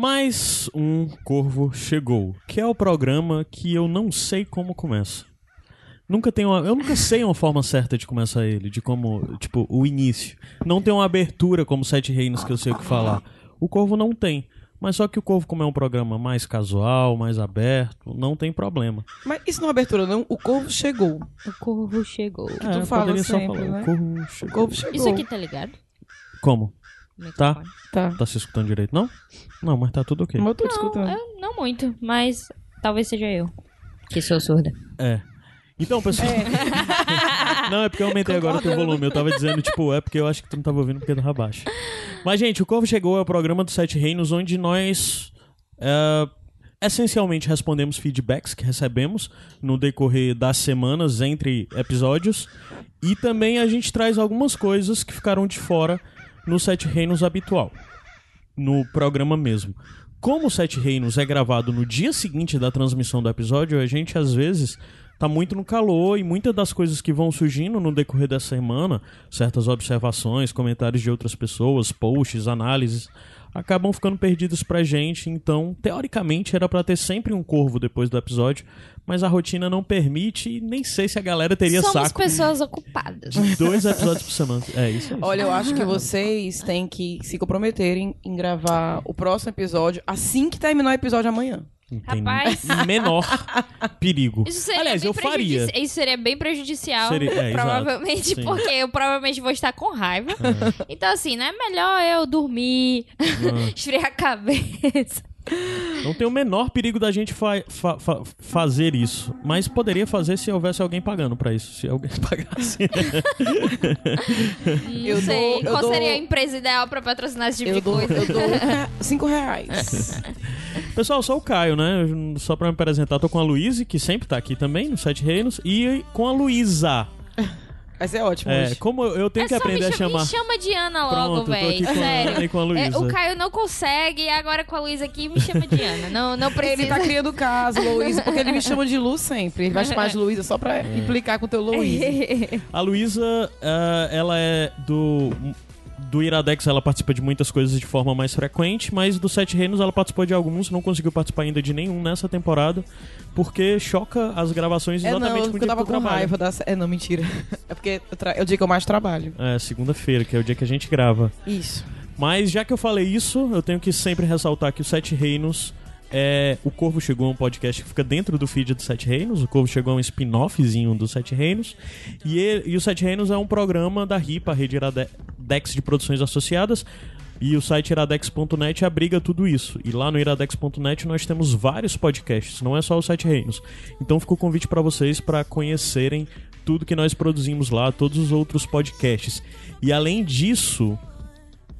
Mais um Corvo Chegou, que é o programa que eu não sei como começa. Nunca tenho uma, eu nunca sei uma forma certa de começar ele, de como, tipo, o início. Não tem uma abertura como Sete Reinos que eu sei o que falar. O Corvo não tem. Mas só que o Corvo, como é um programa mais casual, mais aberto, não tem problema. Mas isso não é abertura, não. O corvo chegou. O corvo chegou. É, tu fala poderia só sempre, falar, né? O Corvo O chegou. corvo chegou. Isso aqui tá ligado? Como? Microfone. Tá. Tá se escutando direito, não? Não, mas tá tudo ok. Mas eu tô Não, escutando. eu, não muito, mas talvez seja eu. Que sou surda. É. Então, pessoal. não, é porque eu aumentei agora o teu volume. Eu tava dizendo, tipo, é porque eu acho que tu não tava ouvindo porque tava baixo. Mas, gente, o Corvo Chegou é o programa dos Sete Reinos onde nós. é, essencialmente respondemos feedbacks que recebemos no decorrer das semanas entre episódios. E também a gente traz algumas coisas que ficaram de fora no Sete Reinos habitual. No programa mesmo. Como o Sete Reinos é gravado no dia seguinte da transmissão do episódio, a gente às vezes tá muito no calor e muitas das coisas que vão surgindo no decorrer da semana, certas observações, comentários de outras pessoas, posts, análises, acabam ficando perdidos pra gente. Então, teoricamente, era pra ter sempre um corvo depois do episódio, mas a rotina não permite e nem sei se a galera teria Somos saco pessoas ocupadas. de dois episódios por semana. É isso aí. Olha, eu acho que vocês têm que se comprometerem em gravar o próximo episódio assim que terminar o episódio amanhã. Não tem Rapaz. menor perigo. Isso seria Aliás, bem eu faria. Isso seria bem prejudicial. Seria- é, provavelmente, Sim. porque eu provavelmente vou estar com raiva. É. Então, assim, né? Melhor eu dormir, Ah. esfriar a cabeça. Não tem o menor perigo da gente fa- fa- fa- fazer isso. Mas poderia fazer se houvesse alguém pagando pra isso. Se alguém pagasse. Não Eu sei. dou- eu Qual dou- seria a empresa ideal pra patrocinar esse tipo Eu de dou, coisa? eu dou cinco reais. Pessoal, eu sou o Caio, né? Só pra me apresentar, tô com a Luíse, que sempre tá aqui também, no Sete Reinos, e com a Luísa. Vai ser ótimo É, hoje. como eu, tenho É que aprender me a chama, chamar. me chama de Ana logo, velho. com a Sério. com a Luísa. É, o Caio não consegue, e agora com a Luísa aqui me chama de Ana. Não, não precisa. Ele tá criando caso, Luísa, porque ele me chama de Lu sempre. Ele vai chamar de Luísa só pra implicar com o teu Luísa. A Luísa, ah, ela é do. Do Iradex ela participa de muitas coisas de forma mais frequente, mas do Sete Reinos ela participou de alguns, não conseguiu participar ainda de nenhum nessa temporada, porque choca as gravações É exatamente não, com o dia eu tava que com trabalha. raiva da... É não, mentira. É porque é o dia que eu mais trabalho. É, segunda-feira, que é o dia que a gente grava. Isso. Mas já que eu falei isso, eu tenho que sempre ressaltar que o Sete Reinos é. O Corvo Chegou é um podcast que fica dentro do feed do Sete Reinos. O Corvo Chegou é um spin-offzinho do Sete Reinos. E, ele- e o Sete Reinos é um programa da RIPA, Rede Iradex de Produções Associadas. E o site iradex.net abriga tudo isso. E lá no iradex.net nós temos vários podcasts, não é só o Sete Reinos. Então fica o convite para vocês para conhecerem tudo que nós produzimos lá, todos os outros podcasts. E além disso,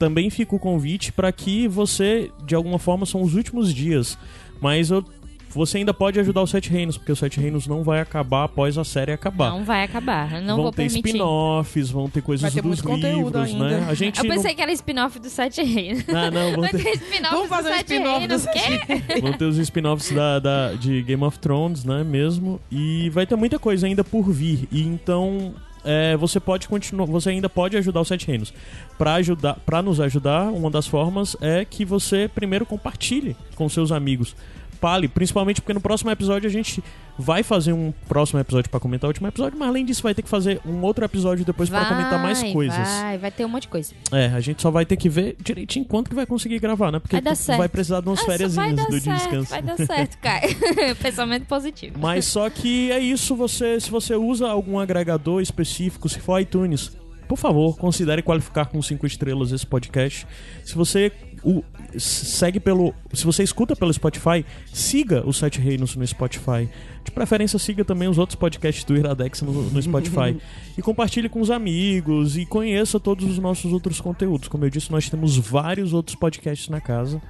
também fica o convite para que você, de alguma forma, são os últimos dias, mas eu- você ainda pode ajudar o Sete Reinos, porque o Sete Reinos não vai acabar após a série acabar. Não vai acabar. Eu não vão vou ter permitir. spin-offs, vão ter coisas Vai ter dos livros, ainda. né? A gente Eu pensei não... que era spin-off do Sete Reinos. Ah, não, vão ter, ter spin-off Vamos do fazer um spin-off do Reinos. Sete Quê? vão ter os spin-offs da, da- de Game of Thrones, né, mesmo. E vai ter muita coisa ainda por vir. E então... é, você pode continuar, você ainda pode ajudar o Sete Reinos. Para ajudar, para nos ajudar, uma das formas é que você primeiro compartilhe com seus amigos. Fale, principalmente porque no próximo episódio a gente vai fazer um próximo episódio para comentar o último episódio, mas além disso vai ter que fazer um outro episódio depois para comentar mais coisas. Vai, vai ter um monte de coisa. É, a gente só vai ter que ver direitinho quanto que vai conseguir gravar, né? Porque Vai dar certo. vai precisar de umas Ah, férias do certo, descanso. Vai dar certo, Caio. Pensamento positivo. Mas só que é isso, você, se você usa algum agregador específico, se for iTunes, por favor, considere qualificar com cinco estrelas esse podcast. Se você o, segue pelo. Se você escuta pelo Spotify, siga o Sete Reinos no Spotify. De preferência, siga também os outros podcasts do Iradex no, no Spotify. e compartilhe com os amigos e conheça todos os nossos outros conteúdos. Como eu disse, nós temos vários outros podcasts na casa.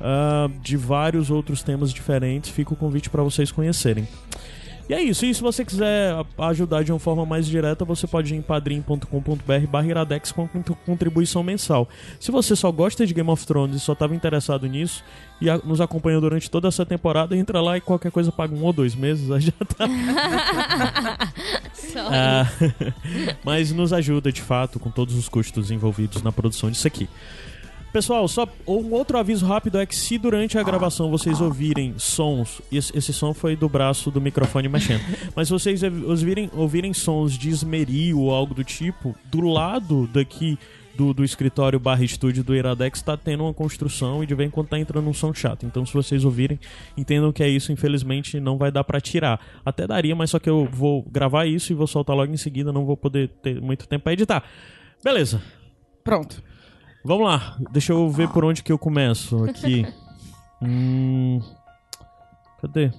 ah, de vários outros temas diferentes. Fica o convite para vocês conhecerem. E é isso. E se você quiser ajudar de uma forma mais direta, você pode ir em padrim.com.br barra iradex com cont- contribuição mensal. Se você só gosta de Game of Thrones e só estava interessado nisso e a- nos acompanhou durante toda essa temporada, entra lá e qualquer coisa paga um ou dois meses, aí já tá. Ah, mas nos ajuda de fato com todos os custos envolvidos na produção disso aqui. Pessoal, só um outro aviso rápido é que se durante a gravação vocês ouvirem sons, esse, esse som foi do braço do microfone mexendo, mas se vocês ouvirem, ouvirem sons de esmeril ou algo do tipo, do lado daqui do, do escritório barra estúdio do Iradex está tendo uma construção e de vez em quando tá entrando um som chato. Então, se vocês ouvirem, entendam que é isso. Infelizmente, não vai dar para tirar. Até daria, mas só que eu vou gravar isso e vou soltar logo em seguida. Não vou poder ter muito tempo para editar. Beleza. Pronto. Vamos lá. Deixa eu ver por onde que eu começo aqui. hum... Cadê?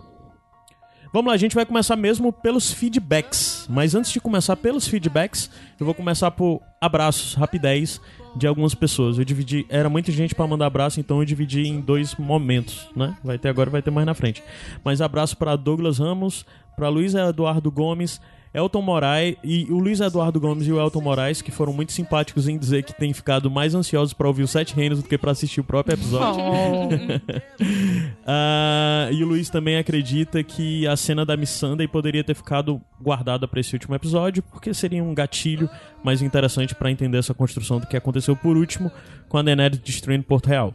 Vamos lá, a gente vai começar mesmo pelos feedbacks. Mas antes de começar pelos feedbacks, eu vou começar por abraços, rapidez de algumas pessoas. Eu dividi, era muita gente para mandar abraço, então eu dividi em dois momentos, né? Vai ter agora, vai ter mais na frente. Mas abraço para Douglas Ramos, para Luiz Eduardo Gomes, Elton Moraes e o Luiz Eduardo Gomes e o Elton Moraes, que foram muito simpáticos em dizer que têm ficado mais ansiosos para ouvir os Sete Reinos do que para assistir o próprio episódio. Oh. uh, e o Luiz também acredita que a cena da Miss Sunday poderia ter ficado guardada para esse último episódio, porque seria um gatilho mais interessante para entender essa construção do que aconteceu por último com a Daenerys destruindo Porto Real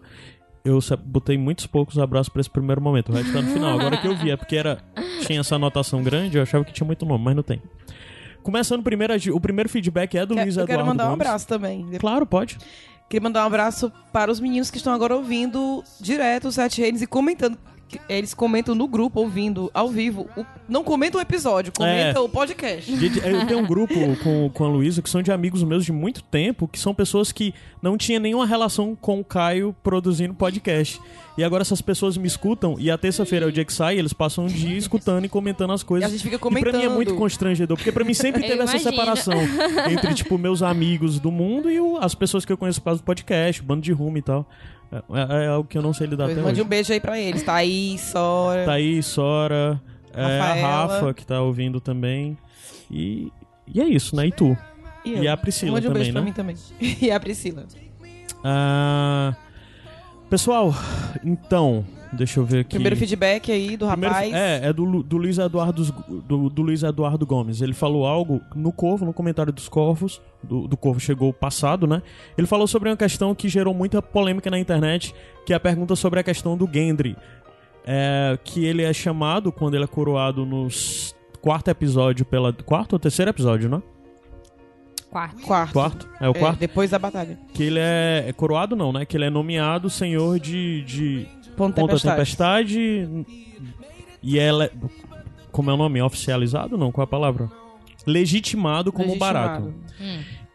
eu botei muitos poucos abraços para esse primeiro momento. O resto tá no final. Agora que eu vi, é porque era, tinha essa anotação grande, eu achava que tinha muito nome, mas não tem. Começando primeiro, o primeiro feedback é do Quer, Luiz eu Eduardo quero mandar Gomes. um abraço também. Claro, pode. Queria mandar um abraço para os meninos que estão agora ouvindo direto os Sete Reinos e comentando. Eles comentam no grupo, ouvindo ao vivo. O, não comenta o episódio, comenta É. o podcast. Eu tenho um grupo com, com a Luísa que são de amigos meus de muito tempo, que são pessoas que não tinham nenhuma relação com o Caio produzindo podcast. E agora essas pessoas me escutam e a terça-feira é o dia que sai, eles passam um dia escutando e comentando as E coisas. a gente fica E pra mim é comentando. muito constrangedor, porque pra mim sempre teve essa separação entre, tipo, meus amigos do mundo e o- as pessoas que eu conheço por causa do podcast, bando de rumo e tal. É, é, é algo que eu não sei lidar Pois até Mande hoje. um beijo aí pra eles. Thaís, Sora. Tá aí, Sora, é, a. Rafa, que tá ouvindo também. E, e é isso, né? E tu? eu. E a Priscila Mande um também, beijo pra né? mim também. e a Priscila. Ah, pessoal, então, deixa eu ver aqui. Primeiro feedback aí do Primeiro- rapaz. é, é do, do Luiz Eduardo do, do Luiz Eduardo Gomes. Ele falou algo no Corvo, no comentário dos Corvos, do, do Corvo chegou passado, né? Ele falou sobre uma questão que gerou muita polêmica na internet, que é a pergunta sobre a questão do Gendry. É, que ele é chamado quando ele é coroado no quarto episódio pela quarto ou terceiro episódio, né? Quarto. Quarto. Quarto, é o É, quarto. depois da batalha. Que ele é, é coroado não, né? Que ele é nomeado senhor de, de Ponto a tempestade. E ela. é- Como é o nome? Oficializado? Não, qual é a palavra? Legitimado como Legitimado. barato.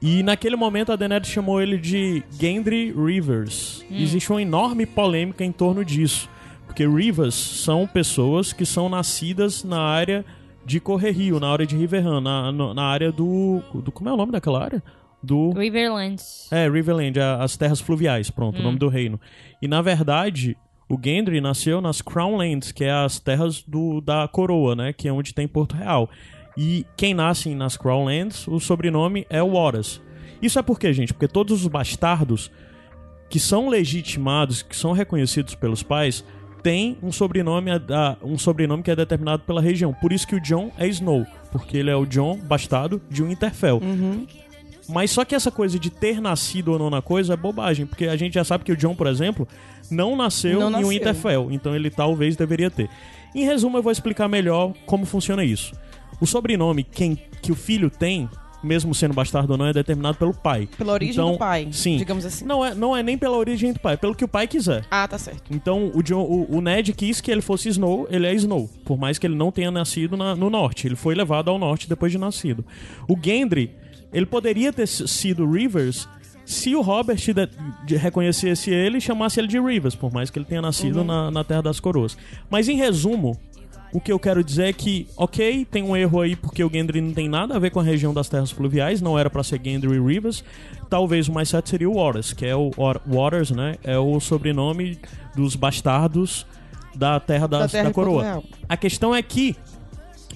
E naquele momento a Daenerys chamou ele de Gendry Rivers. Existe uma enorme polêmica em torno disso. Porque Rivers são pessoas que são nascidas na área de Correrio, na área de Riverrun, na, na área do, do. Como é o nome daquela área? Do. Riverlands. É, Riverland, as terras fluviais, pronto, o nome do reino. E na verdade, o Gendry nasceu nas Crownlands, que é as terras do, da coroa, né? Que é onde tem Porto Real. E quem nasce nas Crownlands, o sobrenome é Waters. Isso é por quê, gente? Porque todos os bastardos que são legitimados, que são reconhecidos pelos pais, têm um sobrenome, um sobrenome que é determinado pela região. Por isso que o John é Snow, porque ele é o John bastardo de Winterfell. Mas só que essa coisa de ter nascido ou não na coisa é bobagem, porque a gente já sabe que o John, por exemplo, não nasceu Não em nasceu. Winterfell, então ele talvez deveria ter. Em resumo, eu vou explicar melhor como funciona isso. O sobrenome quem, que o filho tem, mesmo sendo bastardo ou não, é determinado pelo pai. Pela origem Então, do pai. sim. Digamos assim. Não é, não é nem pela origem do pai, é pelo que o pai quiser. Ah, tá certo. Então, o, John- o- o Ned quis que ele fosse Snow, ele é Snow. Por mais que ele não tenha nascido na- no norte. Ele foi levado ao norte depois de nascido. O Gendry, ele poderia ter sido Rivers se o Robert reconhecesse ele e chamasse ele de Rivers, por mais que ele tenha nascido na, na Terra das Coroas. Mas, em resumo, o que eu quero dizer é que, ok, tem um erro aí porque o Gendry não tem nada a ver com a região das terras fluviais, não era pra ser Gendry Rivers. Talvez o mais certo seria o Waters, que é o Wa- Waters, né? É o sobrenome dos bastardos da terra das- Da da, terra Porto coroa. A questão é que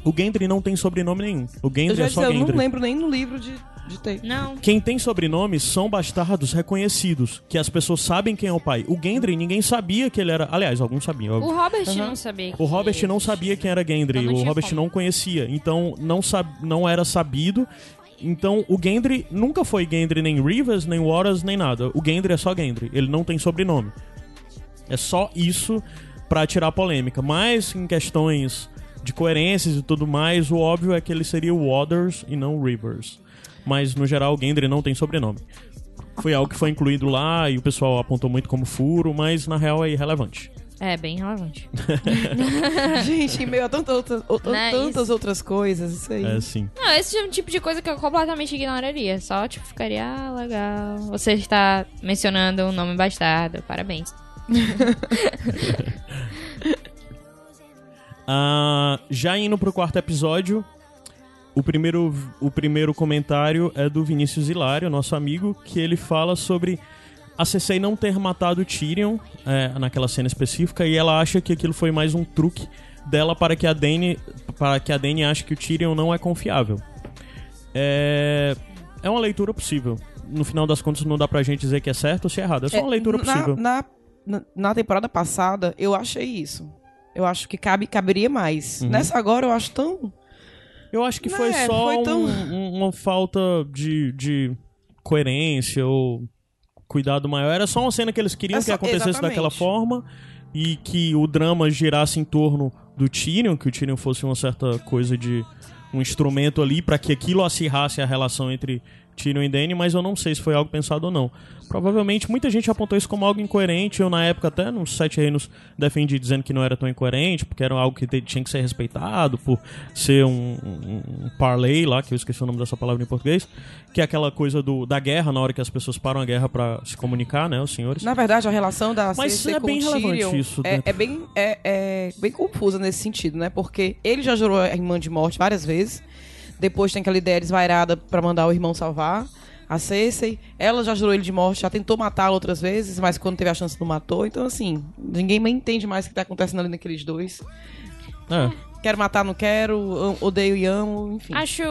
o Gendry não tem sobrenome nenhum. O Eu Gendry já é só eu não Gendry. lembro nem no livro de, de ter. Não. Quem tem sobrenomes são bastardos reconhecidos, que as pessoas sabem quem é o pai. O Gendry, ninguém sabia que ele era. Aliás, alguns sabiam. óbvio. O Robert não sabia. O Robert não sabia quem era Gendry, Então o Robert como. não conhecia, então não, sab... não era sabido então o Gendry nunca foi Gendry nem Rivers, nem Waters, nem nada. O Gendry é só Gendry. Ele não tem sobrenome. É só isso pra tirar polêmica. Mas em questões de coerências e tudo mais, o óbvio é que ele seria Waters e não Rivers. Mas no geral o Gendry não tem sobrenome. Foi algo que foi incluído lá e o pessoal apontou muito como furo, mas na real é irrelevante. É, bem relevante. Gente, em meio a tanta outra- o- Não é tantas isso. outras coisas, isso aí. É sim. Não, esse é um tipo de coisa que eu completamente ignoraria. Só, tipo, ficaria, ah, legal. Você está mencionando um nome bastardo. Parabéns. Ah, já indo pro quarto episódio, o primeiro, o primeiro comentário é do Vinícius Hilário, nosso amigo, que ele fala sobre a Cersei não ter matado o Tyrion é, naquela cena específica e ela acha que aquilo foi mais um truque dela para que a Dany, para que a Dany ache que o Tyrion não é confiável. É, é uma leitura possível. No final das contas, não dá pra gente dizer que é certo ou se é errado. É só uma leitura na, possível. Na, na, na temporada passada, eu achei isso. Eu acho que cabe, caberia mais. Uhum. Nessa agora, eu acho tão. Eu acho que foi É, só foi tão- um- um- uma falta de, de coerência ou cuidado maior. Era só uma cena que eles queriam É que acontecesse exatamente. daquela forma e que o drama girasse em torno do Tyrion, que o Tyrion fosse uma certa coisa de um instrumento ali pra que aquilo acirrasse a relação entre Tyrion e Dany, mas eu não sei se foi algo pensado ou não. Provavelmente muita gente apontou isso como algo incoerente. Eu, na época, até nos Sete Reinos, defendi dizendo que não era tão incoerente, porque era algo que tinha que ser respeitado por ser um, um, um parlay lá, que eu esqueci o nome dessa palavra em português, que é aquela coisa do, da guerra, na hora que as pessoas param a guerra pra se comunicar, né, os senhores. Na verdade, a relação da Mas é bem relevante isso é, dentro. é bem, é, é bem confusa nesse sentido, né? Porque ele já jurou a irmã de morte várias vezes. Depois tem aquela ideia desvairada pra mandar o irmão salvar. A Cersei, ela já jurou ele de morte, já tentou matá-lo outras vezes, mas quando teve a chance não matou. Então, assim, ninguém nem entende mais o que tá acontecendo ali naqueles dois. É. Quero matar, não quero, odeio e amo, enfim. Acho,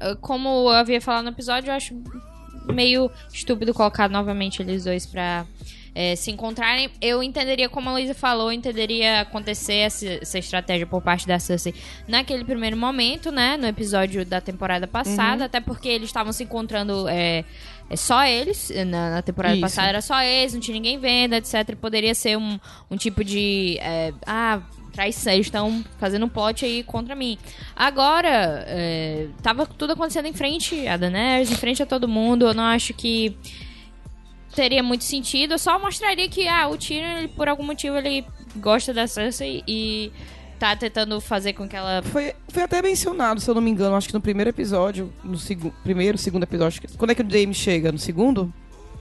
eh, como eu havia falado no episódio, eu acho meio estúpido colocar novamente eles dois pra eh, se encontrarem. Eu entenderia, como a Luísa falou, eu entenderia acontecer essa, essa estratégia por parte da Cersei naquele primeiro momento, né? No episódio da temporada passada, até porque eles estavam se encontrando. eh, é só eles, na, na temporada Isso. passada era só eles, não tinha ninguém vendo, etc. Poderia ser um, um tipo de. eh, ah, traição, eles estão fazendo um plot aí contra mim. Agora, é, tava tudo acontecendo em frente a Daenerys, em frente a todo mundo. Eu não acho que teria muito sentido. Só mostraria que, ah, o Tyrion, ele, por algum motivo, ele gosta da Cersei e tá tentando fazer com que ela... Foi, foi até mencionado, se eu não me engano, acho que no primeiro episódio, no segu primeiro, segundo episódio. Quando é que o Jaime chega? No segundo?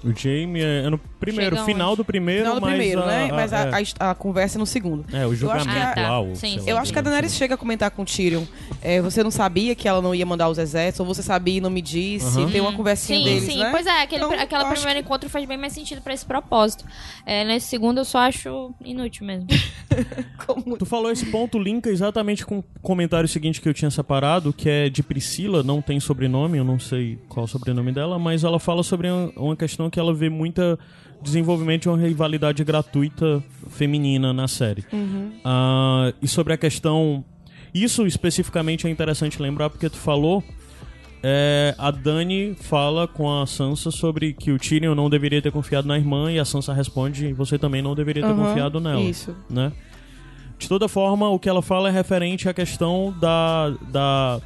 O Jaime é no primeiro, Chega final onde? do primeiro, Final do mas primeiro, a, né? a- Mas a, é. a, a conversa é no segundo. É, o julgamento que a- lá. Ah, o- tá. sei Sim, sim. Eu acho que a Daenerys chega a comentar com o Tyrion. É, você não sabia que ela não ia mandar os exércitos, ou você sabia e não me disse. Aham. Tem uma conversinha Sim, deles, sim. né? Pois é, aquele, Então, aquela eu acho primeiro encontro faz bem mais sentido pra esse propósito. É, nesse segundo, eu só acho inútil mesmo. Como- Tu falou esse ponto, linka exatamente com o comentário seguinte que eu tinha separado, que é de Priscila, não tem sobrenome, eu não sei qual é o sobrenome dela, mas ela fala sobre uma- uma questão que ela vê muita desenvolvimento de uma rivalidade gratuita feminina na série. Ah, e sobre a questão. Isso especificamente é interessante lembrar porque tu falou. é, a Dani fala com a Sansa sobre que o Tyrion não deveria ter confiado na irmã e a Sansa responde: você também não deveria ter Aham, confiado nela Isso. né? De toda forma, o que ela fala é referente à questão da da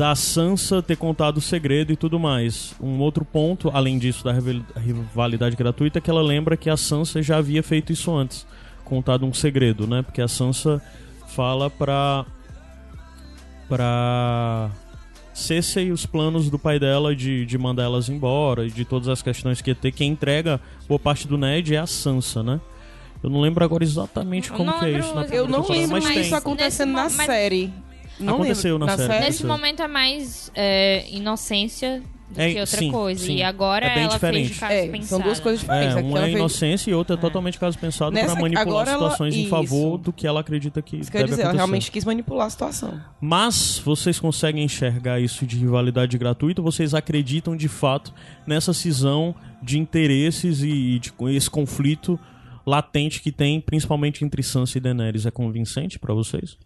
da Sansa ter contado o segredo e tudo mais. Um outro ponto, além disso da rival- rivalidade gratuita, é que ela lembra que a Sansa já havia feito isso antes, contado um segredo, né? Porque a Sansa fala pra pra Cersei os planos do pai dela de, de mandar elas embora e de todas as questões que ia ter. Quem entrega boa parte do Ned é a Sansa, né? Eu não lembro agora exatamente como não que é isso na. Eu não lembro mas. Nesse acontecendo na mas- série. Não Aconteceu lembro. na série. série. Nesse momento é mais é, inocência do É, que outra sim, coisa. sim. E agora É bem ela diferente. fez caso É, pensado. são duas coisas diferentes. É, uma é fez- inocência e outra é totalmente caso pensado Nessa- pra manipular agora ela- situações em isso. favor do que ela acredita que Isso deve dizer, ela acontecer. realmente quis manipular a situação. Mas vocês conseguem enxergar isso de rivalidade gratuita? Vocês acreditam de fato nessa cisão de interesses e de esse conflito latente que tem, principalmente entre Sansa e Daenerys? É convincente pra vocês?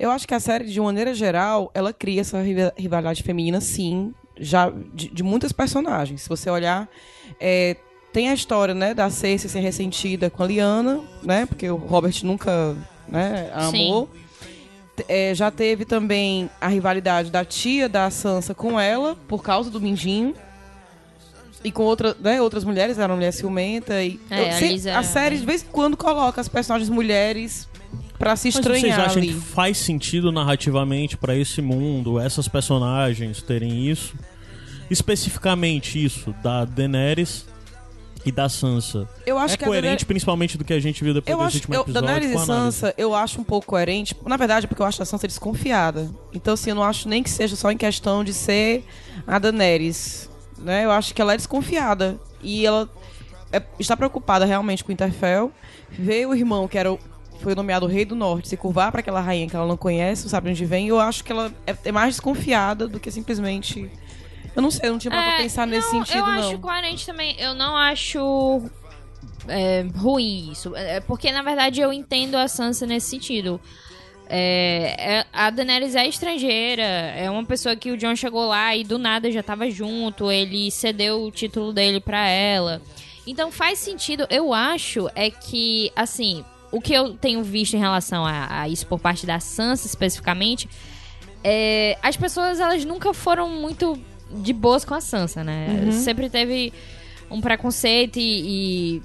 Eu acho que a série, de maneira geral, ela cria essa riva- rivalidade feminina, sim, já de, de muitas personagens. Se você olhar, é, tem a história, né, da Cersei ser ressentida com a Lyanna, né, porque o Robert nunca, né, a amou. É, já teve também a rivalidade da tia da Sansa com ela, por causa do Mindinho. E com outra, né, outras mulheres, era uma mulher ciumenta. E É, eu a sei- Lisa- a série, de vez em quando, coloca as personagens mulheres pra se Mas vocês estranhar acham ali. que faz sentido narrativamente pra esse mundo, essas personagens terem isso? Especificamente isso, da Daenerys e da Sansa. Eu acho é que coerente, Daenerys- principalmente do que a gente viu depois Eu desse acho último eu, episódio. Daenerys com e. Sansa, eu acho um pouco coerente. Na verdade, é porque eu acho a Sansa desconfiada. Então, assim, eu não acho nem que seja só em questão de ser a Daenerys. Né? Eu acho que ela é desconfiada. E ela é- está preocupada realmente com o Interfell. Vê o irmão, que era o- foi nomeado Rei do Norte, se curvar para aquela rainha que ela não conhece, não sabe onde vem. Eu acho que ela é, é mais desconfiada do que simplesmente. Eu não sei, eu não tinha pra É, pensar nesse não, sentido, eu não. acho coerente também. Eu não acho é, ruim isso. É, porque, na verdade, eu entendo a Sansa nesse sentido. É, é- a Daenerys é estrangeira, é uma pessoa que o John chegou lá e do nada já tava junto, ele cedeu o título dele pra ela. Então faz sentido, eu acho, é que, assim, o que eu tenho visto em relação a, a isso por parte da Sansa especificamente, é, as pessoas elas nunca foram muito de boas com a Sansa, né? Sempre teve um preconceito e, e,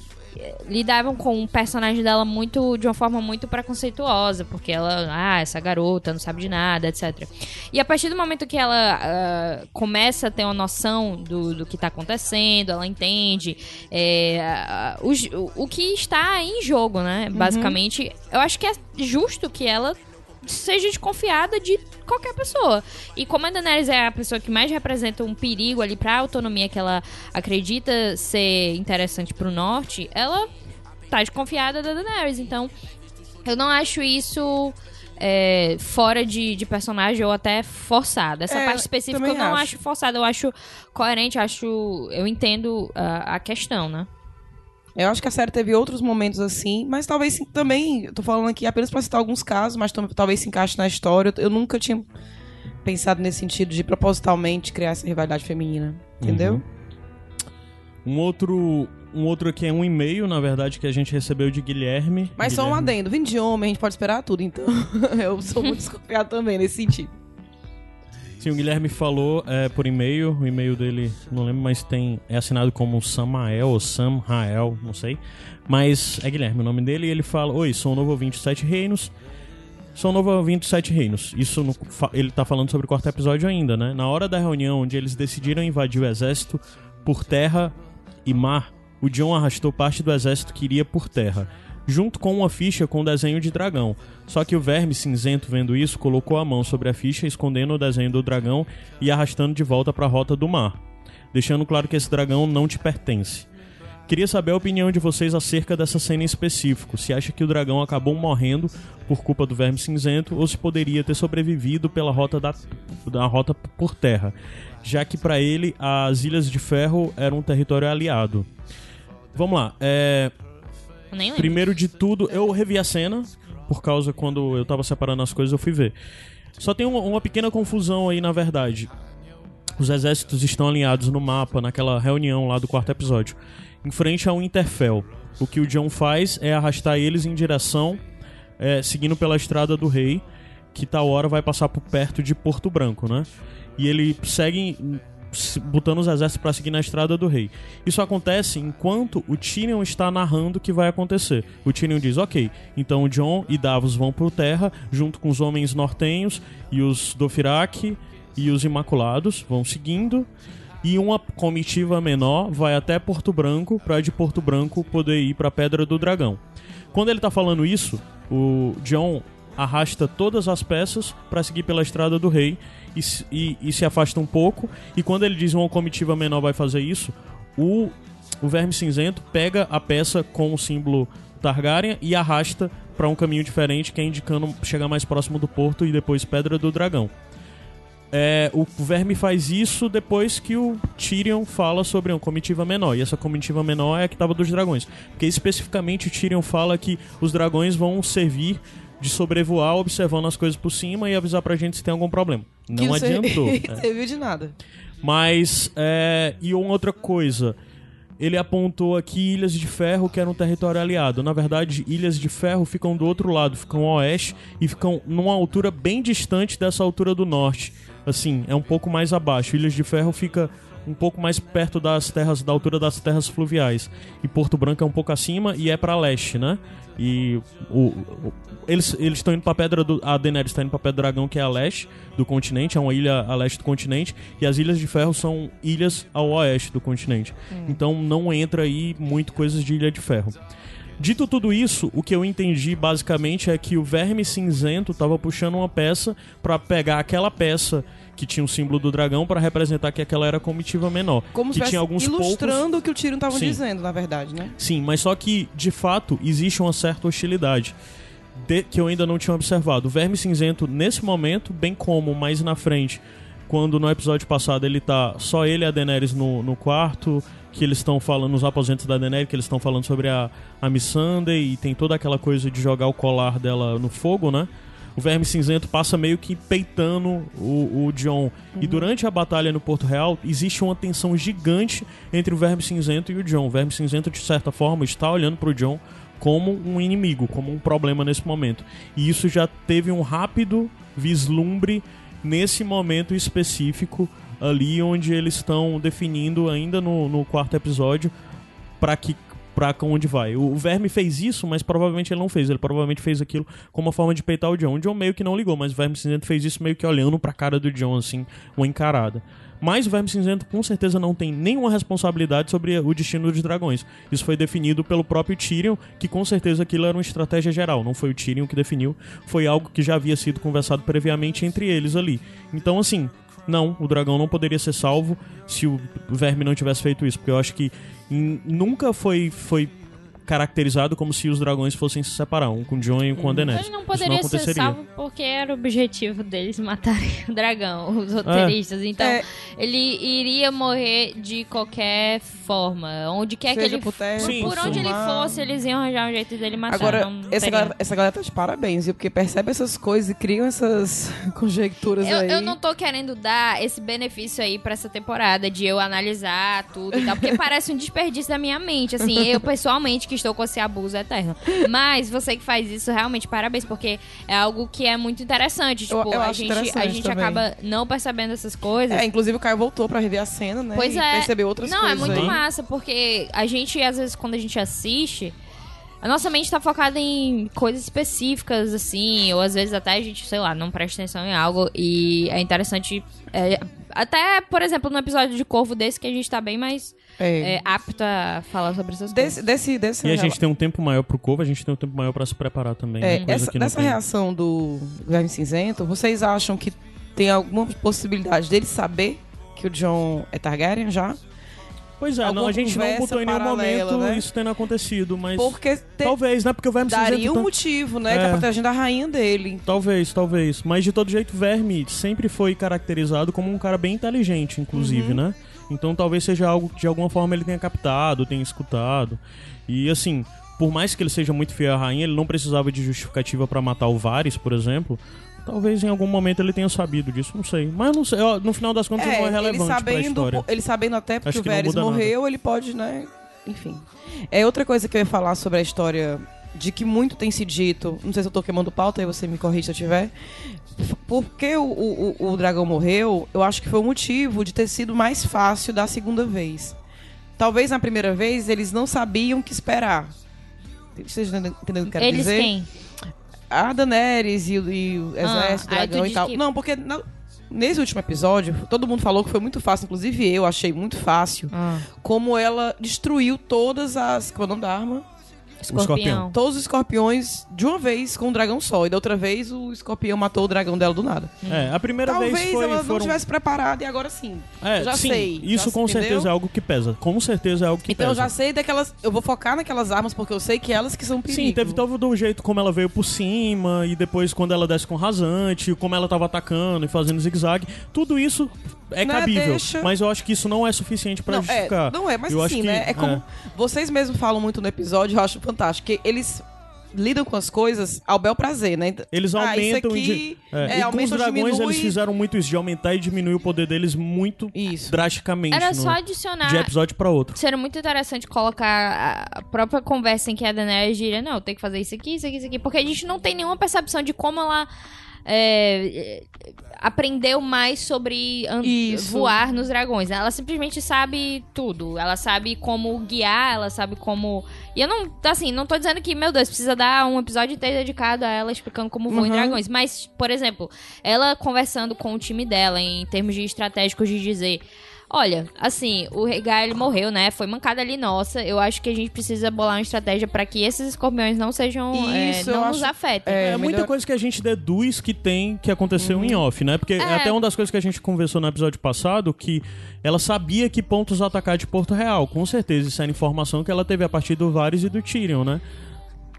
lidavam com o personagem dela muito de uma forma muito preconceituosa, porque ela, ah, essa garota não sabe de nada, etc. E a partir do momento que ela ah, começa a ter uma noção do, do que tá acontecendo, ela entende é, ah, o, o- o que está em jogo, né? Basicamente, eu acho que é justo que ela seja desconfiada de qualquer pessoa. E como a Daenerys é a pessoa que mais representa um perigo ali pra autonomia que ela acredita ser interessante pro norte, ela tá desconfiada da Daenerys. Então, eu não acho isso é, fora de, de personagem ou até forçada. Essa É, parte específica eu não acho. acho forçada, eu acho coerente, acho. Eu entendo ah, a questão, né? Eu acho que a série teve outros momentos assim, mas talvez também, eu tô falando aqui apenas pra citar alguns casos, mas talvez se encaixe na história. Eu nunca tinha pensado nesse sentido de propositalmente criar essa rivalidade feminina, entendeu? Um outro, um outro aqui é um e-mail, na verdade, que a gente recebeu de Guilherme. Mas só um Guilherme. adendo, vindo de homem, a gente pode esperar tudo, então. eu sou muito desconfiado também nesse sentido. Sim, o Guilherme falou é, por e-mail, o e-mail dele, não lembro, mas tem é assinado como Samael ou Samrael, não sei. Mas é Guilherme o nome dele e ele fala: Oi, sou um novo ouvinte de Sete Reinos. Sou um novo ouvinte de Sete Reinos. Isso no- ele tá falando sobre o quarto episódio ainda, né? Na hora da reunião onde eles decidiram invadir o exército por terra e mar, o John arrastou parte do exército que iria por terra, junto com uma ficha com o desenho de dragão. Só que o verme cinzento, vendo isso, colocou a mão sobre a ficha, escondendo o desenho do dragão e arrastando de volta para a rota do mar, deixando claro que esse dragão não te pertence. Queria saber a opinião de vocês acerca dessa cena em específico. Se acha que o dragão acabou morrendo por culpa do verme cinzento ou se poderia ter sobrevivido pela rota da, da rota por terra, já que para ele as Ilhas de Ferro eram um território aliado. Vamos lá. É, nem lembro. Primeiro de tudo, eu revi a cena, por causa quando eu tava separando as coisas, eu fui ver. Só tem uma, uma pequena confusão aí, na verdade. Os exércitos estão alinhados no mapa, naquela reunião lá do quarto episódio, em frente ao Interfell. O que o John faz é arrastar eles em direção, é, seguindo pela Estrada do Rei, que tal hora vai passar por perto de Porto Branco, né? E ele segue botando os exércitos para seguir na Estrada do Rei. Isso acontece enquanto o Tyrion está narrando o que vai acontecer. O Tyrion diz: Ok, então o Jon e Davos vão por terra, junto com os homens nortenhos e os Dothraki e os Imaculados, vão seguindo. E uma comitiva menor vai até Porto Branco para de Porto Branco poder ir para Pedra do Dragão. Quando ele tá falando isso, o John arrasta todas as peças para seguir pela Estrada do Rei e, e- e se afasta um pouco. E quando ele diz uma comitiva menor vai fazer isso, o, o Verme Cinzento pega a peça com o símbolo Targaryen e arrasta para um caminho diferente, que é indicando chegar mais próximo do porto e depois Pedra do Dragão. É, o Verme faz isso depois que o Tyrion fala sobre uma comitiva menor. E essa comitiva menor é a que estava dos dragões. Porque especificamente o Tyrion fala que os dragões vão servir de sobrevoar, observando as coisas por cima e avisar pra gente se tem algum problema. Não Que não adiantou. servi- é. serviu de nada. Mas, é, e uma outra coisa. Ele apontou aqui Ilhas de Ferro, que era um território aliado. Na verdade, Ilhas de Ferro ficam do outro lado, ficam ao oeste e ficam numa altura bem distante dessa altura do norte. Assim, é um pouco mais abaixo. Ilhas de Ferro fica um pouco mais perto das terras, da altura das terras fluviais. E Porto Branco é um pouco acima e é para leste, né? E o, o- eles eles estão indo para Pedra do a Daenerys está indo para Pedra do Dragão, que é a leste do continente, é uma ilha a leste do continente, e as Ilhas de Ferro são ilhas ao oeste do continente. Então não entra aí muito coisas de Ilha de Ferro. Dito tudo isso, o que eu entendi basicamente é que o Verme Cinzento estava puxando uma peça para pegar aquela peça que tinha o símbolo do dragão para representar que aquela era comitiva menor. Como se que tinha alguns poucos ilustrando o que o Tyrion estava Sim. dizendo, na verdade, né? Sim, mas só que, de fato, existe uma certa hostilidade. de- que eu ainda não tinha observado. O Verme Cinzento, nesse momento, bem como mais na frente, quando no episódio passado ele tá só ele e a Daenerys no, no quarto, que eles estão falando nos aposentos da Daenerys, que eles estão falando sobre a, a Missandei e tem toda aquela coisa de jogar o colar dela no fogo, né? O Verme Cinzento passa meio que peitando o, o John. E durante a batalha no Porto Real, existe uma tensão gigante entre o Verme Cinzento e o John. O Verme Cinzento, de certa forma, está olhando pro John como um inimigo, como um problema nesse momento. E isso já teve um rápido vislumbre nesse momento específico, ali onde eles estão definindo, ainda no, no quarto episódio, para que pra onde vai. O, Verme fez isso, mas provavelmente ele não fez. Ele provavelmente fez aquilo como uma forma de peitar o John. O John meio que não ligou, mas o Verme Cinzento fez isso meio que olhando pra cara do John, assim, uma encarada. Mas o Verme Cinzento com certeza não tem nenhuma responsabilidade sobre o destino dos dragões. Isso foi definido pelo próprio Tyrion, que com certeza aquilo era uma estratégia geral. Não foi o Tyrion que definiu, foi algo que já havia sido conversado previamente entre eles ali. Então, assim, não, o dragão não poderia ser salvo se o verme não tivesse feito isso, porque eu acho que nunca foi, foi caracterizado como se os dragões fossem se separar, um com o Jon e um com a Daenerys. Ele não poderia ser aconteceria. salvo porque era o objetivo deles matarem o dragão, os roteiristas. Então, É. ele iria morrer de qualquer forma. Onde quer que Seja ele por Sim, por sim. onde ele fosse, eles iam arranjar um jeito dele matar. Agora, não, não essa, galera, essa galera tá de parabéns, viu? Porque percebe essas coisas e criam essas conjecturas Eu, aí. eu não tô querendo dar esse benefício aí pra essa temporada de eu analisar tudo e tal, porque parece um desperdício da minha mente, assim, eu pessoalmente que estou com esse abuso eterno. Mas você que faz isso, realmente parabéns, porque é algo que é muito interessante. Eu- Tipo, eu a acho gente, a gente também. acaba não percebendo essas coisas. É, inclusive o Caio voltou pra rever a cena, né? Pois e é. percebeu outras Não, coisas é muito aí. massa, porque a gente, às vezes, quando a gente assiste, a nossa mente tá focada em coisas específicas, assim, ou às vezes até a gente, sei lá, não presta atenção em algo e é interessante. é, até, por exemplo, no episódio de Corvo desse, que a gente tá bem mais É. é, apto a falar sobre essas Desse, coisas. desse, desse E a gente tem um tempo maior pro Corvo, a gente tem um tempo maior pra se preparar também. É, coisa essa, dessa tem. reação do Verme Cinzento, vocês acham que tem alguma possibilidade dele saber que o John é Targaryen já? Pois é, não, a gente não botou em nenhum momento né? isso tendo acontecido, mas Porque te- talvez, né? Porque o Verme daria Cinzento um tá- motivo, né? É. Que é protegendo a rainha dele. Talvez, talvez. Mas de todo jeito, Verme sempre foi caracterizado como um cara bem inteligente, inclusive, Uhum. né? Então talvez seja algo que de alguma forma ele tenha captado, tenha escutado. E assim, por mais que ele seja muito fiel à rainha, ele não precisava de justificativa pra matar o Varys, por exemplo. Talvez em algum momento ele tenha sabido disso, não sei. Mas não sei, ó, no final das contas não é ele relevante pra sabendo, história. ele sabendo até porque Acho o Varys muda nada. morreu, ele pode, né? Enfim. É outra coisa que eu ia falar sobre a história de que muito tem se dito. Não sei se eu tô queimando pauta, aí você me corrige se eu tiver. Porque o, o, o- dragão morreu, eu acho que foi o motivo de ter sido mais fácil da segunda vez. Talvez na primeira vez eles não sabiam o que esperar. Vocês entendem entendem o que eu quero Eles dizer? quem? A Daenerys e, o- e o exército, Ah, aí tu dragão e tal. que- Não, porque na- nesse último episódio, todo mundo falou que foi muito fácil, inclusive eu achei muito fácil, Ah, como ela destruiu todas as. Qual é o nome da arma? Escorpião. escorpião. Todos os escorpiões de uma vez com um dragão só. E da outra vez o escorpião matou o dragão dela do nada. É, a primeira Talvez vez foi, ela não foram... tivesse preparada e agora sim. É, já sim, sei, Isso já- com entendeu? certeza é algo que pesa. Com certeza é algo que Então eu pesa. já sei daquelas. Eu vou focar naquelas armas porque eu sei que elas que são perigo. Sim, teve todo do jeito como ela veio por cima e depois quando ela desce com rasante, como ela tava atacando e fazendo zigue-zague. Tudo isso é Né, cabível, deixa- mas eu acho que isso não é suficiente pra não, justificar. É, não é, mas Eu acho assim, que- né? É como. Vocês mesmos falam muito no episódio, eu acho fantástico. Que eles lidam com as coisas ao bel prazer, né? Eles Ah, isso aumentam. aqui, de- é, é, e com os dragões diminui. eles fizeram muito isso, de aumentar e diminuir o poder deles muito Isso. drasticamente. Era no- só adicionar. de episódio pra outro. Seria muito interessante colocar a própria conversa em que a Daenerys diria, não, tem que fazer isso aqui, isso aqui, isso aqui. Porque a gente não tem nenhuma percepção de como ela é, é, aprendeu mais sobre voar nos dragões. Ela simplesmente sabe tudo. Ela sabe como guiar, ela sabe como... E eu não, assim, não tô dizendo que, meu Deus, precisa dar um episódio inteiro dedicado a ela explicando como voa em Uhum. dragões. Mas, por exemplo, ela conversando com o time dela em termos de estratégicos de dizer... Olha, assim, o Regar ele morreu, né? Foi mancada ali nossa. Eu acho que a gente precisa bolar uma estratégia pra que esses escorpiões não sejam. é, Isso, eu não nos acho- afetem. é, É, muita melhor- coisa que a gente deduz que tem, que aconteceu em off, né? Porque é. É. até uma das coisas que a gente conversou no episódio passado, que ela sabia que pontos atacar de Porto Real. Com certeza, isso era informação que ela teve a partir do Varys e do Tyrion, né?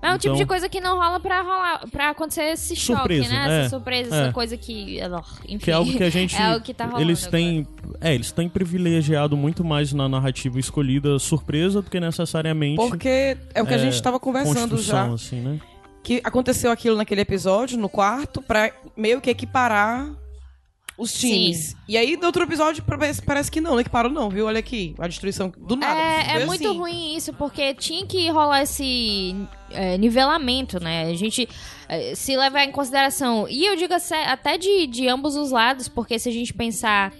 É um tipo Então- de coisa que não rola pra rolar, para acontecer esse choque, Surpresa, né? é, Essa surpresa, é. essa coisa que. Enfim, Que é algo que a gente. é que tá rolando. eles têm. É, eles têm privilegiado muito mais na narrativa escolhida surpresa do que necessariamente. Porque é o que a é, gente estava conversando já. construção, assim, né? Que aconteceu aquilo naquele episódio, no quarto, pra meio que equiparar os times. E aí, no outro episódio, parece, parece que não, não equiparou não, viu? Olha aqui, a destruição do nada. É, é muito assim. ruim isso, porque tinha que rolar esse é, nivelamento, né? A gente é, se levar em consideração. E eu digo até de, de ambos os lados, porque se a gente pensar.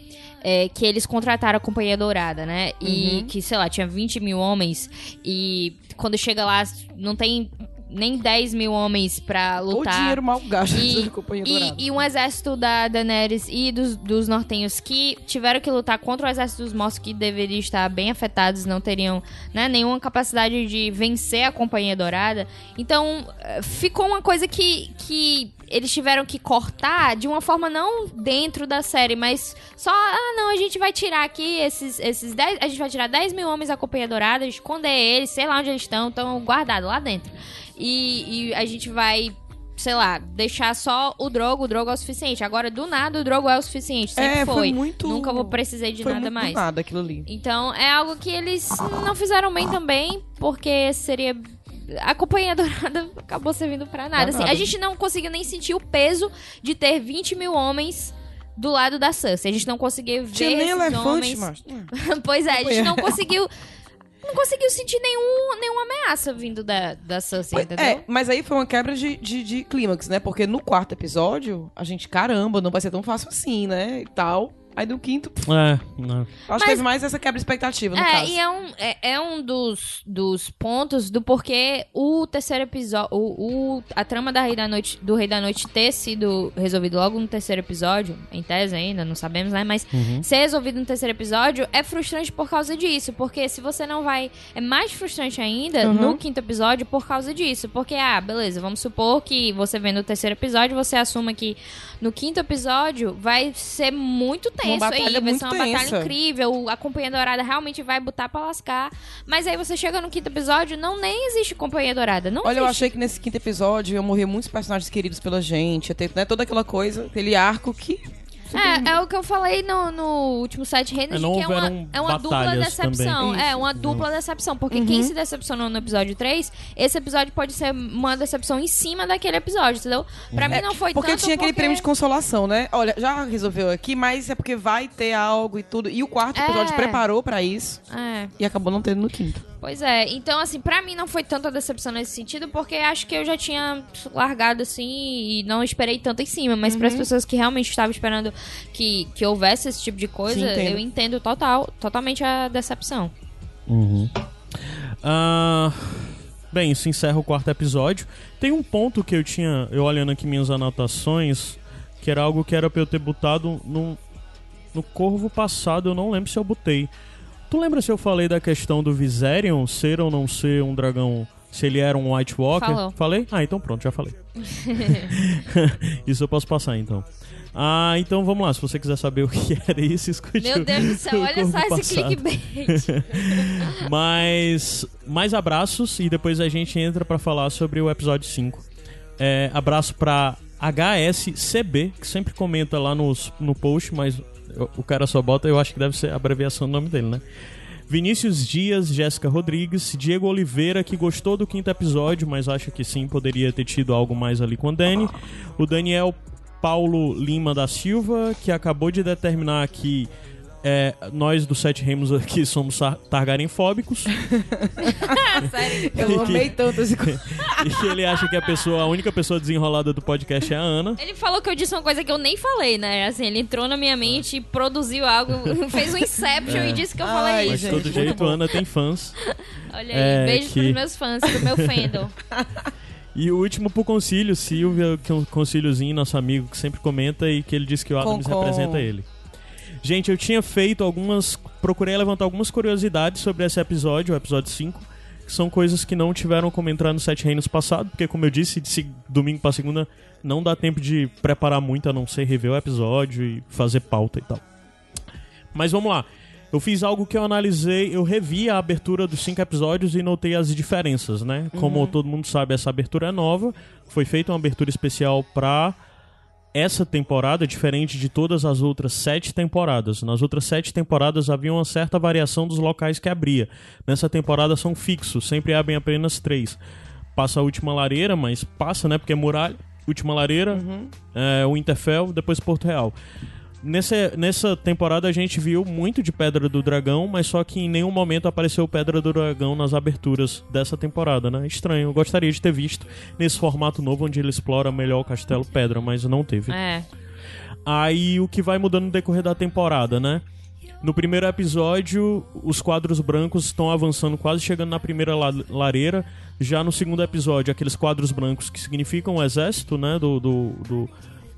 é, que eles contrataram a Companhia Dourada, né? E Uhum. que, sei lá, tinha 20 mil homens. E quando chega lá, não tem nem 10 mil homens pra O lutar. dinheiro mal gasto E- E, e um exército da Daenerys e dos, dos nortenhos que tiveram que lutar contra o exército dos mortos que deveriam estar bem afetados, não teriam né, nenhuma capacidade de vencer a Companhia Dourada. Então, eh, ficou uma coisa que, que eles tiveram que cortar de uma forma não dentro da série, mas só, ah, não, a gente vai tirar aqui esses, esses 10, a gente vai tirar 10 mil homens da Companhia Dourada, esconder eles, sei lá onde eles estão, estão guardados lá dentro. E, e a gente vai sei lá, deixar só o Drogo, o Drogo é o suficiente. Agora, do nada, o Drogo é o suficiente. Sempre É, foi. foi muito- Nunca vou precisar de Foi nada muito mais. do nada aquilo ali. Então, é algo que eles não fizeram bem também, porque seria. A Companhia Dourada acabou servindo pra nada. Assim, nada. a gente não conseguiu nem sentir o peso de ter 20 mil homens do lado da Cersei. A gente não conseguiu ver Tinha nem elefante, homens... macho. pois é, a gente não conseguiu... Não conseguiu sentir nenhum, nenhuma ameaça vindo da, da Cersei, entendeu? É, mas aí foi uma quebra de, de, de clímax, né? Porque no quarto episódio, a gente, caramba, não vai ser tão fácil assim, né? E tal. Aí no quinto, pff, É, não. acho que teve mais essa quebra de expectativa, no É, caso. e é um, é, é um dos, dos pontos do porquê o terceiro episódio, o, o- a trama da Rei da Noite, do Rei da Noite ter sido resolvido logo no terceiro episódio, em tese ainda, não sabemos, né? Mas ser resolvido no terceiro episódio é frustrante por causa disso, porque se você não vai... É mais frustrante ainda Uhum. no quinto episódio por causa disso, porque, ah, beleza, vamos supor que você vendo o terceiro episódio, você assuma que no quinto episódio vai ser muito tenso Uma aí, batalha vai ser uma batalha tensa. incrível, a Companhia Dourada realmente vai botar pra lascar. Mas aí você chega no quinto episódio, não nem existe Companhia Dourada. Não Olha, eu existe. achei que nesse quinto episódio iam morrer muitos personagens queridos pela gente. Ia ter né, toda aquela coisa, aquele arco que. É, é o que eu falei no, no último site Reinos, É, que é uma, é uma dupla decepção. também. É, uma dupla decepção. Porque quem se decepcionou no episódio 3, esse episódio pode ser uma decepção em cima daquele episódio, entendeu? Pra mim não foi Porque tanto tinha aquele porque- prêmio de consolação, né? Olha, já resolveu aqui, mas é porque vai ter algo e tudo. E o quarto episódio É. preparou pra isso É. e acabou não tendo no quinto. Pois é, então assim, pra mim não foi tanta decepção nesse sentido, porque acho que eu já tinha largado assim e não esperei tanto em cima, mas Uhum. para as pessoas que realmente estavam esperando que, que houvesse esse tipo de coisa, Sim, entendo. eu entendo total, totalmente a decepção. Ah, bem, isso encerra o quarto episódio. Tem um ponto que eu tinha, eu olhando aqui minhas anotações, que era algo que era pra eu ter botado no, no Corvo passado, eu não lembro se eu botei. Tu lembra se eu falei da questão do Viserion ser ou não ser um dragão, se ele era um White Walker? Falou. Falei? Ah, então pronto, já falei. isso eu posso passar então. Ah, então vamos lá, se você quiser saber o que era isso, escute Meu Deus do céu, olha só Corvo esse passado. clickbait. Mas mais abraços e depois a gente entra pra falar sobre o episódio 5. É, abraço pra HSCB, que sempre comenta lá nos, no post, mas o- cara só bota, eu acho que deve ser a abreviação do nome dele, né? Vinícius Dias, Jéssica Rodrigues, Diego Oliveira, que gostou do quinto episódio, mas acha que sim, poderia ter tido algo mais ali com o Dani. O Daniel Paulo Lima da Silva, que acabou de determinar que é, nós do Sete Reinos aqui somos targarenfóbicos. Sério? Eu amei tanto esse E que ele acha que a pessoa, a única pessoa desenrolada do podcast é a Ana. Ele falou que eu disse uma coisa que eu nem falei, né? Assim, ele entrou na minha mente, produziu algo, fez um Inception é. e disse que eu falei Ai, isso. Mas de todo jeito, a Ana tem fãs. Olha aí, é, beijo que... pros meus fãs, pro meu fandom. E o último pro Concílio, Silvia, que é um concíliozinho, nosso amigo, que sempre comenta e que ele diz que o Adams com, representa ele. Gente, eu tinha feito algumas. Procurei levantar algumas curiosidades sobre esse episódio, o episódio 5, que são coisas que não tiveram como entrar no Sete Reinos passado, porque, como eu disse, de domingo pra segunda não dá tempo de preparar muito a não ser rever o episódio e fazer pauta e tal. Mas vamos lá. Eu fiz algo que eu analisei, eu revi a abertura dos cinco episódios e notei as diferenças, né? Como uhum. todo mundo sabe, essa abertura é nova. Foi feita uma abertura especial pra essa temporada, diferente de todas as outras sete temporadas. Nas outras sete temporadas havia uma certa variação dos locais que abria. Nessa temporada são fixos, sempre abrem apenas três. Passa a última lareira, mas passa, né? Porque é muralha. Última lareira, uhum. é, o Interfell, depois Porto Real. Nessa, nessa temporada a gente viu muito de Pedra do Dragão, mas só que em nenhum momento apareceu Pedra do Dragão nas aberturas dessa temporada, né? Estranho, eu gostaria de ter visto nesse formato novo onde ele explora melhor o Castelo Pedra, mas não teve. É. Aí o que vai mudando no decorrer da temporada, né? No primeiro episódio, os quadros brancos estão avançando, quase chegando na primeira lareira. Já no segundo episódio, aqueles quadros brancos que significam o exército, né? Do, do, do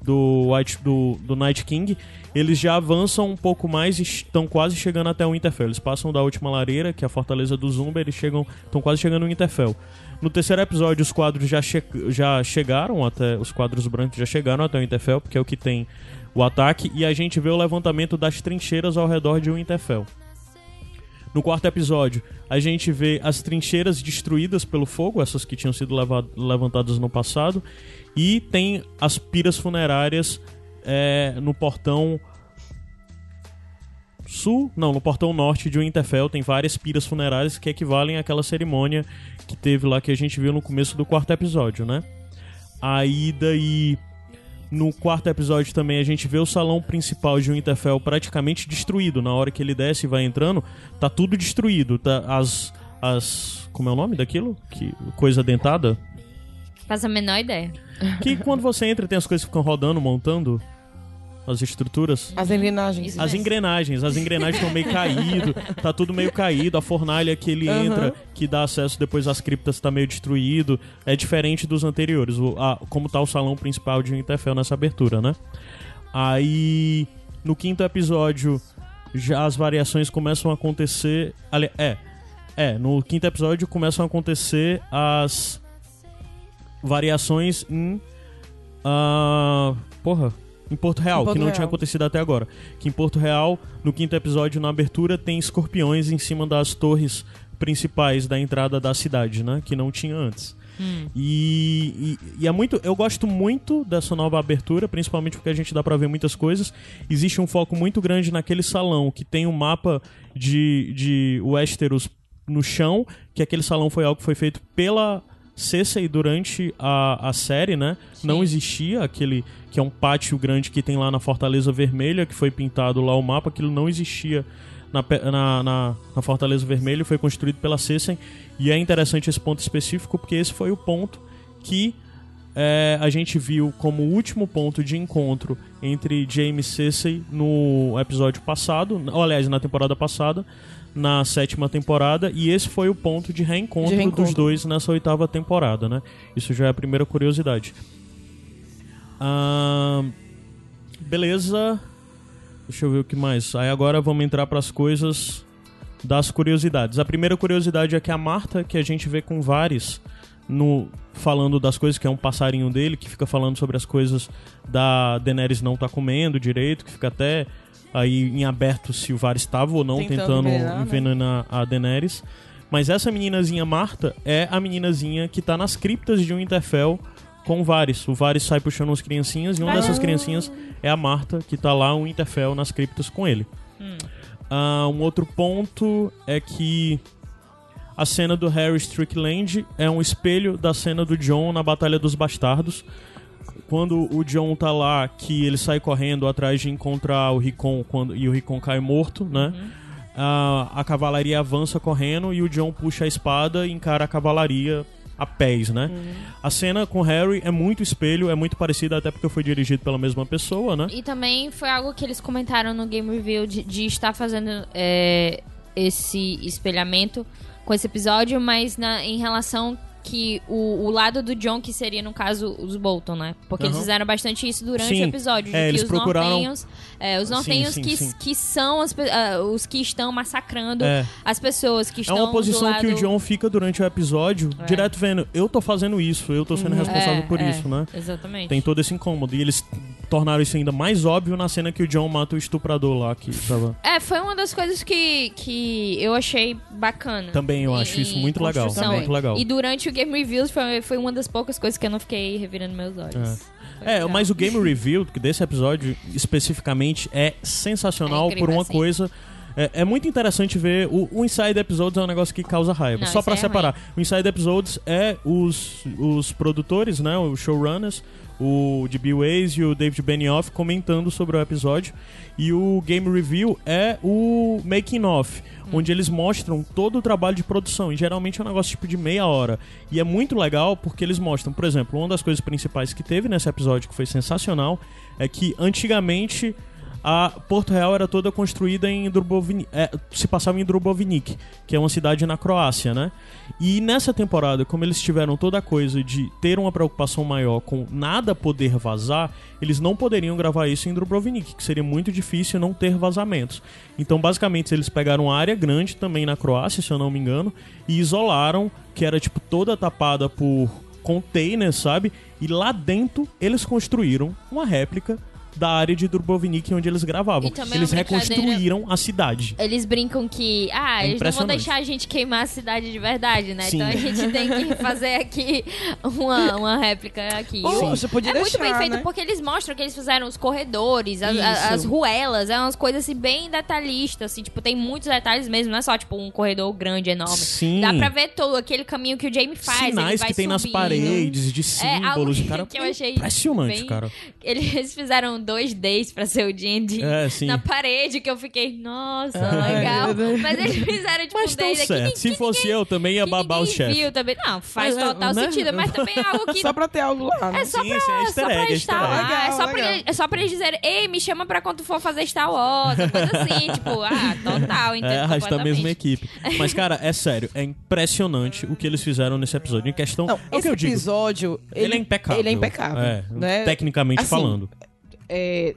do, White, do, do Night King, eles já avançam um pouco mais e estão quase chegando até o Winterfell. Eles passam da última lareira, que é a fortaleza do Zumba, eles chegam, estão quase chegando no Winterfell. No terceiro episódio, os quadros já, che já chegaram até. Os quadros brancos já chegaram até o Winterfell, porque é o que tem o ataque, e a gente vê o levantamento das trincheiras ao redor de Winterfell. No quarto episódio, a gente vê as trincheiras destruídas pelo fogo, essas que tinham sido levantadas no passado, e tem as piras funerárias é, no portão sul, não, no portão norte de Winterfell tem várias piras funerárias que equivalem àquela cerimônia que teve lá que a gente viu no começo do quarto episódio, né? Aí daí no quarto episódio também a gente vê o salão principal de Winterfell praticamente destruído. Na hora que ele desce e vai entrando, tá tudo destruído. Tá, as. as como é o nome daquilo? Que, coisa dentada? Faz a menor ideia. Que quando você entra tem as coisas que ficam rodando, montando as estruturas. As engrenagens. As engrenagens. As engrenagens estão meio caído, tá tudo meio caído. A fornalha que ele uhum. entra, que dá acesso depois às criptas, está meio destruído. É diferente dos anteriores. O, a, como tá o salão principal de Winterfell nessa abertura, né? Aí, no quinto episódio, já as variações começam a acontecer. Ali, é, é, no quinto episódio começam a acontecer as variações em. Uh, porra, em Porto Real, em Porto que não Real. tinha acontecido até agora. Que em Porto Real, no quinto episódio, na abertura, tem escorpiões em cima das torres principais da entrada da cidade, né? Que não tinha antes. Hum. E, e, e, é muito. Eu gosto muito dessa nova abertura, principalmente porque a gente dá pra ver muitas coisas. Existe um foco muito grande naquele salão que tem um mapa de, de Westeros no chão, que aquele salão foi algo que foi feito pela Cersei durante a, a série, né? Sim. Não existia aquele que é um pátio grande que tem lá na Fortaleza Vermelha, que foi pintado lá o mapa, aquilo não existia na, na, na, na Fortaleza Vermelha, foi construído pela Cersei. E é interessante esse ponto específico, porque esse foi o ponto que é, a gente viu como último ponto de encontro entre Jaime e Cersei no episódio passado, ou aliás, na temporada passada, na sétima temporada e esse foi o ponto de reencontro, de reencontro, dos dois nessa oitava temporada, né? Isso já é a primeira curiosidade. Ah, beleza. Deixa eu ver o que mais. Aí agora vamos entrar para as coisas das curiosidades. A primeira curiosidade é que a Marta, que a gente vê com vários no falando das coisas que é um passarinho dele que fica falando sobre as coisas da Daenerys não tá comendo direito, que fica até aí em aberto se o VAR estava ou não tentando, tentando envenenar, né? envenenar né? a Daenerys. Mas essa meninazinha Marta é a meninazinha que tá nas criptas de um Interfell com o Varys. O Varys sai puxando umas criancinhas e uma ah. dessas criancinhas é a Marta, que tá lá um Interfell nas criptas com ele. Hum. Ah, um outro ponto é que a cena do Harry Strickland é um espelho da cena do John na Batalha dos Bastardos. Quando o John tá lá, que ele sai correndo atrás de encontrar o Rickon quando, e o Rickon cai morto, né? Ah, a cavalaria avança correndo e o John puxa a espada e encara a cavalaria a pés, né? A cena com Harry é muito espelho, é muito parecida, até porque foi dirigido pela mesma pessoa, né? E também foi algo que eles comentaram no Game Review de, de estar fazendo é, esse espelhamento com esse episódio, mas na- em relação que o, o lado do John, que seria, no caso, os Bolton, né? Porque eles Aham. fizeram bastante isso durante Sim. o episódio. de É, que eles os procuraram- nortenhos, é, os nortenhos sim, que, sim. que são as ah, os que estão massacrando É. as pessoas que É estão uma posição do lado... que o John fica durante o episódio, É. direto vendo, eu tô fazendo isso, eu tô sendo responsável É, por é, isso, né? Exatamente. Tem todo esse incômodo. E eles tornaram isso ainda mais óbvio na cena que o John mata o estuprador lá que tava. É, foi uma das coisas que, que eu achei bacana. Também eu acho isso muito legal. Muito legal. E durante o Game Reviews foi, foi uma das poucas coisas que eu não fiquei revirando meus olhos. É, legal. mas o Game Review desse episódio especificamente é sensacional É incrível, por uma assim. coisa. É, é muito interessante ver. O, o Inside Episodes é um negócio que causa raiva. Não, Só pra é separar. O Inside Episodes é os, os produtores, né? Os showrunners, o D.B. Weiss e o David Benioff comentando sobre o episódio. E o Game Review é o Making Off, onde eles mostram todo o trabalho de produção. E geralmente é um negócio tipo de meia hora. E é muito legal porque eles mostram, por exemplo, uma das coisas principais que teve nesse episódio que foi sensacional é que antigamente a Porto Real era toda construída em Dubrovnik, é, se passava em Dubrovnik, que é uma cidade na Croácia, né? E nessa temporada, como eles tiveram toda a coisa de ter uma preocupação maior com nada poder vazar, eles não poderiam gravar isso em Dubrovnik, que seria muito difícil não ter vazamentos. Então, basicamente, eles pegaram uma área grande também na Croácia, se eu não me engano, e isolaram, que era tipo toda tapada por containers, sabe? E lá dentro eles construíram uma réplica da área de Dubrovnik onde eles gravavam. E também Eles brincadeira- reconstruíram a cidade. Eles brincam que, ah, É eles não vão deixar a gente queimar a cidade de verdade, né? Sim. Então a gente tem que fazer aqui uma, uma réplica aqui. Você podia é muito deixar, bem feito né? porque eles mostram que eles fizeram os corredores, as, a- as ruelas, é umas coisas assim bem detalhistas, assim, tipo, tem muitos detalhes mesmo, não é só tipo um corredor grande, enorme. Sim. Dá pra ver todo aquele caminho que o Jamie faz, ele Sinais vai que tem nas subindo. paredes, de É, algo símbolos. que, cara, que eu achei impressionante, bem- cara. Eles fizeram dois Ds pra ser o D&D É, sim. na parede, que eu fiquei, nossa, Ai, legal. Mas eles fizeram tipo Mas um tão certo. que Se fosse eu, também ia babar o ninguém chefe. também. Não, faz Mas é, total né? sentido, mas também é algo que Só pra ter algo lá. né? é só Sim, pra, sim, é só pra é é, só pra, legal. é só pra eles dizerem, ei, me chama pra quando for fazer Star Wars, coisa assim, tipo, ah, total, entendo É, arrasta a mesma equipe. Mas, cara, é sério, é impressionante o que eles fizeram nesse episódio. Em questão. Não, é o que esse eu digo. episódio. Ele, é impecável. Ele é impecável. É, né? Tecnicamente Assim, falando. É,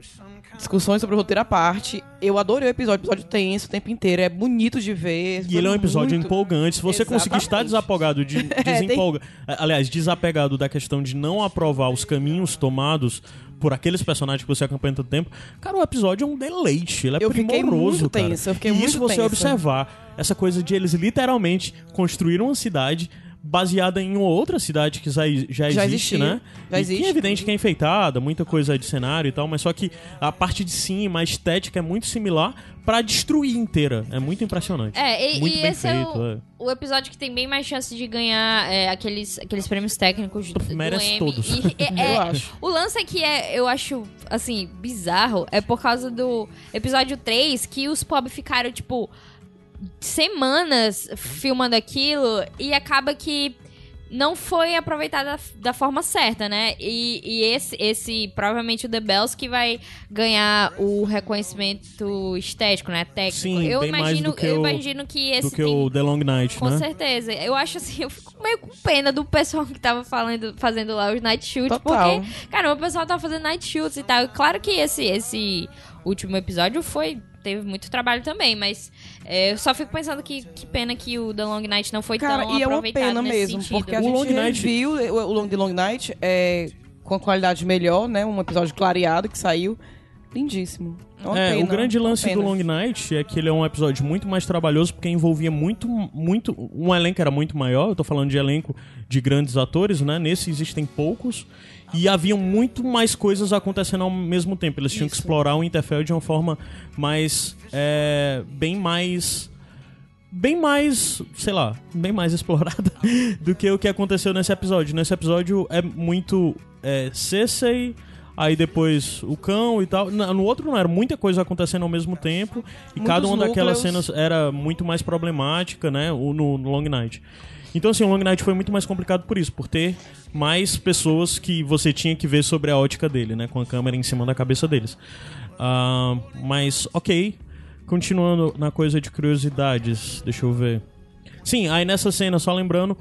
discussões sobre o roteiro à parte. Eu adorei o episódio, episódio tenso o tempo inteiro. É bonito de ver. E ele é um episódio muito- empolgante. Se você conseguir estar Exatamente. desapegado de tem- desempolga... aliás, desapegado da questão de não aprovar os caminhos tomados por aqueles personagens que você acompanha tanto tempo, cara, o episódio é um deleite. Ele é Eu primoroso, cara. tensa, eu fiquei e muito isso você tensa. observar essa coisa de eles literalmente construíram uma cidade baseada em uma outra cidade que já, já Já existe, existia. né? Já e existe. é evidente que é enfeitada, muita coisa de cenário e tal, mas só que a parte de cima, a estética é muito similar pra destruir inteira. É muito impressionante. É, e, muito e bem esse é feito. o, é. o episódio que tem bem mais chance de ganhar é, aqueles, aqueles prêmios técnicos do Merece Emmy. todos. E- é- Eu acho. O lance é que é, eu acho, assim, bizarro, é por causa do episódio 3, que os pub ficaram, tipo, semanas filmando aquilo e acaba que não foi aproveitado da, forma certa, né? E, e esse, esse, provavelmente o The Bells que vai ganhar o reconhecimento estético, né? Técnico. Sim, eu bem mais imagino, do que eu o- imagino que esse Do que tem- o The Long Night, com né? certeza. Eu acho assim, eu fico meio com pena do pessoal que tava falando, fazendo lá os night shoots, Total. porque, cara, o pessoal tava fazendo night shoots e tal. Claro que esse, esse último episódio foi. Teve muito trabalho também, mas é, eu só fico pensando que, que pena que o The Long Night não foi Cara, tão e é uma aproveitado pena mesmo, sentido. porque a O gente Long Night- reviu o, Long, The Long Night é, com a qualidade melhor, né? Um episódio clareado que saiu. Lindíssimo. É, É, pena, o grande lance do. Long Night é que ele é um episódio muito mais trabalhoso porque envolvia muito, muito. Um elenco era muito maior. Eu tô falando de elenco de grandes atores, né? Nesse existem poucos. E haviam muito mais coisas acontecendo ao mesmo tempo. Eles tinham que Isso. explorar o Interfell de uma forma mais. é, bem mais. Bem mais, sei lá, bem mais explorada do que o que aconteceu nesse episódio. Nesse episódio é muito é, Cersei, aí depois o cão e tal. No outro não, era muita coisa acontecendo ao mesmo tempo. E Muitos cada uma daquelas núcleos. cenas era muito mais problemática, né? No, no Long Night. Então, assim, o Long Night foi muito mais complicado por isso, por ter mais pessoas que você tinha que ver sobre a ótica dele, né? Com a câmera em cima da cabeça deles. Ah, mas, ok. Continuando na coisa de curiosidades, deixa eu ver. Sim, aí nessa cena, só lembrando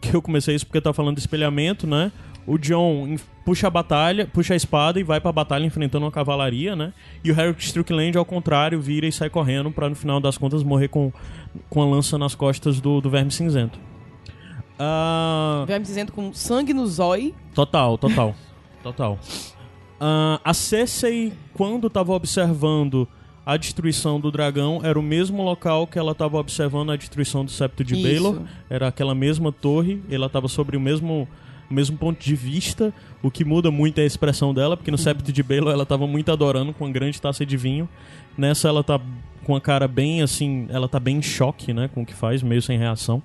que eu comecei isso porque tá falando de espelhamento, né? O John puxa a batalha, puxa a espada e vai pra batalha enfrentando uma cavalaria, né? E o Harry Strickland, ao contrário, vira e sai correndo pra no final das contas morrer com, com a lança nas costas do, do Verme Cinzento. Ah, Verme dizendo com sangue no zóio. Total, total. total. Ah, a Cersei, quando estava observando a destruição do dragão, era o mesmo local que ela estava observando a destruição do septo de Isso. Baelor. Era aquela mesma torre, ela estava sobre o mesmo, o mesmo ponto de vista. O que muda muito é a expressão dela, porque no septo de Baelor ela estava muito adorando com uma grande taça de vinho. Nessa ela tá com a cara bem assim, ela tá bem em choque, né, com o que faz, meio sem reação.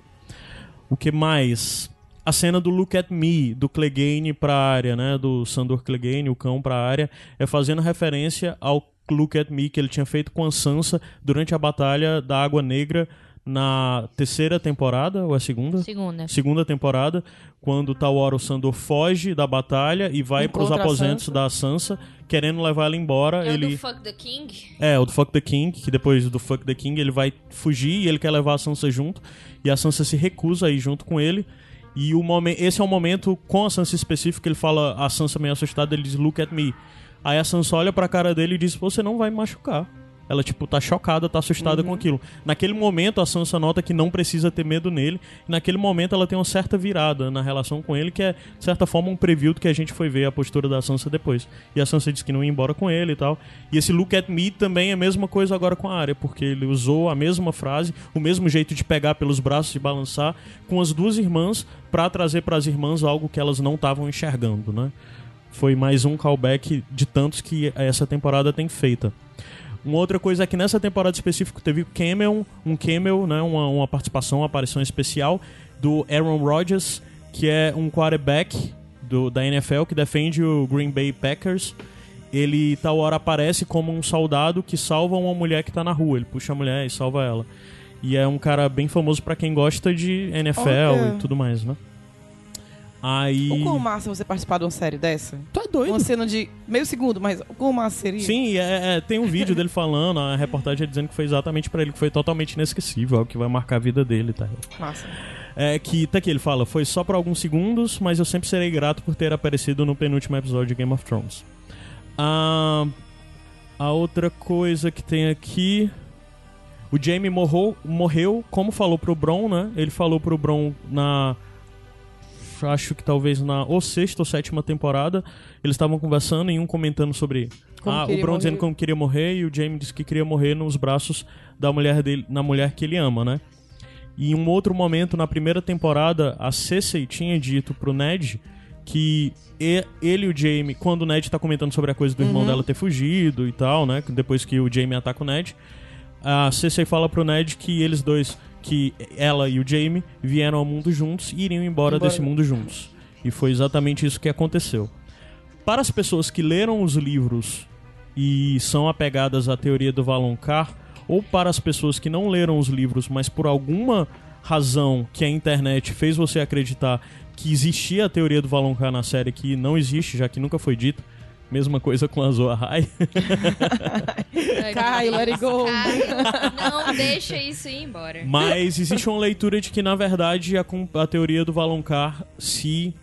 O que mais? A cena do Look at Me, do Clegane pra área, né? Do Sandor Clegane, o cão pra área, é fazendo referência ao Look at Me que ele tinha feito com a Sansa durante a batalha da Água Negra na terceira temporada, ou é a segunda? Segunda. Segunda temporada, quando Tawara o Sandor foge da batalha e vai pros Encontra a aposentos Sansa. da Sansa, querendo levar ela embora. É ele... o do Fuck the King? É, o do Fuck the King, que depois do Fuck the King ele vai fugir e ele quer levar a Sansa junto. E a Sansa se recusa a ir junto com ele. E o momen- esse é o momento, com a Sansa específico, ele fala, a Sansa meio assustada, ele diz, look at me. Aí a Sansa olha pra cara dele e diz, você não vai me machucar. Ela, tipo, tá chocada, tá assustada com aquilo. Naquele momento, a Sansa nota que não precisa ter medo nele. E naquele momento, ela tem uma certa virada na relação com ele, que é, de certa forma, um preview do que a gente foi ver a postura da Sansa depois. E a Sansa diz que não ia embora com ele e tal. E esse look at me também é a mesma coisa agora com a área, porque ele usou a mesma frase, o mesmo jeito de pegar pelos braços e balançar com as duas irmãs pra trazer pras irmãs algo que elas não estavam enxergando, né? Foi mais um callback de tantos que essa temporada tem feita. Uma outra coisa é que nessa temporada específica teve cameo, um cameo, né, uma, uma participação, uma aparição especial do Aaron Rodgers, que é um quarterback do, da NFL que defende o Green Bay Packers. Ele tal hora aparece como um soldado que salva uma mulher que tá na rua. Ele puxa a mulher e salva ela. E é um cara bem famoso pra quem gosta de NFL Olha. e tudo mais, né? Aí. O quão massa você participar de uma série dessa? Tu é doido? Uma cena de meio segundo, mas o quão massa seria? Sim, é, é, tem um vídeo dele falando, a reportagem dizendo que foi exatamente pra ele, que foi totalmente inesquecível, algo que vai marcar a vida dele, tá? Massa. É que, tá aqui, ele fala, foi só por alguns segundos, mas eu sempre serei grato por ter aparecido no penúltimo episódio de Game of Thrones. Ah, a outra coisa que tem aqui... O Jaime morreu, morreu, como falou pro Bron, né? Ele falou pro Bron na... Acho que talvez na ou sexta ou sétima temporada, eles estavam conversando e um comentando sobre Como ah, o Bron dizendo como queria morrer e o Jaime disse que queria morrer nos braços da mulher dele, na mulher que ele ama, né? E em um outro momento, na primeira temporada, a Cersei tinha dito pro Ned que ele e o Jaime, quando o Ned tá comentando sobre a coisa do irmão dela ter fugido e tal, né? Depois que o Jaime ataca o Ned, a Cersei fala pro Ned que eles dois, que ela e o Jaime, vieram ao mundo juntos e iriam embora, Embora. desse mundo juntos. E foi exatamente isso que aconteceu. Para as pessoas que leram os livros e são apegadas à teoria do Valonqar, ou para as pessoas que não leram os livros, mas por alguma razão que a internet fez você acreditar que existia a teoria do Valonqar na série que não existe, já que nunca foi dita. Mesma coisa com a Zoa High. Cai, let it go. Cai. Não deixa isso ir embora. Mas existe uma leitura de que, na verdade, a, a teoria do Valonqar se,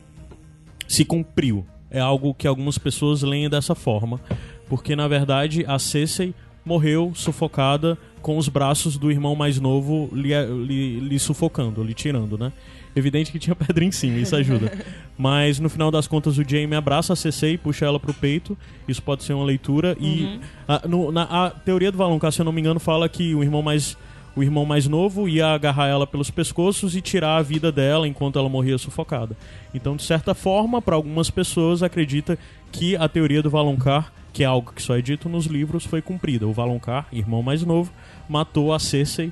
se cumpriu. É algo que algumas pessoas leem dessa forma. Porque, na verdade, a Cersei morreu sufocada com os braços do irmão mais novo lhe, lhe, lhe sufocando, lhe tirando, né? Evidente que tinha pedra em cima, isso ajuda. Mas no final das contas o Jaime abraça a Cersei e puxa ela pro peito. Isso pode ser uma leitura. E a, no- na, a teoria do Valonqar, se eu não me engano, fala que o irmão mais. o irmão mais novo ia agarrar ela pelos pescoços e tirar a vida dela enquanto ela morria sufocada. Então, de certa forma, para algumas pessoas, acredita que a teoria do Valonqar, que é algo que só é dito nos livros, foi cumprida. O Valonqar, irmão mais novo, matou a Cersei.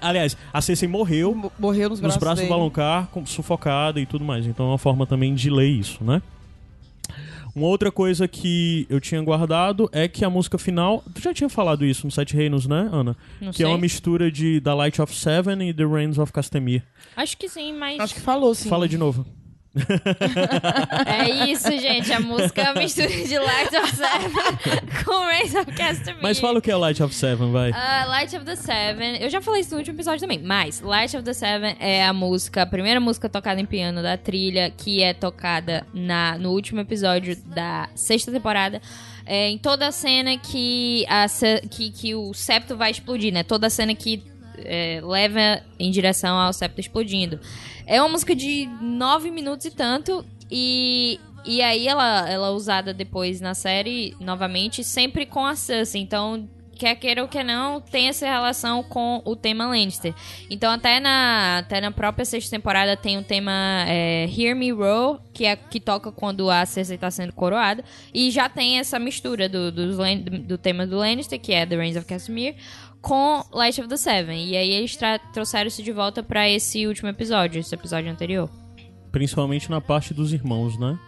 Aliás, a Cersei morreu Mo- Morreu nos nos braços, braços do com- sufocada e tudo mais. Então é uma forma também de ler isso, né? Uma outra coisa que eu tinha guardado é que a música final. Tu já tinha falado isso no Sete Reinos, né, Ana? Não que sei. é uma mistura de The Light of Seven e The Reigns of Castamere. Acho que sim, mas. Acho que falou, sim. Fala de novo. É isso, gente. A música é uma mistura de Light of Seven com Race of Castamere. Mas fala o que é Light of Seven, vai. Ah, Light of the Seven. Eu já falei isso no último episódio também. Mas Light of the Seven é a música, a primeira música tocada em piano da trilha, que é tocada na, no último episódio da sexta temporada. É, em toda a cena que, a, que, que o septo vai explodir, né? Toda a cena que é, leva em direção ao septo explodindo. É uma música de nove minutos e tanto. E, e aí ela, ela é usada depois na série, novamente, sempre com a Cersei. Então, quer queira ou quer não, tem essa relação com o tema Lannister. Então, até na, até na própria sexta temporada tem o tema é, Hear Me Roar, que, é, que toca quando a Cersei está sendo coroada. E já tem essa mistura do, Lan- do tema do Lannister, que é The Reigns of Castamere, com Light of the Seven. E aí eles trouxeram isso de volta pra esse último episódio, esse episódio anterior. Principalmente na parte dos irmãos, né?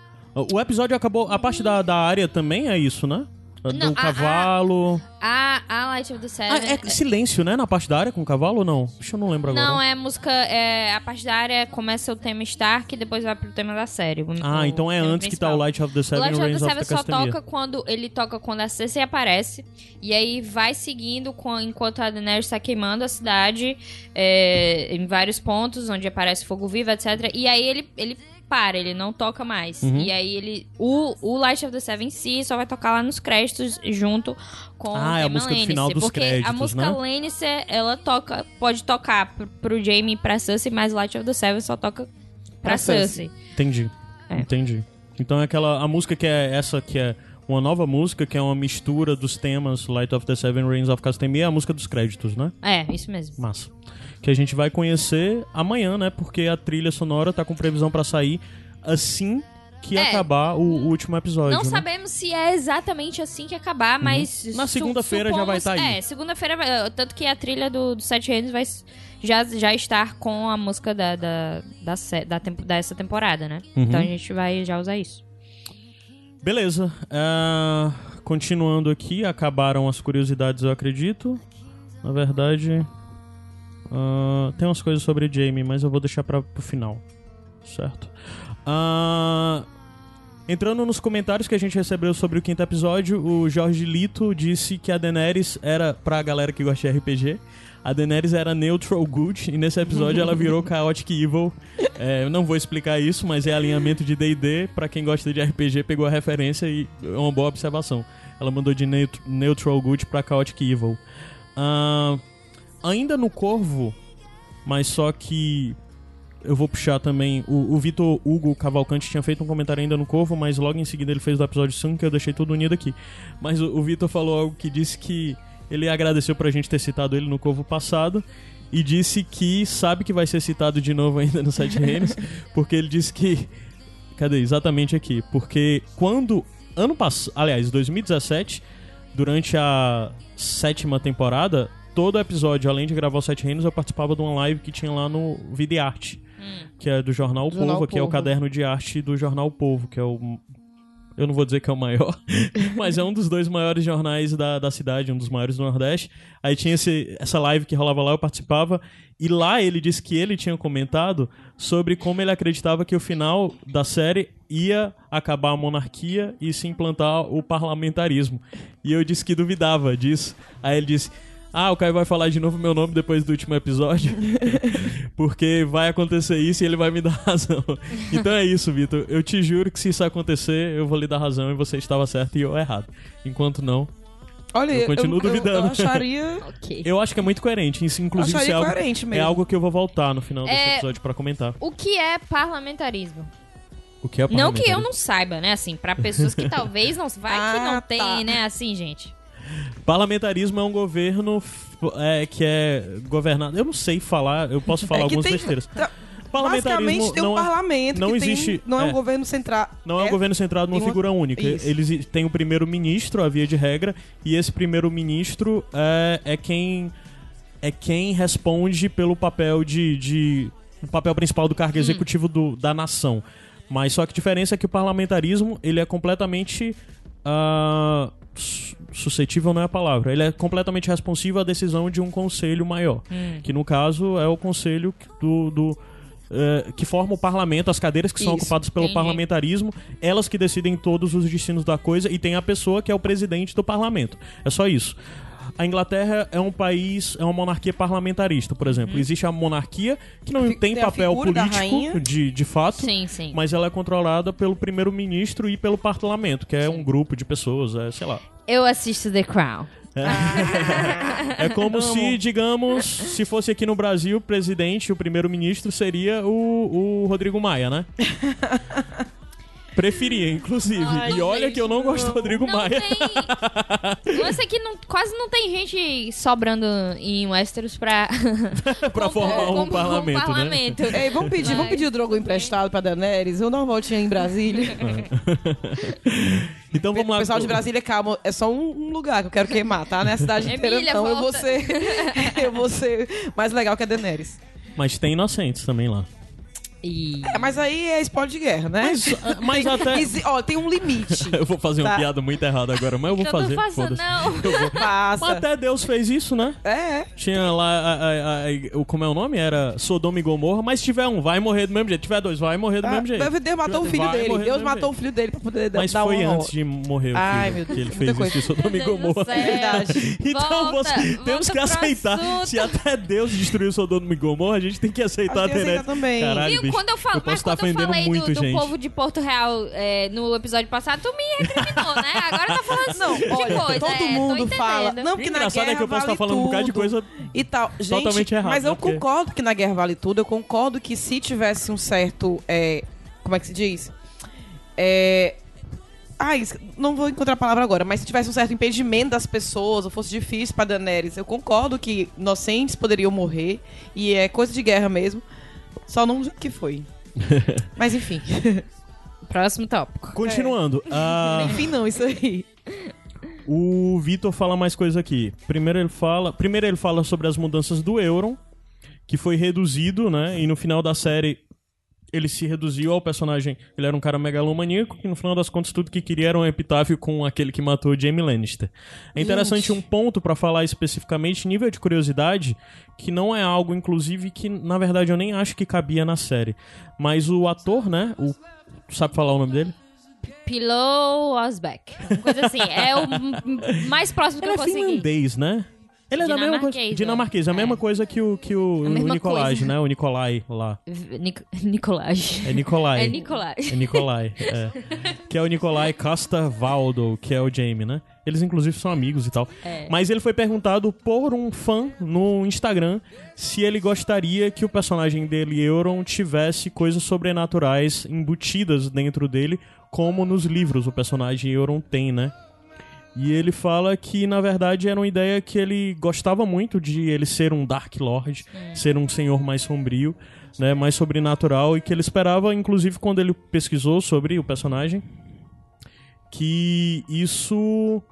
O episódio acabou. A parte da, da área também é isso, né? Do Não, a- a- cavalo. A, a Light of the Seven. Ah, é silêncio, né? Na parte da área com o cavalo ou não? Deixa eu não lembro agora. Não, é música. É, a parte da área começa o tema Stark e depois vai pro tema da série. o- Ah, o então é tema antes que tá principal. o Light of the O Seven Light e of the of Seven the só Castamere. toca quando ele toca quando a Cersei aparece. E aí vai seguindo com- enquanto a Daenerys está queimando a cidade é, em vários pontos, onde aparece fogo vivo, etc. E aí ele, ele para, ele não toca mais. Uhum. E aí ele. O, o Light of the Seven em si só vai tocar lá nos créditos junto com Ah, o é a música do final dos porque créditos, a música né? Ela toca, pode tocar pro, pro Jaime e pra Cersei, mas Light of the Seven só toca pra. Cersei. Entendi. É. Entendi. Então é aquela. A música que é essa que é uma nova música, que é uma mistura dos temas Light of the Seven Reigns of Castamere, é a música dos créditos, né? É, isso mesmo. Massa. Que a gente vai conhecer amanhã, né? Porque a trilha sonora tá com previsão pra sair assim que É. acabar o, o último episódio. Não né? sabemos se é exatamente assim que acabar, mas. Na segunda-feira já vai supomos- tá aí. É, segunda-feira. vai- Tanto que a trilha do, do Sete Reinos vai já, já estar com a música da, da, da, da tempo- dessa temporada, né? Uhum. Então a gente vai já usar isso. Beleza. Ah, continuando aqui, acabaram as curiosidades, eu acredito. Na verdade, ah, tem umas coisas sobre Jamie, mas eu vou deixar para pro final. Certo? Ah, entrando nos comentários que a gente recebeu sobre o quinto episódio, o Jorge Lito disse que a Daenerys era, pra galera que gosta de RPG, a Daenerys era neutral good e nesse episódio ela virou chaotic evil. É, eu não vou explicar isso, mas é alinhamento de D&D. Pra quem gosta de RPG, pegou a referência e é uma boa observação. Ela mandou de neut- neutral good pra chaotic evil. Ah, ainda no Corvo, mas só que eu vou puxar também. O, o Vitor Hugo Cavalcante tinha feito um comentário ainda no Corvo, mas logo em seguida ele fez do episódio 5 que eu deixei tudo unido aqui. Mas o, o Vitor falou algo que disse que ele agradeceu pra gente ter citado ele no Corvo passado e disse que sabe que vai ser citado de novo ainda no Sete Reinos, porque ele disse que. Cadê? Exatamente aqui. Porque quando. Ano passado. Aliás, 2017, durante a sétima temporada, todo episódio, além de gravar os Sete Reinos, eu participava de uma live que tinha lá no Vida e Arte. Que é do Jornal o Do Povo, Jornal que é o Povo. caderno de arte do Jornal o Povo, que é o. Eu não vou dizer que é o maior, mas é um dos dois maiores jornais da, da cidade, um dos maiores do Nordeste. Aí tinha esse, essa live que rolava lá, eu participava, e lá ele disse que ele tinha comentado sobre como ele acreditava que o final da série ia acabar a monarquia e se implantar o parlamentarismo. E eu disse que duvidava disso. Aí ele disse. Ah, o Caio vai falar de novo meu nome depois do último episódio. porque vai acontecer isso e ele vai me dar razão. Então é isso, Vitor. Eu te juro que se isso acontecer, eu vou lhe dar razão e você estava certo e eu errado. Enquanto não, Olha, Eu continuo duvidando. Eu, acharia, Ok. eu acho que é muito coerente. Isso, inclusive, é algo, é algo que eu vou voltar no final desse É- episódio pra comentar. O que é parlamentarismo? O que é Não que eu parlamentarismo? não saiba, né? Assim, pra pessoas que talvez não. Vai que Ah, não tem, tá. né? Assim, gente. Parlamentarismo é um governo é, que é governado. Eu não sei falar, eu posso falar É algumas tem- besteiras. tá- Parlamentarismo Basicamente tem um não é- parlamento não existe- tem, não é, é. um governo central. Não é um governo centrado numa tem uma- figura única. Isso. Eles têm o primeiro-ministro, a via de regra, e esse primeiro-ministro é, é quem é quem responde pelo papel de, de o papel principal do cargo executivo do- da nação. Mas só que a diferença é que o parlamentarismo ele é completamente su- suscetível não é a palavra. Ele é completamente responsivo à decisão de um conselho maior, que no caso é o conselho do, do eh, que forma o parlamento, as cadeiras que são Isso, ocupadas pelo entendi. parlamentarismo, elas que decidem todos os destinos da coisa e tem a pessoa que é o presidente do parlamento. É só isso. A Inglaterra é um país, é uma monarquia parlamentarista, por exemplo. Existe a monarquia, que não tem papel político de, de fato, Sim, sim. mas ela é controlada pelo primeiro-ministro e pelo parlamento, que é um grupo de pessoas, é, sei lá. Eu assisto The Crown. É como se, digamos, se fosse aqui no Brasil, o presidente, o primeiro-ministro seria o, o Rodrigo Maia, né? Preferia, inclusive. Ai, e olha gente, que eu não gosto do Rodrigo Não Maia. tem. Eu sei que não, quase não tem gente sobrando em Westeros pra. pra formar um compor parlamento, né? parlamento. Ei, vamos pedir, vamos Vai. pedir o drogo emprestado pra Daenerys. Eu dar uma voltinha em Brasília. Então vamos lá. O pessoal de Brasília, calma, é só um, um lugar que eu quero queimar, tá? Não é a cidade inteira, Emília, não. Eu vou volta. ser. eu vou ser mais legal que a Daenerys. Mas tem inocentes também lá. E... É, mas aí é spoiler de guerra, né? Mas, mas até. Ó, tem um limite. Eu vou fazer uma Tá. piada muito errada agora, mas eu vou Eu fazer. não faço, não. Eu vou. Mas Passa. até Deus fez isso, né? É, é. Tinha lá a, a- a- o como é o nome? Era Sodoma e Gomorra, mas se tiver um, vai morrer do mesmo jeito. Se tiver dois, vai morrer do Ah, mesmo jeito. Deus matou o filho dele. Deus matou o filho dele pra poder Mas dar foi uma antes de morrer o Ai, filho, meu que Deus, ele muita fez isso em Meu Sodoma e Gomorra. É verdade. Então Volta, você, temos volta que pro aceitar. assunto. Se até Deus destruiu Sodoma e Gomorra, a gente tem que aceitar Acho que a aceitar também. Caralho, Bicho, Quando eu falo, eu posso mas estar quando eu falei muito, do, do povo de Porto Real é, no episódio passado, tu me recriminou, né? Agora tá falando Não, de olha, coisa. todo é, mundo fala. Não, O porque na guerra é que eu posso vale estar falando um bocado de coisa e tal. Gente, totalmente errada, Mas eu né? Porque- concordo que na guerra vale tudo. Eu concordo que se tivesse um certo. é, como é que se diz? É. Ah, isso- não vou encontrar a palavra agora, mas se tivesse um certo impedimento das pessoas, ou fosse difícil pra Daenerys, eu concordo que inocentes poderiam morrer, e é coisa de guerra mesmo, só não que foi. mas enfim. Próximo tópico. Continuando. ah, enfim, não, isso aí. O Vitor fala mais coisa aqui. Primeiro ele fala, primeiro ele fala sobre as mudanças do Euron, que foi reduzido, né? E no final da série ele se reduziu ao personagem. Ele era um cara megalomaníaco que no final das contas tudo que queria era um epitáfio com aquele que matou Jaime Lannister. É interessante Gente. um ponto pra falar especificamente, nível de curiosidade, que não é algo inclusive que na verdade eu nem acho que cabia na série. Mas o ator, né? O tu sabe falar o nome dele? Pillow Osbeck. Uma coisa assim. É o mais próximo que Ele eu é consegui. finlandês, né? Ele é da mesma coisa. Dinamarquês, Dinamarquês, a é. mesma coisa que o, que o, o coisa. né? O Nicolai lá. Nic Nicolaj. É Nicolai. É Nicolai. É Nicolai, é. Que é o Nicolai Costa-Valdo, que é o Jamie, né? Eles, inclusive, são amigos e tal. É. Mas ele foi perguntado por um fã no Instagram se ele gostaria que o personagem dele, Euron, tivesse coisas sobrenaturais embutidas dentro dele, como nos livros o personagem Euron tem, né? E ele fala que, na verdade, era uma ideia que ele gostava muito de ele ser um Dark Lord, ser um senhor mais sombrio, né, mais sobrenatural, e que ele esperava, inclusive, quando ele pesquisou sobre o personagem, que isso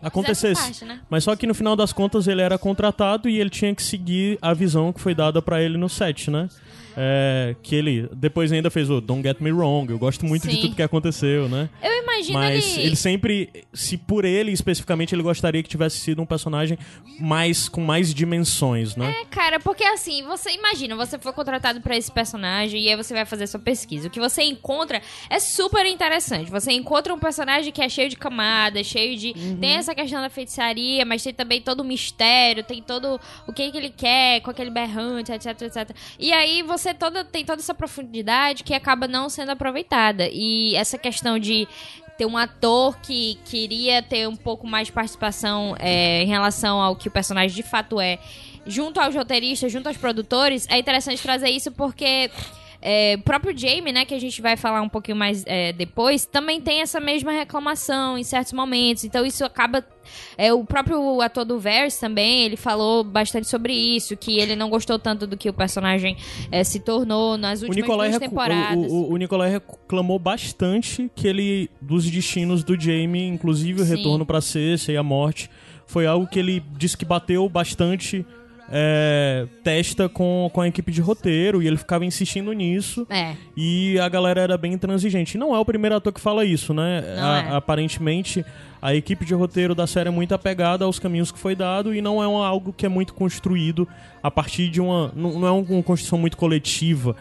acontecesse. Parte, né? Mas só que no final das contas ele era contratado e ele tinha que seguir a visão que foi dada pra ele no set, né? É, que ele depois ainda fez o Don't Get Me Wrong. Eu gosto muito de Sim. tudo que aconteceu, né? Eu imagino Mas ele... ele sempre, se por ele especificamente, ele gostaria que tivesse sido um personagem mais com mais dimensões, né? É, cara, porque assim, você imagina, você foi contratado pra esse personagem e aí você vai fazer sua pesquisa. O que você encontra é super interessante. Você encontra um personagem que é cheio de camadas, cheio de. Tem essa questão da feitiçaria, mas tem também todo o mistério, tem todo o que, que ele quer com aquele berrante, etc, etc. E aí você toda, tem toda essa profundidade que acaba não sendo aproveitada. E essa questão de ter um ator que queria ter um pouco mais de participação é, em relação ao que o personagem de fato é, junto aos roteiristas, junto aos produtores, é interessante trazer isso porque é, o próprio Jamie, né, que a gente vai falar um pouquinho mais é, depois, também tem essa mesma reclamação em certos momentos. Então isso acaba é, o próprio ator do Verse também, ele falou bastante sobre isso, que ele não gostou tanto do que o personagem é, se tornou nas últimas duas temporadas. O, o, o, Nicolai reclamou bastante que ele, dos destinos do Jamie, inclusive o Sim. retorno pra Cersei e a morte, foi algo que ele disse que bateu bastante é, testa com, com a equipe de roteiro e ele ficava insistindo nisso. É. E a galera era bem intransigente. Não é o primeiro ator que fala isso, né? A, é. Aparentemente, a equipe de roteiro da série é muito apegada aos caminhos que foi dado e não é um, algo que é muito construído a partir de uma. Não, não é uma construção muito coletiva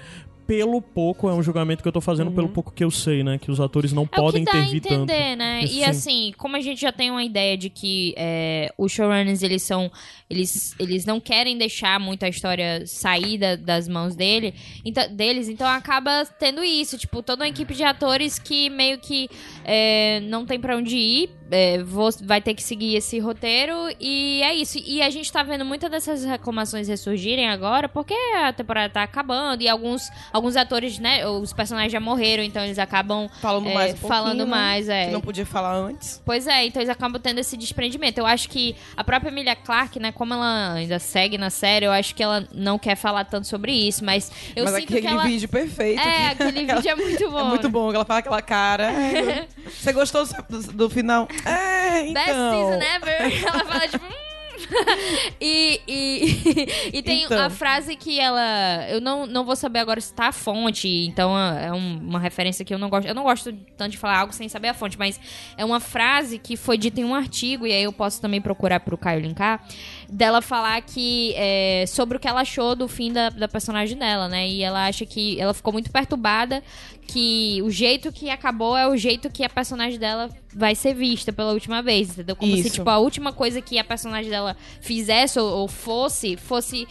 pelo pouco, é um julgamento que eu tô fazendo uhum. pelo pouco que eu sei, né? Que os atores não é podem o que dá intervir a entender, tanto. né? e assim, como a gente já tem uma ideia de que é, os showrunners, eles são... Eles, eles não querem deixar muito a história sair da, das mãos dele, então, deles, então acaba tendo isso. Tipo, toda uma equipe de atores que meio que é, não tem para onde ir, é, vou, vai ter que seguir esse roteiro e é isso. E a gente tá vendo muitas dessas reclamações ressurgirem agora porque a temporada tá acabando e alguns, alguns atores, né, os personagens já morreram, então eles acabam falando é, mais, um falando né? mais, é. Que não podia falar antes. Pois é, então eles acabam tendo esse desprendimento. Eu acho que a própria Emilia Clarke, né, como ela ainda segue na série, eu acho que ela não quer falar tanto sobre isso, mas eu mas sinto aquele que ela... vídeo perfeito. É, aquele vídeo é muito bom. É muito bom, ela fala aquela cara. Você gostou do, do final? É, então. Best season ever. Ela fala tipo. Hum. e, e, e tem então. a frase que ela. Eu não, não vou saber agora se tá a fonte, então é um, uma referência que eu não gosto. Eu não gosto tanto de falar algo sem saber a fonte, mas é uma frase que foi dita em um artigo, e aí eu posso também procurar pro Caio linkar, dela falar que. É, sobre o que ela achou do fim da, da personagem dela, né? E ela acha que. Ela ficou muito perturbada que o jeito que acabou é o jeito que a personagem dela vai ser vista pela última vez, entendeu? Como Isso. se, tipo, a última coisa que a personagem dela fizesse ou, ou fosse, fosse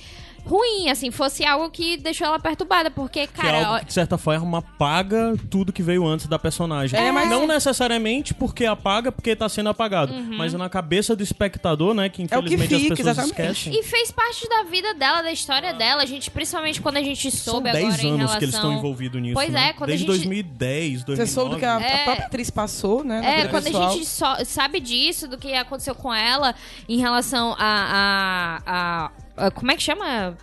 ruim, assim, fosse algo que deixou ela perturbada, porque, cara... Que é algo que, de certa forma, apaga tudo que veio antes da personagem. É, mas... Não necessariamente porque apaga, porque tá sendo apagado, uhum. mas na cabeça do espectador, né, que infelizmente é que fica, as pessoas exatamente. esquecem. E fez parte da vida dela, da história dela, a gente, principalmente quando a gente soube São 10 agora em anos relação... que eles estão envolvidos nisso, Pois né? é, quando Desde a gente... 2010, 2009. Você soube que a, É. a própria atriz passou, né? É, quando pessoal. a gente só sabe disso, do que aconteceu com ela em relação a, a, a como é que chama?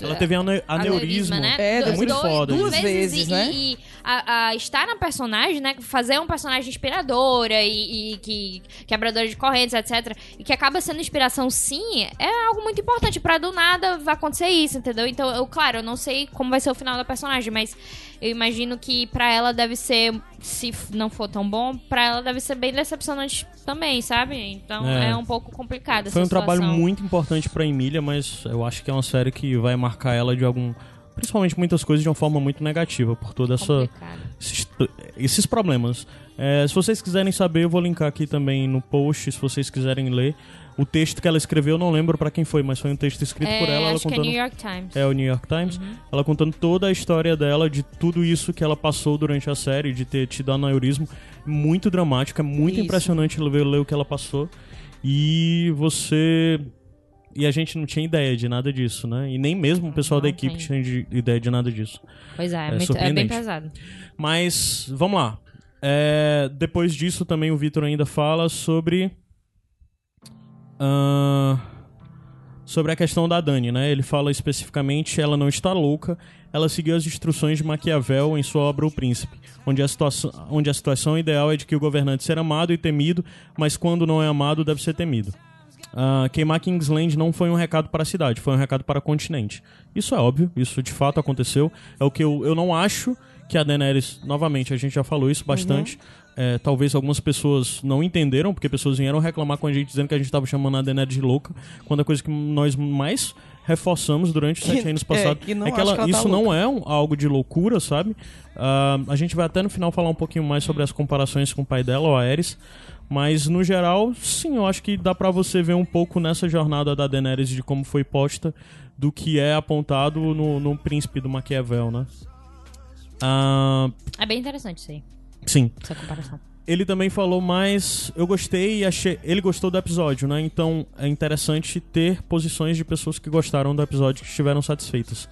Ela teve ane aneurisma. né? É, Du- muito dois- foda duas vezes, e, né? E a, a estar na personagem, né? Fazer um personagem inspiradora e, e que quebradora de correntes, etc. E que acaba sendo inspiração, sim, é algo muito importante. Pra do nada vai acontecer isso, entendeu? Então, eu, claro, eu não sei como vai ser o final da personagem, mas eu imagino que pra ela deve ser, se não for tão bom, pra ela deve ser bem decepcionante também, sabe? Então É. é, um pouco complicado Foi um trabalho situação. muito importante pra Emília, mas eu acho que é uma série que vai marcar ela de algum. Principalmente muitas coisas de uma forma muito negativa, por toda essa. Esses, esses problemas. É, se vocês quiserem saber, eu vou linkar aqui também no post, se vocês quiserem ler. O texto que ela escreveu, eu não lembro pra quem foi, mas foi um texto escrito É, por ela, ela é contando. New York Times. É o New York Times. Uhum. Ela contando toda a história dela, de tudo isso que ela passou durante a série, de ter tido aneurismo. Muito dramático, é muito Isso. impressionante ler, ler o que ela passou. E você. E a gente não tinha ideia de nada disso, né? E nem mesmo o pessoal da Não equipe tem. tinha de- ideia de nada disso. Pois é, é, É muito- é bem pesado. Mas, vamos lá. É, depois disso, também o Vitor ainda fala sobre. ah, sobre a questão da Dani, né? Ele fala especificamente: ela não está louca, ela seguiu as instruções de Maquiavel em sua obra O Príncipe, onde a, situação, onde a situação ideal é de que o governante ser amado e temido, mas quando não é amado, deve ser temido. Ah, queimar Kingsland não foi um recado para a cidade, foi um recado para o continente. Isso é óbvio, isso de fato aconteceu. É o que eu, eu não acho que a Daenerys, novamente, a gente já falou isso bastante. É, talvez algumas pessoas não entenderam, porque pessoas vieram reclamar com a gente dizendo que a gente estava chamando a Daenerys de louca, quando a coisa que nós mais reforçamos durante os sete anos é, passados que não é que ela, que ela tá isso não é um- algo de loucura, sabe? Ah, a gente vai até no final falar um pouquinho mais sobre as comparações com o pai dela, o Aerys. Mas no geral, sim, eu acho que dá pra você ver um pouco nessa jornada da Daenerys de como foi posta do que é apontado no, no Príncipe do Maquiavel, né? Ah, É bem interessante isso aí, sim. essa comparação. Ele também falou mais. Eu gostei e achei. Ele gostou do episódio, né? Então é interessante ter posições de pessoas que gostaram do episódio que estiveram satisfeitas.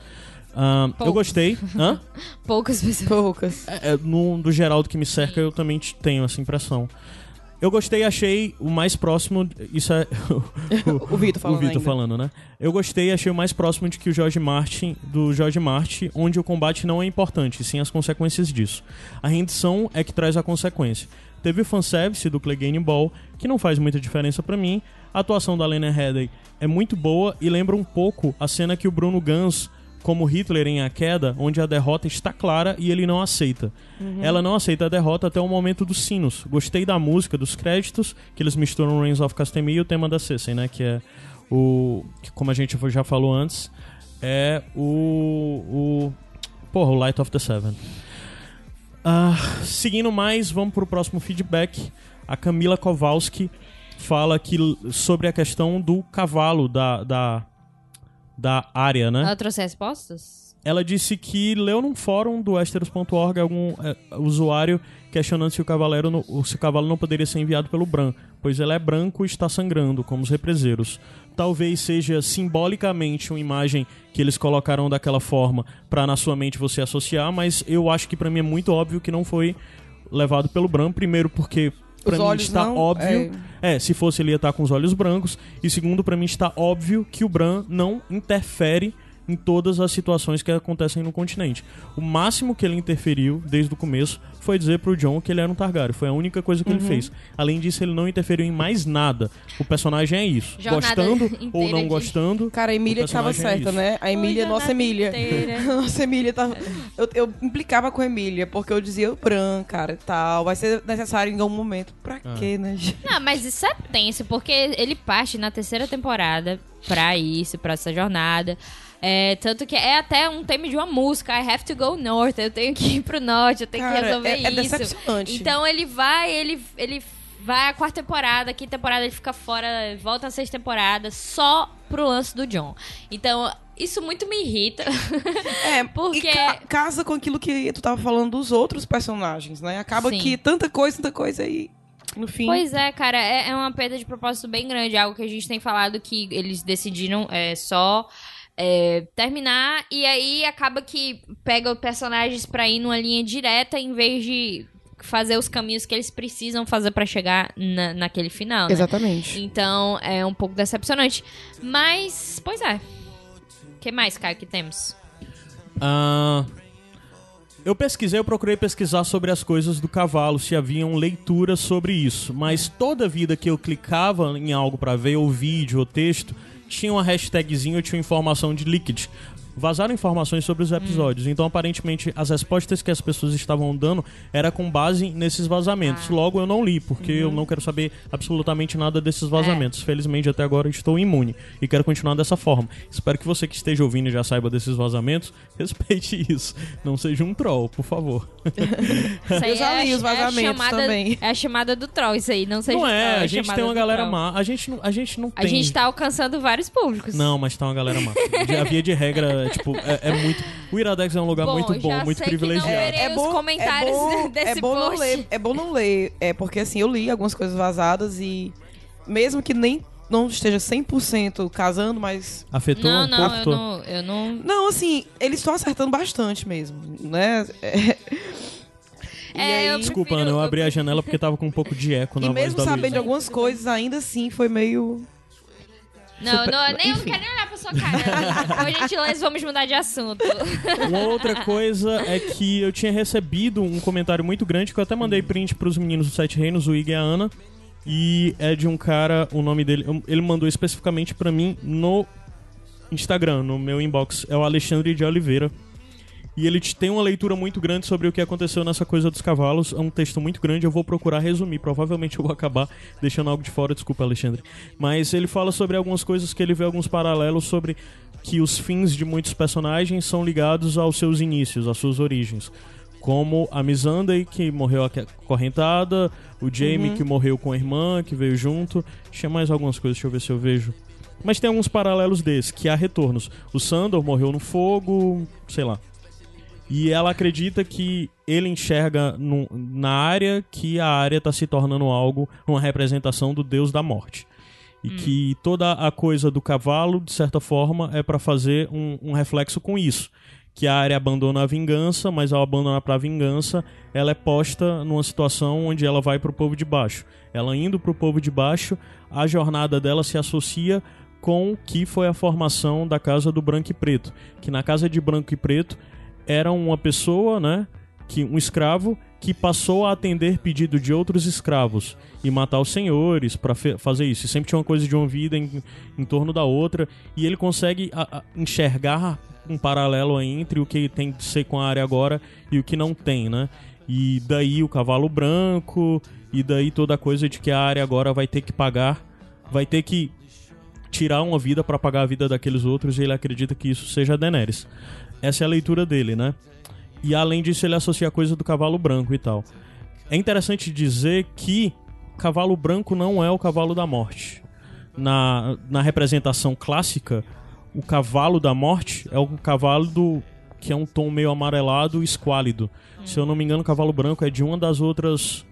Ah, eu gostei. Hã? Poucas pessoas. Poucas. É, é, no, do Geraldo que me cerca, eu também tenho essa impressão. Eu gostei e achei o mais próximo. Isso é. O Vitor falando o Vitor ainda. falando, né? Eu gostei e achei o mais próximo de que o George Martin, do George Martin, onde o combate não é importante, sim as consequências disso. A rendição é que traz a consequência. Teve o fanservice do Clegane Ball, que não faz muita diferença pra mim. A atuação da Lena Headey é muito boa e lembra um pouco a cena que o Bruno Gans como Hitler em A Queda, onde a derrota está clara e ele não aceita. Ela não aceita a derrota até o momento dos sinos. Gostei da música, dos créditos, que eles misturam Reigns of Castamere e o tema da Cersei, né? Que é o... que, como a gente já falou antes, é o... o porra, o Light of the Seven. Ah, seguindo mais, vamos pro próximo feedback. A Camila Kowalski fala que sobre a questão do cavalo da, da, da área, né? Ela trouxe respostas? Ela disse que leu num fórum do Westeros.org algum é, usuário questionando se o, cavaleiro no- se o cavalo não poderia ser enviado pelo Bran, pois ele é branco e está sangrando, como os represeiros. Talvez seja simbolicamente uma imagem que eles colocaram daquela forma para na sua mente você associar, mas eu acho que pra mim é muito óbvio que não foi levado pelo Bran, primeiro porque pra Os mim está não, óbvio. É, se fosse ele ia estar com os olhos brancos. E segundo, pra mim está óbvio que o Bran não interfere em todas as situações que acontecem no continente. O máximo que ele interferiu desde o começo foi dizer pro John que ele era um Targaryen. Foi a única coisa que Uhum. ele fez. Além disso, ele não interferiu em mais nada. O personagem é isso. Jornada gostando ou não de- gostando. Cara, a Emília o que tava personagem é certa, isso. né? A Emília, nossa Emília. nossa Emília tava. Eu, eu implicava com a Emília, porque eu dizia o Bran, cara, e tal. Vai ser necessário em algum momento. Pra Ah. quê, né, gente? Não, mas isso é tenso, porque ele parte na terceira temporada pra isso, pra essa jornada. É, tanto que é até um tema de uma música, I have to go north, eu tenho que ir pro norte, eu tenho que Cara, resolver é- é isso. decepcionante. Então ele vai, ele, ele vai a quarta temporada, quinta temporada ele fica fora, volta a sexta temporada, só pro lance do John. Então, isso muito me irrita. É, Porque- ca- casa com aquilo que tu tava falando dos outros personagens, né? Acaba Sim. que tanta coisa, tanta coisa aí. No fim. Pois é, cara, é, é uma perda de propósito bem grande. Algo que a gente tem falado que eles decidiram é, só é, terminar e aí acaba que pega personagens pra ir numa linha direta em vez de fazer os caminhos que eles precisam fazer pra chegar na, naquele final, né? Exatamente. Então é um pouco decepcionante. Mas, pois é. O que mais, Caio, que temos? Ah, eu pesquisei, eu procurei pesquisar sobre as coisas do cavalo, se haviam leituras sobre isso. Mas toda vida que eu clicava em algo pra ver, ou vídeo, ou texto, tinha uma hashtagzinha, ou tinha informação de Liquid. Vazaram informações sobre os episódios. Então, aparentemente, as respostas que as pessoas estavam dando era com base nesses vazamentos. Logo, eu não li, porque eu não quero saber absolutamente nada desses vazamentos. Felizmente, até agora estou imune e quero continuar dessa forma. Espero que você que esteja ouvindo e já saiba desses vazamentos, respeite isso. Não seja um troll, por favor. Isso aí a- os vazamentos é a chamada, também. É a chamada do troll, isso aí. Não seja não troll, é, a a gente tem uma galera troll. má. A gente não, a gente não A tem. gente tá alcançando vários públicos. Não, mas tá uma galera má. De- A via de regra, é, tipo, é, é muito. O Iradex é um lugar Bom, muito bom, já muito sei que não privilegiado. verei os comentários desse é bom post. não ler, é bom não ler, é porque assim, eu li algumas coisas vazadas e mesmo que nem não esteja 100% casando, mas Afetou Não, um não, pouco? eu não, eu não. não, assim, eles estão acertando bastante mesmo, né? É, E É, aí- eu Desculpa, prefiro- Ana, eu abri a janela porque tava com um pouco de eco na E voz mesmo da sabendo de Luísa. algumas coisas, ainda assim foi meio. Não, Super- não, nem eu não quero nem olhar pra sua cara. Por gentileza, vamos mudar de assunto. Uma outra coisa é que eu tinha recebido um comentário muito grande que eu até mandei print pros meninos do Sete Reinos, o Ig e a Ana. E é de um cara, o nome dele, ele mandou especificamente pra mim no Instagram, no meu inbox. É o Alexandre de Oliveira. E ele te- tem uma leitura muito grande sobre o que aconteceu nessa coisa dos cavalos. É um texto muito grande, eu vou procurar resumir. Provavelmente eu vou acabar deixando algo de fora, desculpa, Alexandre. Mas ele fala sobre algumas coisas que ele vê alguns paralelos sobre que os fins de muitos personagens são ligados aos seus inícios, às suas origens. Como a Missandei, que morreu acorrentada, o Jaime, que morreu com a irmã, que veio junto. Tinha mais algumas coisas, deixa eu ver se eu vejo. Mas tem alguns paralelos desses, que há retornos. O Sandor morreu no fogo, sei lá. E ela acredita que ele enxerga no- na área que a área está se tornando algo, uma representação do deus da morte. E que toda a coisa do cavalo, de certa forma, é para fazer um, um reflexo com isso. que a área abandona a vingança, mas ao abandonar para a vingança, ela é posta numa situação onde ela vai para o povo de baixo. Ela indo para o povo de baixo, a jornada dela se associa com o que foi a formação da Casa do Branco e Preto, que na Casa de Branco e Preto era uma pessoa, né, que um escravo que passou a atender pedido de outros escravos e matar os senhores para fazer isso. E sempre tinha uma coisa de uma vida em, em torno da outra e ele consegue a, a, enxergar um paralelo entre o que tem de ser com a área agora e o que não tem, né? E daí o cavalo branco e daí toda a coisa de que a área agora vai ter que pagar, vai ter que tirar uma vida para pagar a vida daqueles outros e ele acredita que isso seja a Daenerys. Essa é a leitura dele, né? E além disso, ele associa a coisa do cavalo branco e tal. É interessante dizer que cavalo branco não é o cavalo da morte. Na, na representação clássica, o cavalo da morte é o cavalo do que é um tom meio amarelado esquálido. Hum. Se eu não me engano, o cavalo branco é de uma das outras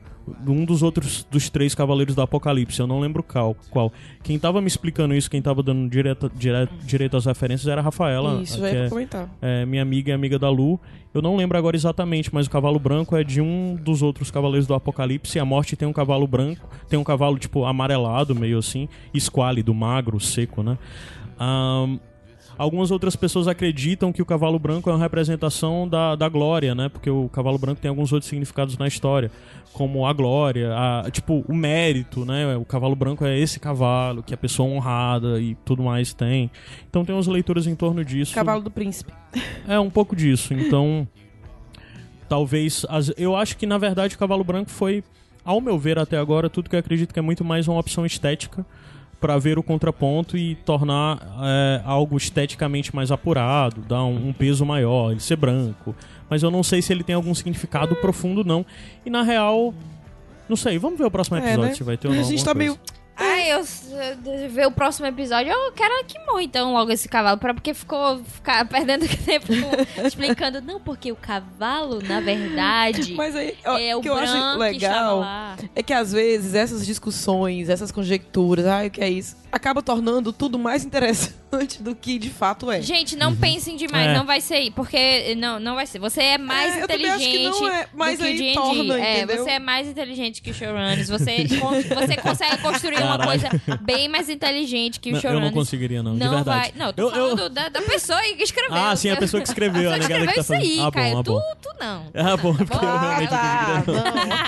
um dos outros dos três cavaleiros do Apocalipse, eu não lembro qual. qual. Quem tava me explicando isso, quem tava dando direto, direto, direito às referências era a Rafaela. Isso, é, comentar. É, minha amiga e amiga da Lu. Eu não lembro agora exatamente, mas o cavalo branco é de um dos outros cavaleiros do Apocalipse. A morte tem um cavalo branco, tem um cavalo tipo amarelado, meio assim, esquálido, magro, seco, né? Um, Algumas outras pessoas acreditam que o cavalo branco é uma representação da, da glória, né? Porque o cavalo branco tem alguns outros significados na história, como a glória, a, tipo, o mérito, né? O cavalo branco é esse cavalo que a pessoa honrada e tudo mais tem. Então tem umas leituras em torno disso. Cavalo do príncipe. É, um pouco disso. Então, talvez. As, eu acho que na verdade o cavalo branco foi, ao meu ver até agora, tudo que eu acredito que é muito mais uma opção estética para ver o contraponto e tornar é, algo esteticamente mais apurado, dar um, um, peso maior, ele ser branco. Mas eu não sei se ele tem algum significado profundo, não. E na real, não sei. Vamos ver o próximo é, episódio é, né? se vai ter ou não. A gente tá coisa. Ai, eu, eu ver o próximo episódio, eu quero que morra então logo esse cavalo, pra, porque ficou ficar perdendo tempo explicando, não, porque o cavalo, na verdade, Mas aí, ó, é o que eu acho legal é que às vezes essas discussões, essas conjecturas, ai, o que é isso, acaba tornando tudo mais interessante do que de fato é. Gente, não uhum. pensem demais, é. não vai ser, porque não, não vai ser. Você é mais é, inteligente é, mas do que o D&D. É, você é mais inteligente que o showrunners, você, você consegue construir uma coisa bem mais inteligente que o showrunners. Eu não conseguiria, não, não de verdade. Vai, não, tô eu, falando eu... Da, da, pessoa que escreveu. Ah, sim, a pessoa que escreveu. a pessoa que escreveu isso aí, ah, Caio. Ah, tu, tu não. Ah, bom, porque eu realmente ah,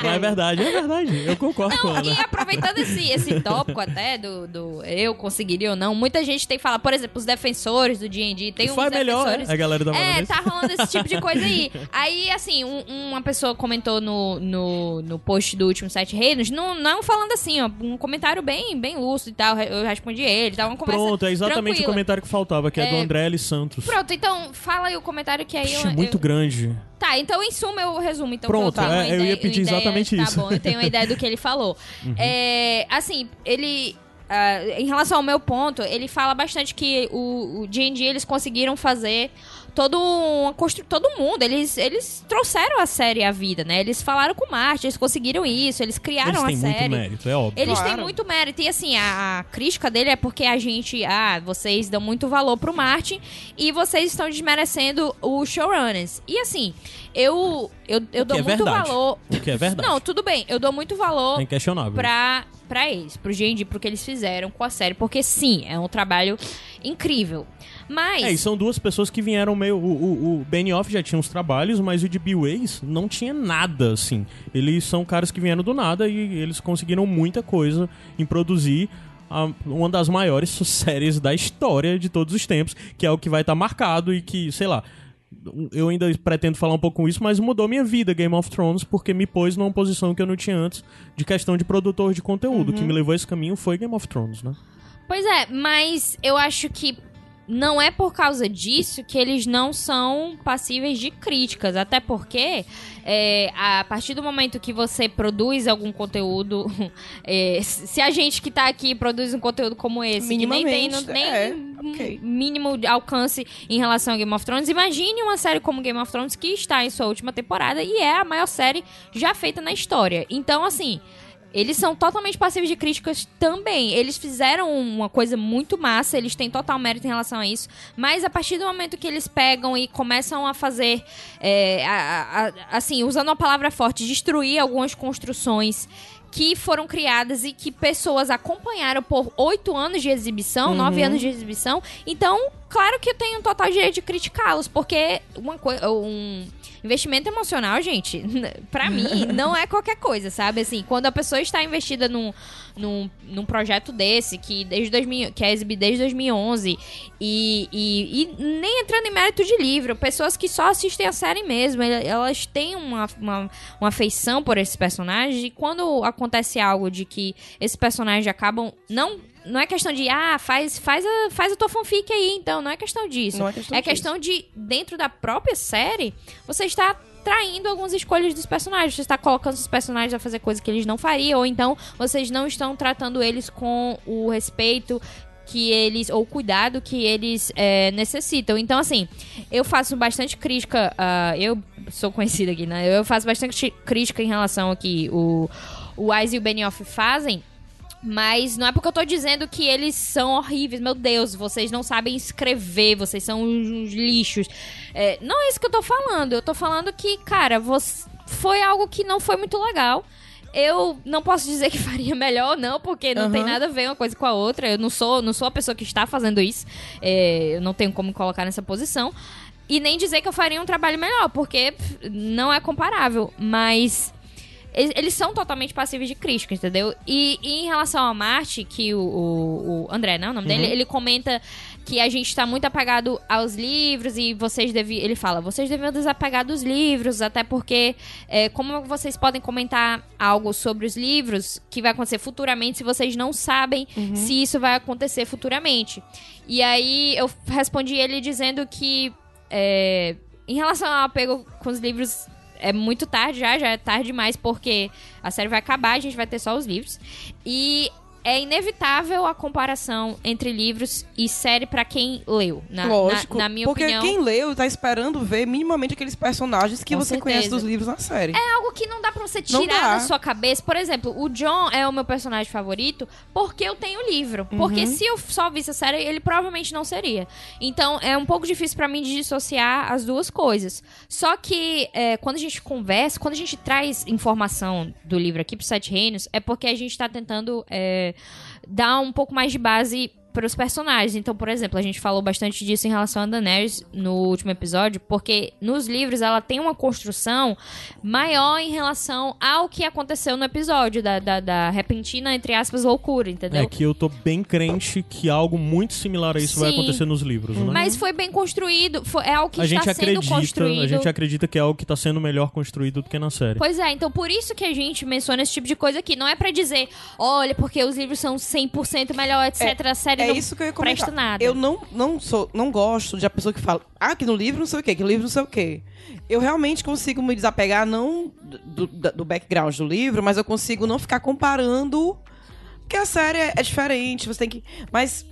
não, é verdade, é verdade. Eu concordo não, com ela. E aproveitando esse, esse tópico até do, do eu conseguiria ou não, muita gente tem falado, por exemplo, os defensores do D&D, tem uns Faz melhor, defensores... a galera da É, tá rolando esse tipo de coisa aí. Aí, assim, um, uma pessoa comentou no, no, no post do último Sete Reinos, não, não falando assim, ó, um comentário bem, bem lúcido e tal, eu respondi ele, tava uma conversa Pronto, é exatamente tranquila. o comentário que faltava, que é, é do André L. Santos. Pronto, então, fala aí o comentário que aí Puxa, eu... muito eu... grande. Tá, então em suma eu resumo. Então, Pronto, eu, é, eu ia pedir ideia, exatamente tá isso. Tá bom, eu tenho uma ideia do que ele falou. Uhum. É, assim, ele Uh, em relação ao meu ponto, ele fala bastante que o D&D eles conseguiram fazer todo uma constru... todo mundo, eles, eles trouxeram a série à vida, né? Eles falaram com o Martin, eles conseguiram isso, eles criaram eles a série. Eles têm muito mérito, é óbvio. Eles claro. têm muito mérito. E assim, a, a, crítica dele é porque a gente, ah, vocês dão muito valor pro Martin e vocês estão desmerecendo os showrunners. E assim, eu eu, eu dou é muito verdade. valor. O que é verdade. Não, tudo bem. Eu dou muito valor é inquestionável. pra para eles, pro G&D, pro que eles fizeram com a série, porque sim, é um trabalho incrível. Mas. É, e são duas pessoas que vieram meio. O, o, o Benioff já tinha uns trabalhos, mas o de Weiss não tinha nada, assim. Eles são caras que vieram do nada e eles conseguiram muita coisa em produzir uma das maiores séries da história de todos os tempos, que é o que vai estar tá marcado e que, sei lá eu ainda pretendo falar um pouco com isso, mas mudou minha vida Game of Thrones porque me pôs numa posição que eu não tinha antes de questão de produtor de conteúdo. Uhum. O que me levou a esse caminho foi Game of Thrones, né? Pois é, mas eu acho que não é por causa disso que eles não são passíveis de críticas. Até porque, é, a partir do momento que você produz algum conteúdo, é, se a gente que tá aqui produz um conteúdo como esse, que nem tem nem é, okay. mínimo alcance em relação a Game of Thrones, imagine uma série como Game of Thrones que está em sua última temporada e é a maior série já feita na história. Então, assim eles são totalmente passivos de críticas também. Eles fizeram uma coisa muito massa, eles têm total mérito em relação a isso. Mas a partir do momento que eles pegam e começam a fazer, é, a- a- assim, usando uma palavra forte, destruir algumas construções que foram criadas e que pessoas acompanharam por oito anos de exibição, nove anos de exibição. Então, claro que eu tenho um total direito de criticá-los, porque uma coisa, um investimento emocional, gente, pra mim não é qualquer coisa, sabe? Assim, quando a pessoa está investida num, num, num projeto desse que desde 2000, que é exibido desde 2011 e, e, e nem entrando em mérito de livro, pessoas que só assistem a série mesmo, el- elas têm uma, uma, uma afeição por esses personagens e quando acontece algo de que esses personagens acabam não não é questão de, ah, faz, faz, a, faz a tua fanfic aí, então. Não é questão disso. Não é questão é questão de, dentro da própria série, você está traindo algumas escolhas dos personagens. Você está colocando os personagens a fazer coisas que eles não fariam, ou então vocês não estão tratando eles com o respeito que eles, ou o cuidado que eles é, necessitam. Então, assim, eu faço bastante crítica, ah, eu sou conhecida aqui, né? Eu faço bastante crítica em relação ao que o, o Wise e o Benioff fazem, mas não é porque eu tô dizendo que eles são horríveis. Meu Deus, vocês não sabem escrever, vocês são uns, lixos. É, não é isso que eu tô falando. Eu tô falando que, cara, você- foi algo que não foi muito legal. Eu não posso dizer que faria melhor não, porque não Aham. tem nada a ver uma coisa com a outra. Eu não sou, não sou a pessoa que está fazendo isso. É, eu não tenho como me colocar nessa posição. E nem dizer que eu faria um trabalho melhor, porque não é comparável. Mas eles, eles são totalmente passíveis de crítica, entendeu? E, e em relação a Marte, que o, o, o André, não, o nome dele, ele comenta que a gente tá muito apegado aos livros e vocês deviam. Ele fala, vocês deviam desapegar dos livros, até porque é, como vocês podem comentar algo sobre os livros que vai acontecer futuramente se vocês não sabem se isso vai acontecer futuramente. E aí eu respondi ele dizendo que é, em relação ao apego com os livros, é muito tarde já, já é tarde demais, porque a série vai acabar, a gente vai ter só os livros. E é inevitável a comparação entre livros e série pra quem leu, na, na- Lógico. na minha porque opinião. quem leu tá esperando ver minimamente aqueles personagens que Com você conhece certeza. dos livros na série. É algo que não dá pra você tirar da sua cabeça. Por exemplo, o John é o meu personagem favorito porque eu tenho o livro. Uhum. Porque se eu só visse a série, ele provavelmente não seria. Então, é um pouco difícil pra mim de dissociar as duas coisas. Só que, é, quando a gente conversa, quando a gente traz informação do livro aqui pro Sete Reinos, é porque a gente tá tentando é, dar um pouco mais de base para os personagens. Então, por exemplo, a gente falou bastante disso em relação a Daenerys no último episódio, porque nos livros ela tem uma construção maior em relação ao que aconteceu no episódio, da, da, da repentina, entre aspas, loucura, entendeu? É que eu tô bem crente que algo muito similar a isso vai Sim. acontecer nos livros, né? Mas foi bem construído, foi- é algo que a está gente sendo acredita, construído. a gente acredita que é algo que tá sendo melhor construído do que na série. Pois é, então por isso que a gente menciona esse tipo de coisa aqui. Não é pra dizer, olha, porque os livros são 100% melhor, etc. a série É não isso que eu ia presta nada. Eu não, não, sou, não gosto de a pessoa que fala, ah, que no livro não sei o quê, que no livro não sei o quê. Eu realmente consigo me desapegar, não do, do, background do livro, mas eu consigo não ficar comparando. Porque a série é, é diferente, você tem que. Mas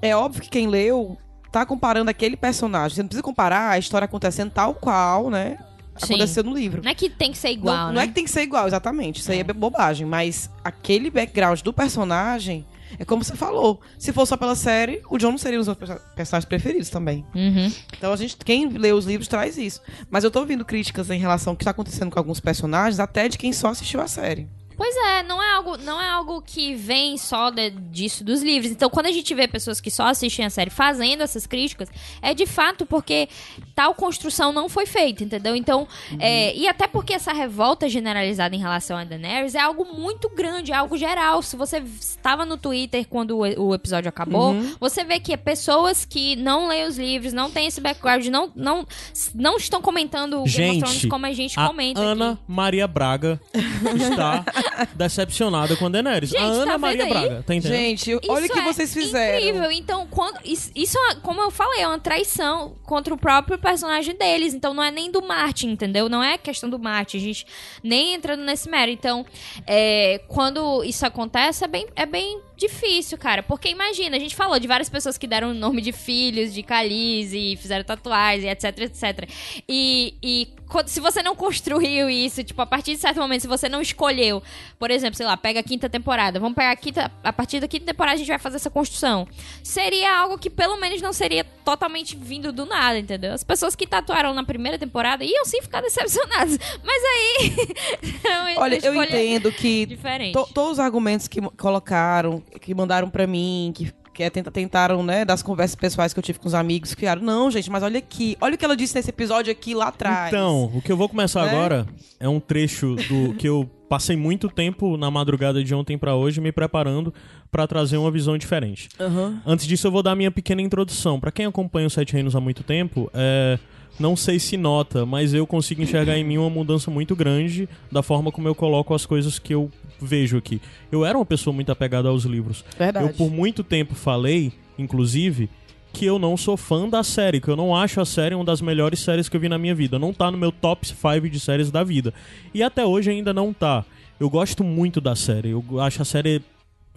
é óbvio que quem leu tá comparando aquele personagem. Você não precisa comparar a história acontecendo tal qual, né? Sim. Aconteceu no livro. Não é que tem que ser igual, não, né? não é que tem que ser igual, exatamente. Isso aí é bobagem. Mas aquele background do personagem é como você falou. Se for só pela série, o John não seria um dos meus perso- personagens preferidos também. Uhum. Então a gente, quem lê os livros traz isso. Mas eu tô ouvindo críticas em relação ao que está acontecendo com alguns personagens, até de quem só assistiu a série. Pois é, não é algo, não é algo que vem só de- disso dos livros. Então, quando a gente vê pessoas que só assistem a série fazendo essas críticas, é de fato porque tal construção não foi feita, entendeu? Então, é, e até porque essa revolta generalizada em relação a Daenerys é algo muito grande, é algo geral. Se você estava no Twitter quando o, o episódio acabou, você vê que pessoas que não leem os livros, não têm esse background, não, não, não estão comentando o Game of Thrones Gente, como a gente a comenta Ana aqui. Maria Braga está decepcionada com a Daenerys. Gente, a Ana tá Maria aí? Braga, tá entendendo? Gente, olha o que é vocês fizeram. Incrível. Então, quando isso, isso é, como eu falei, é uma traição contra o próprio personagem deles. Então, não é nem do Martin, entendeu? Não é questão do Martin. A gente nem entrando nesse mérito. Então, é, quando isso acontece, é bem, é bem difícil, cara. Porque imagina, a gente falou de várias pessoas que deram o nome de filhos, de Calize, fizeram tatuagens, etc, etc. E, e se você não construiu isso, tipo, a partir de certo momento, se você não escolheu, por exemplo, sei lá, pega a quinta temporada, vamos pegar a quinta, a partir da quinta temporada a gente vai fazer essa construção. Seria algo que pelo menos não seria totalmente vindo do nada, entendeu? As pessoas que tatuaram na primeira temporada iam sim ficar decepcionadas. Mas aí. Olha, eu entendo que to, todos os argumentos que colocaram, que mandaram para mim, que que é, tentaram, né, das conversas pessoais que eu tive com os amigos, criaram, não, gente, mas olha aqui, olha o que ela disse nesse episódio aqui lá atrás. Então, o que eu vou começar né? agora é um trecho do que eu passei muito tempo na madrugada de ontem para hoje me preparando para trazer uma visão diferente. Uhum. Antes disso, eu vou dar minha pequena introdução. Para quem acompanha o Sete Reinos há muito tempo, é não sei se nota, mas eu consigo enxergar em mim uma mudança muito grande da forma como eu coloco as coisas que eu vejo aqui. Eu era uma pessoa muito apegada aos livros. Verdade. Eu por muito tempo falei, inclusive, que eu não sou fã da série, que eu não acho a série uma das melhores séries que eu vi na minha vida. Não tá no meu top 5 de séries da vida. E até hoje ainda não tá. Eu gosto muito da série. Eu acho a série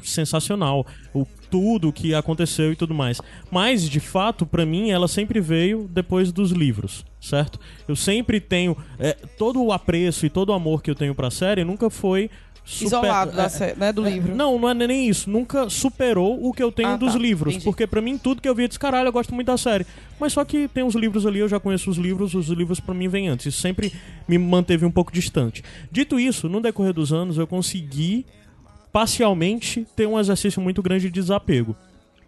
sensacional. O tudo que aconteceu e tudo mais. Mas, de fato, para mim, ela sempre veio depois dos livros, certo? Eu sempre tenho. É, todo o apreço e todo o amor que eu tenho pra série nunca foi Super, isolado da é, né, do é, livro. Não, não é nem isso. Nunca superou o que eu tenho ah, dos tá, livros. Entendi. Porque para mim, tudo que eu via desse caralho, eu gosto muito da série. Mas só que tem os livros ali, eu já conheço os livros, os livros para mim vêm antes. Isso sempre me manteve um pouco distante. Dito isso, no decorrer dos anos, eu consegui parcialmente ter um exercício muito grande de desapego.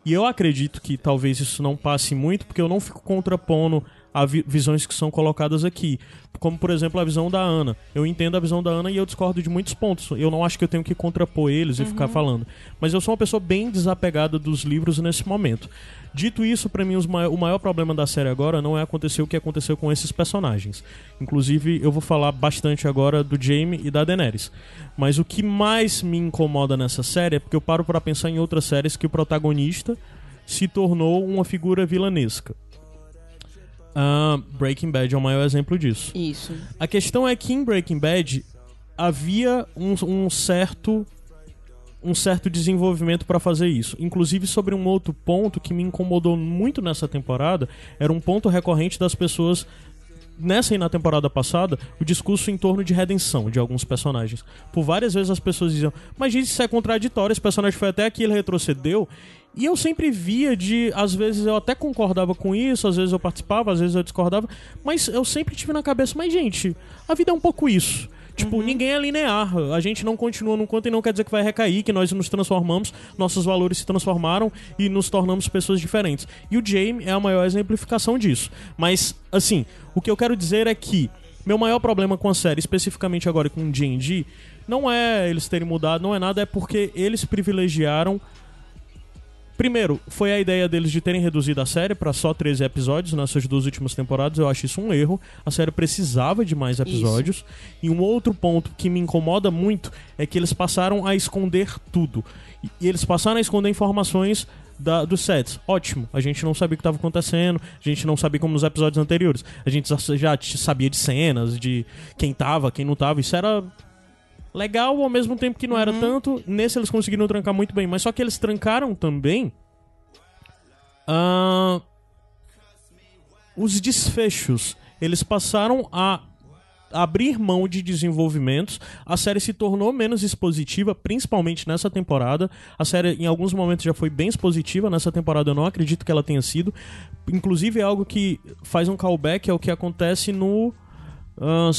E eu acredito que talvez isso não passe muito, porque eu não fico contrapondo a vi visões que são colocadas aqui. Como, por exemplo, a visão da Ana. Eu entendo a visão da Ana e eu discordo de muitos pontos. Eu não acho que eu tenho que contrapor eles e uhum. ficar falando. Mas eu sou uma pessoa bem desapegada dos livros nesse momento. Dito isso, para mim, o maior problema da série agora não é acontecer o que aconteceu com esses personagens. Inclusive, eu vou falar bastante agora do Jaime e da Daenerys. Mas o que mais me incomoda nessa série é porque eu paro para pensar em outras séries que o protagonista se tornou uma figura vilanesca. Uh, Breaking Bad é o maior exemplo disso. Isso. A questão é que em Breaking Bad havia um, um certo um certo desenvolvimento para fazer isso. Inclusive sobre um outro ponto que me incomodou muito nessa temporada, era um ponto recorrente das pessoas nessa e na temporada passada, o discurso em torno de redenção de alguns personagens. Por várias vezes as pessoas diziam, mas isso é contraditório, esse personagem foi até aqui, ele retrocedeu. E eu sempre via de, às vezes eu até concordava com isso, às vezes eu participava, às vezes eu discordava, mas eu sempre tive na cabeça, mas gente, a vida é um pouco isso. Tipo, uhum. ninguém é linear. A gente não continua num canto e não quer dizer que vai recair, que nós nos transformamos, nossos valores se transformaram e nos tornamos pessoas diferentes. E o Jamie é a maior exemplificação disso. Mas, assim, o que eu quero dizer é que meu maior problema com a série, especificamente agora com o D&D, não é eles terem mudado, não é nada, é porque eles privilegiaram Primeiro, foi a ideia deles de terem reduzido a série para só 13 episódios nessas duas últimas temporadas. Eu acho isso um erro. A série precisava de mais episódios. Isso. E um outro ponto que me incomoda muito é que eles passaram a esconder tudo. E eles passaram a esconder informações da, dos sets. Ótimo. A gente não sabia o que estava acontecendo, a gente não sabia como nos episódios anteriores. A gente já sabia de cenas, de quem tava, quem não tava. Isso era legal, ao mesmo tempo que não uhum. era tanto. Nesse eles conseguiram trancar muito bem. Mas só que eles trancaram também. Uh, os desfechos. Eles passaram a abrir mão de desenvolvimentos. A série se tornou menos expositiva, principalmente nessa temporada. A série, em alguns momentos, já foi bem expositiva. Nessa temporada, eu não acredito que ela tenha sido. Inclusive, é algo que faz um callback ao que acontece no. Uh,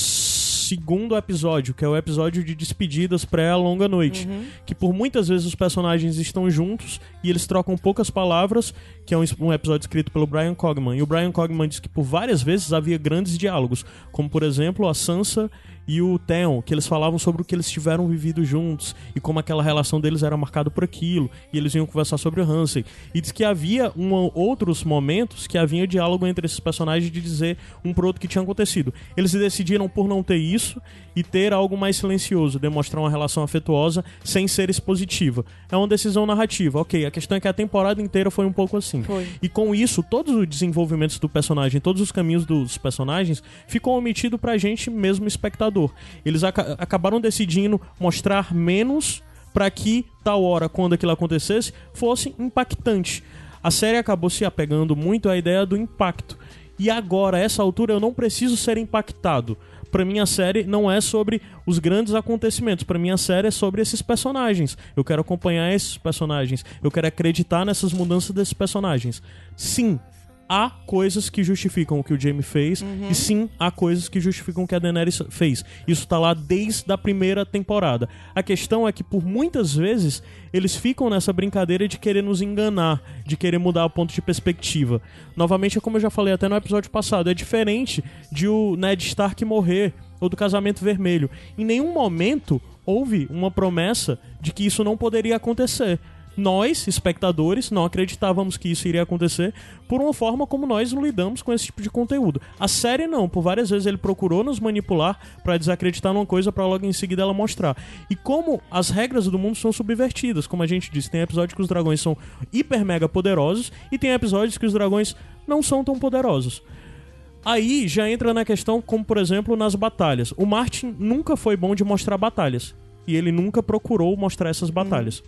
segundo episódio, que é o episódio de despedidas pré longa noite, uhum. que por muitas vezes os personagens estão juntos e eles trocam poucas palavras, que é um, um, episódio escrito pelo Brian Cogman. E o Brian Cogman diz que por várias vezes havia grandes diálogos, como por exemplo a Sansa e o Theon, que eles falavam sobre o que eles tiveram vivido juntos e como aquela relação deles era marcada por aquilo, e eles iam conversar sobre o Hansen. E diz que havia um, outros momentos que havia diálogo entre esses personagens de dizer um pro outro que tinha acontecido. Eles decidiram por não ter isso e ter algo mais silencioso, demonstrar uma relação afetuosa sem ser expositiva. É uma decisão narrativa, ok. A questão é que a temporada inteira foi um pouco assim. Foi. E com isso, todos os desenvolvimentos do personagem, todos os caminhos dos personagens ficou omitido pra gente mesmo espectador. Eles ac acabaram decidindo mostrar menos para que tal hora, quando aquilo acontecesse, fosse impactante. A série acabou se apegando muito à ideia do impacto. E agora, a essa altura, eu não preciso ser impactado. Para mim, a série não é sobre os grandes acontecimentos. Para mim, a série é sobre esses personagens. Eu quero acompanhar esses personagens. Eu quero acreditar nessas mudanças desses personagens. Sim, há coisas que justificam o que o Jamie fez Uhum. e sim há coisas que justificam o que a Daenerys fez. Isso tá lá desde a primeira temporada. A questão é que por muitas vezes eles ficam nessa brincadeira de querer nos enganar, de querer mudar o ponto de perspectiva. Novamente, é como eu já falei até no episódio passado, é diferente de o Ned Stark morrer ou do casamento vermelho. Em nenhum momento houve uma promessa de que isso não poderia acontecer nós, espectadores, não acreditávamos que isso iria acontecer por uma forma como nós lidamos com esse tipo de conteúdo. A série não, por várias vezes ele procurou nos manipular para desacreditar numa coisa para logo em seguida ela mostrar. E como as regras do mundo são subvertidas, como a gente disse, tem episódios que os dragões são hiper mega poderosos e tem episódios que os dragões não são tão poderosos. Aí já entra na questão, como por exemplo nas batalhas. O Martin nunca foi bom de mostrar batalhas. E ele nunca procurou mostrar essas batalhas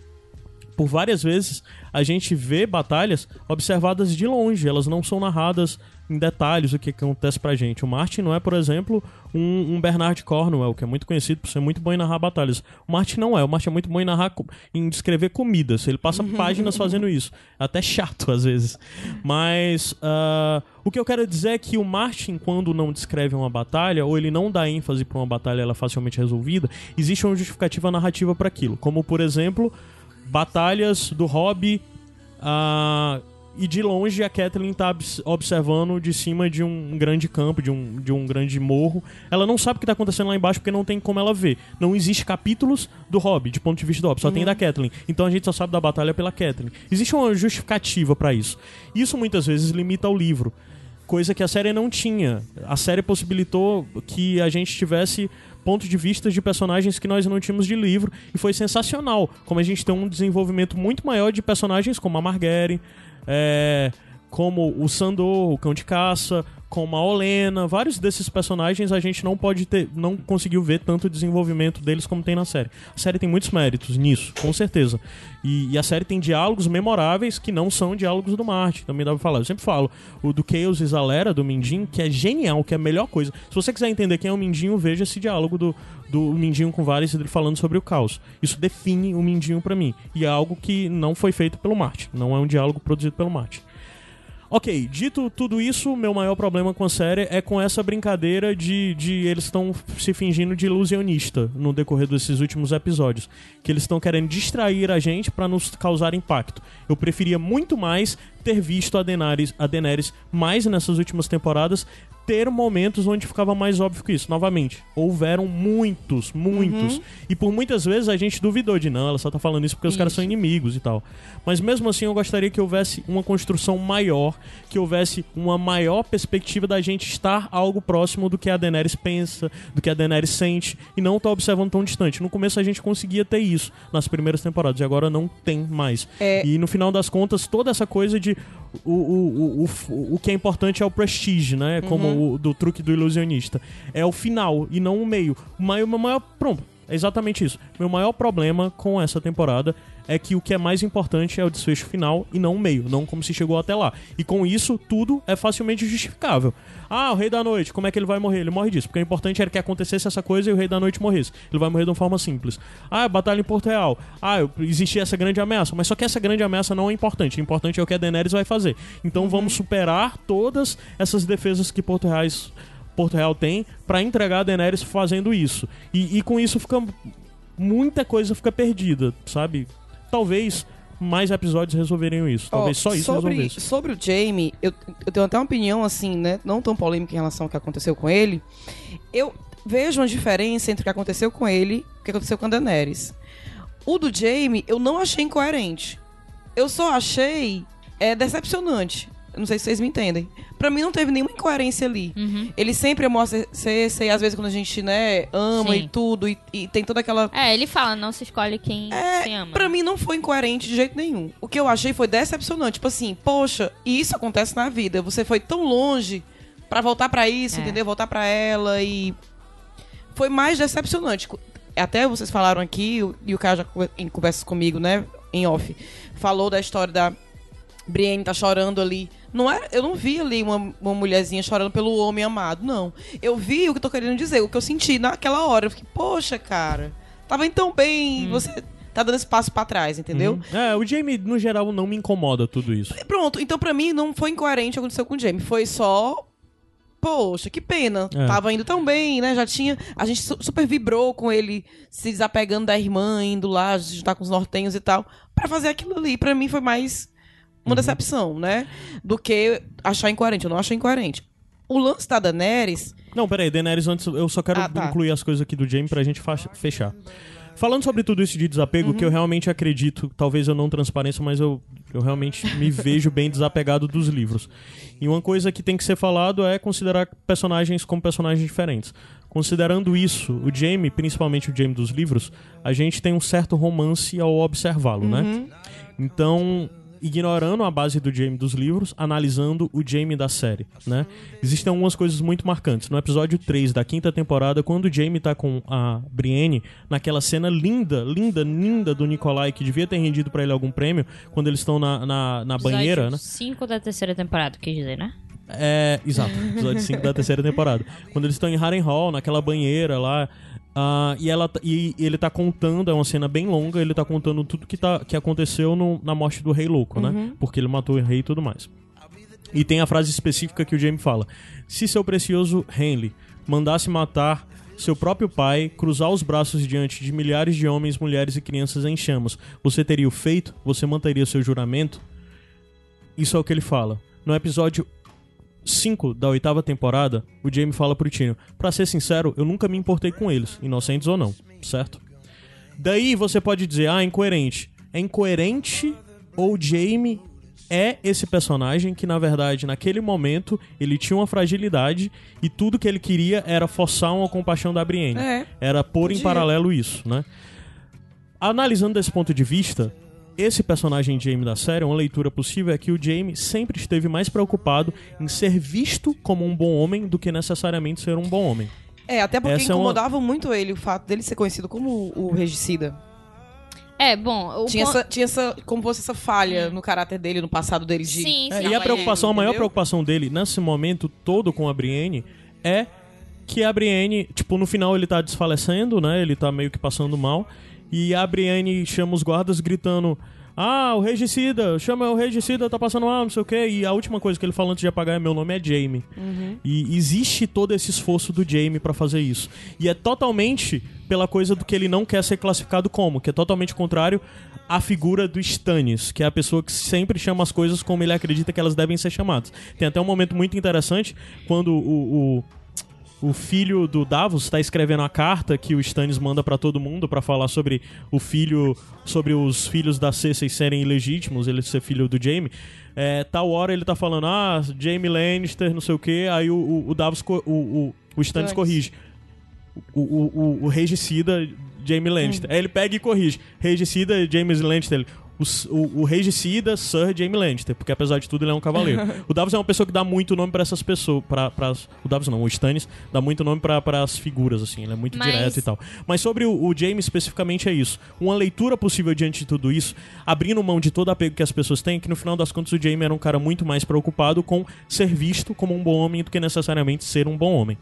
por várias vezes a gente vê batalhas observadas de longe, elas não são narradas em detalhes o que acontece pra gente. O Martin não é, por exemplo, um, um Bernard Cornwell, que é muito conhecido por ser muito bom em narrar batalhas. O Martin não é, o Martin é muito bom em narrar, em descrever comidas. Ele passa páginas fazendo isso. É Até chato às vezes. Mas ah, o que eu quero dizer é que o Martin, quando não descreve uma batalha, ou ele não dá ênfase pra uma batalha ela é facilmente resolvida, existe uma justificativa narrativa para aquilo. Como, por exemplo, batalhas do hobby ah, e de longe a Kathleen tá obs- observando de cima de um grande campo, de um, de um grande morro. Ela não sabe o que tá acontecendo lá embaixo porque não tem como ela ver. Não existe capítulos do hobby, de ponto de vista do hobby, só tem da Kathleen. Então a gente só sabe da batalha pela Kathleen. Existe uma justificativa para isso. Isso muitas vezes limita o livro. Coisa que a série não tinha. A série possibilitou que a gente tivesse pontos de vista de personagens que nós não tínhamos de livro e foi sensacional. Como a gente tem um desenvolvimento muito maior de personagens como a Marguerite, é, como o Sandor, o Cão de Caça, como a Olena, vários desses personagens a gente não pode ter, não conseguiu ver tanto desenvolvimento deles como tem na série. A série tem muitos méritos nisso, com certeza. E, e a série tem diálogos memoráveis que não são diálogos do Marte, também dá pra falar. Eu sempre falo, o do Chaos e Zalera, do Mindinho, que é genial, que é a melhor coisa. Se você quiser entender quem é o Mindinho, veja esse diálogo do, do Mindinho com Varys e dele falando sobre o caos. Isso define o Mindinho pra mim. E é algo que não foi feito pelo Marte. Não é um diálogo produzido pelo Marte. Ok, dito tudo isso, meu maior problema com a série é com essa brincadeira de, de eles estão se fingindo de ilusionista no decorrer desses últimos episódios. Que eles estão querendo distrair a gente pra nos causar impacto. Eu preferia muito mais ter visto a Daenerys, a Daenerys mais nessas últimas temporadas ter momentos onde ficava mais óbvio que isso. Novamente, houveram muitos, muitos. E por muitas vezes a gente duvidou de não, ela só tá falando isso porque os caras são inimigos e tal. Mas mesmo assim eu gostaria que houvesse uma construção maior, que houvesse uma maior perspectiva da gente estar algo próximo do que a Daenerys pensa, do que a Daenerys sente, e não tá observando tão distante. No começo a gente conseguia ter isso nas primeiras temporadas, e agora não tem mais. É- E no final das contas, toda essa coisa de o, o, o, o, o que é importante é o prestige, né? Como o do truque do ilusionista. É o final e não o meio. O maior, meu maior. Pronto, é exatamente isso. Meu maior problema com essa temporada é que o que é mais importante é o desfecho final e não o meio, não como se chegou até lá. E com isso, tudo é facilmente justificável. Ah, o Rei da Noite, como é que ele vai morrer? Ele morre disso, porque o importante era que acontecesse essa coisa e o Rei da Noite morresse. Ele vai morrer de uma forma simples. Ah, batalha em Porto Real. Ah, existia essa grande ameaça, mas só que essa grande ameaça não é importante. O importante é o que a Daenerys vai fazer. Então vamos superar todas essas defesas que Porto Reais Porto Real tem pra entregar a Daenerys fazendo isso. E, e com isso fica muita coisa fica perdida, sabe? Talvez mais episódios resolveriam isso. Talvez Ó, só isso sobre, resolvesse. Sobre o Jamie, eu, eu tenho até uma opinião, assim, né? Não tão polêmica em relação ao que aconteceu com ele. Eu vejo uma diferença entre o que aconteceu com ele e o que aconteceu com a Daenerys. O do Jamie, eu não achei incoerente. Eu só achei é, decepcionante. Eu Não sei se vocês me entendem. Pra mim não teve nenhuma incoerência ali. Uhum. Ele sempre mostra Cersei, às vezes quando a gente, né, ama Sim. e tudo, e, e tem toda aquela É, ele fala, não se escolhe quem se ama. Pra mim não foi incoerente de jeito nenhum. O que eu achei foi decepcionante. Tipo assim, poxa, e isso acontece na vida. Você foi tão longe pra voltar pra isso, É. entendeu? Voltar pra ela e. Foi mais decepcionante. até vocês falaram aqui, e o cara já em conversa comigo, né, em off, falou da história da Brienne tá chorando ali. Não é, eu não vi ali uma, uma mulherzinha chorando pelo homem amado, não. Eu vi o que eu tô querendo dizer, o que eu senti naquela hora. Eu fiquei, poxa, cara, tava indo tão bem, hum. você tá dando espaço para trás, entendeu? Uhum. É, o Jamie, no geral, não me incomoda tudo isso. Pronto, então para mim não foi incoerente o que aconteceu com o Jamie. Foi só poxa, que pena. É. Tava indo tão bem, né? Já tinha. A gente super vibrou com ele se desapegando da irmã, indo lá, juntar com os nortenhos e tal. para fazer aquilo ali. para mim foi mais uma uhum. decepção, né? Do que achar incoerente. Eu não achei incoerente. O lance da Daenerys. Não, peraí, Daenerys, antes eu só quero ah, tá. incluir as coisas aqui do Jaime pra gente fechar. Falando sobre tudo isso de desapego, uhum. que eu realmente acredito, talvez eu não transpareça, mas eu, eu realmente me vejo bem desapegado dos livros. E uma coisa que tem que ser falado é considerar personagens como personagens diferentes. Considerando isso, o Jamie, principalmente o Jamie dos livros, a gente tem um certo romance ao observá-lo, né? uhum. né? Então, ignorando a base do Jamie dos livros, analisando o Jamie da série, né? Existem algumas coisas muito marcantes. No episódio 3 da quinta temporada, quando o Jamie tá com a Brienne, naquela cena linda, linda, linda do Nikolai, que devia ter rendido para ele algum prêmio, quando eles estão na, na, na banheira, né? 5 da terceira temporada, quer dizer, né? É, exato, episódio 5 da terceira temporada. Quando eles estão em Harrenhal, naquela banheira lá, Uh, e, ela, e, e, ele tá contando, é uma cena bem longa, ele tá contando tudo que, tá, que aconteceu no, na morte do rei louco, né? uhum. né? Porque ele matou o rei e tudo mais. E tem a frase específica que o Jamie fala: Se seu precioso Henley mandasse matar seu próprio pai, cruzar os braços diante de milhares de homens, mulheres e crianças em chamas, você teria o feito? Você manteria seu juramento? Isso é o que ele fala. No episódio 5 da oitava temporada, o Jamie fala pro Tino: Pra ser sincero, eu nunca me importei com eles, inocentes ou não, certo? Daí você pode dizer: Ah, incoerente. É incoerente ou o Jamie é esse personagem que, na verdade, naquele momento, ele tinha uma fragilidade e tudo que ele queria era forçar uma compaixão da Brienne. É, era pôr podia. em paralelo isso, né? Analisando desse ponto de vista, esse personagem Jamie da série, uma leitura possível é que o Jamie sempre esteve mais preocupado em ser visto como um bom homem do que necessariamente ser um bom homem. É, até porque Essa incomodava é uma... muito ele o fato dele ser conhecido como o regicida. É, bom. Tinha, essa, tinha essa, como fosse essa falha no caráter dele, no passado dele de. Sim, é, sim. e a preocupação, a maior preocupação dele nesse momento todo com a Brienne é que a Brienne, tipo, no final ele tá desfalecendo, né? Ele tá meio que passando mal. E a Brienne chama os guardas gritando: Ah, o regicida, chama o regicida, tá passando mal, não sei o quê. E a última coisa que ele fala antes de apagar é: Meu nome é Jamie. Uhum. E existe todo esse esforço do Jamie para fazer isso. E é totalmente pela coisa do que ele não quer ser classificado como, que é totalmente contrário à figura do Stannis, que é a pessoa que sempre chama as coisas como ele acredita que elas devem ser chamadas. Tem até um momento muito interessante quando o, o o filho do Davos está escrevendo a carta que o Stannis manda para todo mundo para falar sobre o filho, sobre os filhos da Cersei serem ilegítimos, ele ser filho do Jaime. É, tal hora ele tá falando, ah, Jaime Lannister, não sei o que, aí o, o, o Davos, o, o, o Stannis corrige. O, o, o, o regicida Jaime Lannister. Hum. Aí ele pega e corrige. Regicida James Lannister o, o, o regicida Sir Jaime Lannister, porque apesar de tudo ele é um cavaleiro. o Davos é uma pessoa que dá muito nome para essas pessoas, para o Davos não, o Stannis dá muito nome para as figuras assim, ele é muito Mas... direto e tal. Mas sobre o, o Jaime especificamente é isso. Uma leitura possível diante de tudo isso, abrindo mão de todo apego que as pessoas têm, que no final das contas o Jaime era um cara muito mais preocupado com ser visto como um bom homem do que necessariamente ser um bom homem.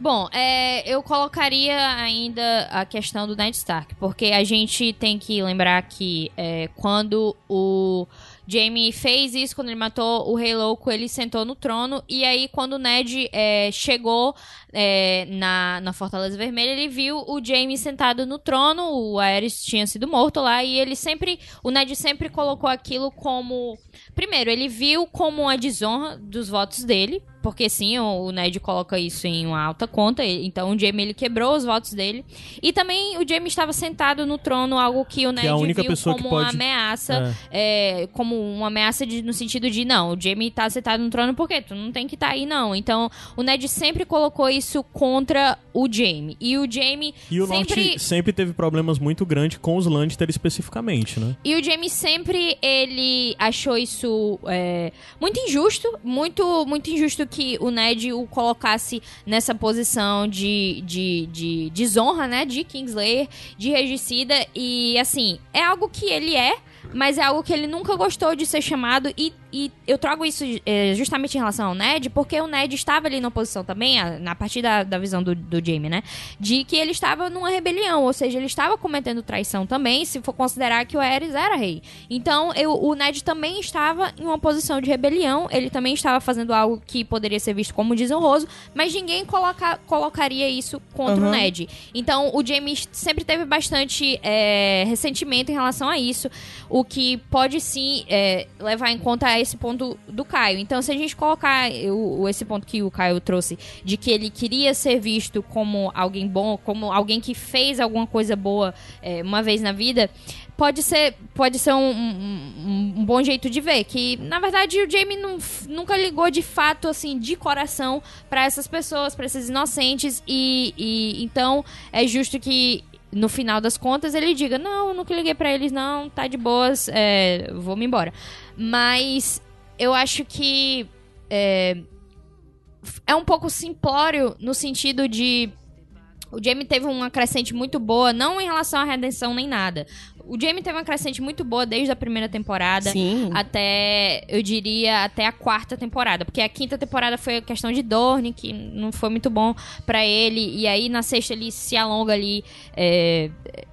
Bom, é, eu colocaria ainda a questão do Ned Stark, porque a gente tem que lembrar que é, quando o Jamie fez isso quando ele matou o Rei Louco, ele sentou no trono. E aí, quando o Ned é, chegou é, na, na Fortaleza Vermelha, ele viu o Jamie sentado no trono. O Aerys tinha sido morto lá. E ele sempre. O Ned sempre colocou aquilo como. Primeiro, ele viu como uma desonra dos votos dele. Porque sim, o Ned coloca isso em uma alta conta. Então o Jamie ele quebrou os votos dele. E também o Jamie estava sentado no trono, algo que o Ned que viu como pode... uma ameaça. É. É, como uma ameaça de, no sentido de, não, o Jamie tá sentado no trono porque tu não tem que estar tá aí, não. Então, o Ned sempre colocou isso contra o Jamie. E o Jamie e o sempre... Norte sempre teve problemas muito grandes com os Lannister especificamente, né? E o Jamie sempre, ele achou isso é, muito injusto, muito, muito injusto que o Ned o colocasse nessa posição de, de, de desonra, né? De Kingslayer, de regicida. E, assim, é algo que ele é, mas é algo que ele nunca gostou de ser chamado e e eu trago isso é, justamente em relação ao Ned, porque o Ned estava ali na posição também, a, na partir da, da visão do, do Jamie, né? De que ele estava numa rebelião, ou seja, ele estava cometendo traição também, se for considerar que o Aerys era rei. Então, eu, o Ned também estava em uma posição de rebelião, ele também estava fazendo algo que poderia ser visto como desonroso, mas ninguém coloca, colocaria isso contra uhum. o Ned. Então, o Jamie sempre teve bastante é, ressentimento em relação a isso, o que pode sim é, levar em conta esse ponto do Caio. Então, se a gente colocar o, esse ponto que o Caio trouxe, de que ele queria ser visto como alguém bom, como alguém que fez alguma coisa boa é, uma vez na vida, pode ser, pode ser um, um, um, bom jeito de ver. Que, na verdade, o Jamie não, nunca ligou de fato, assim, de coração para essas pessoas, para esses inocentes. E, e então é justo que no final das contas ele diga: Não, nunca liguei para eles, não, tá de boas, é, vou me embora. Mas eu acho que é, é um pouco simplório no sentido de. O Jamie teve uma crescente muito boa, não em relação à redenção nem nada. O Jamie teve uma crescente muito boa desde a primeira temporada Sim. até, eu diria, até a quarta temporada. Porque a quinta temporada foi a questão de Dorne, que não foi muito bom para ele. E aí na sexta ele se alonga ali é,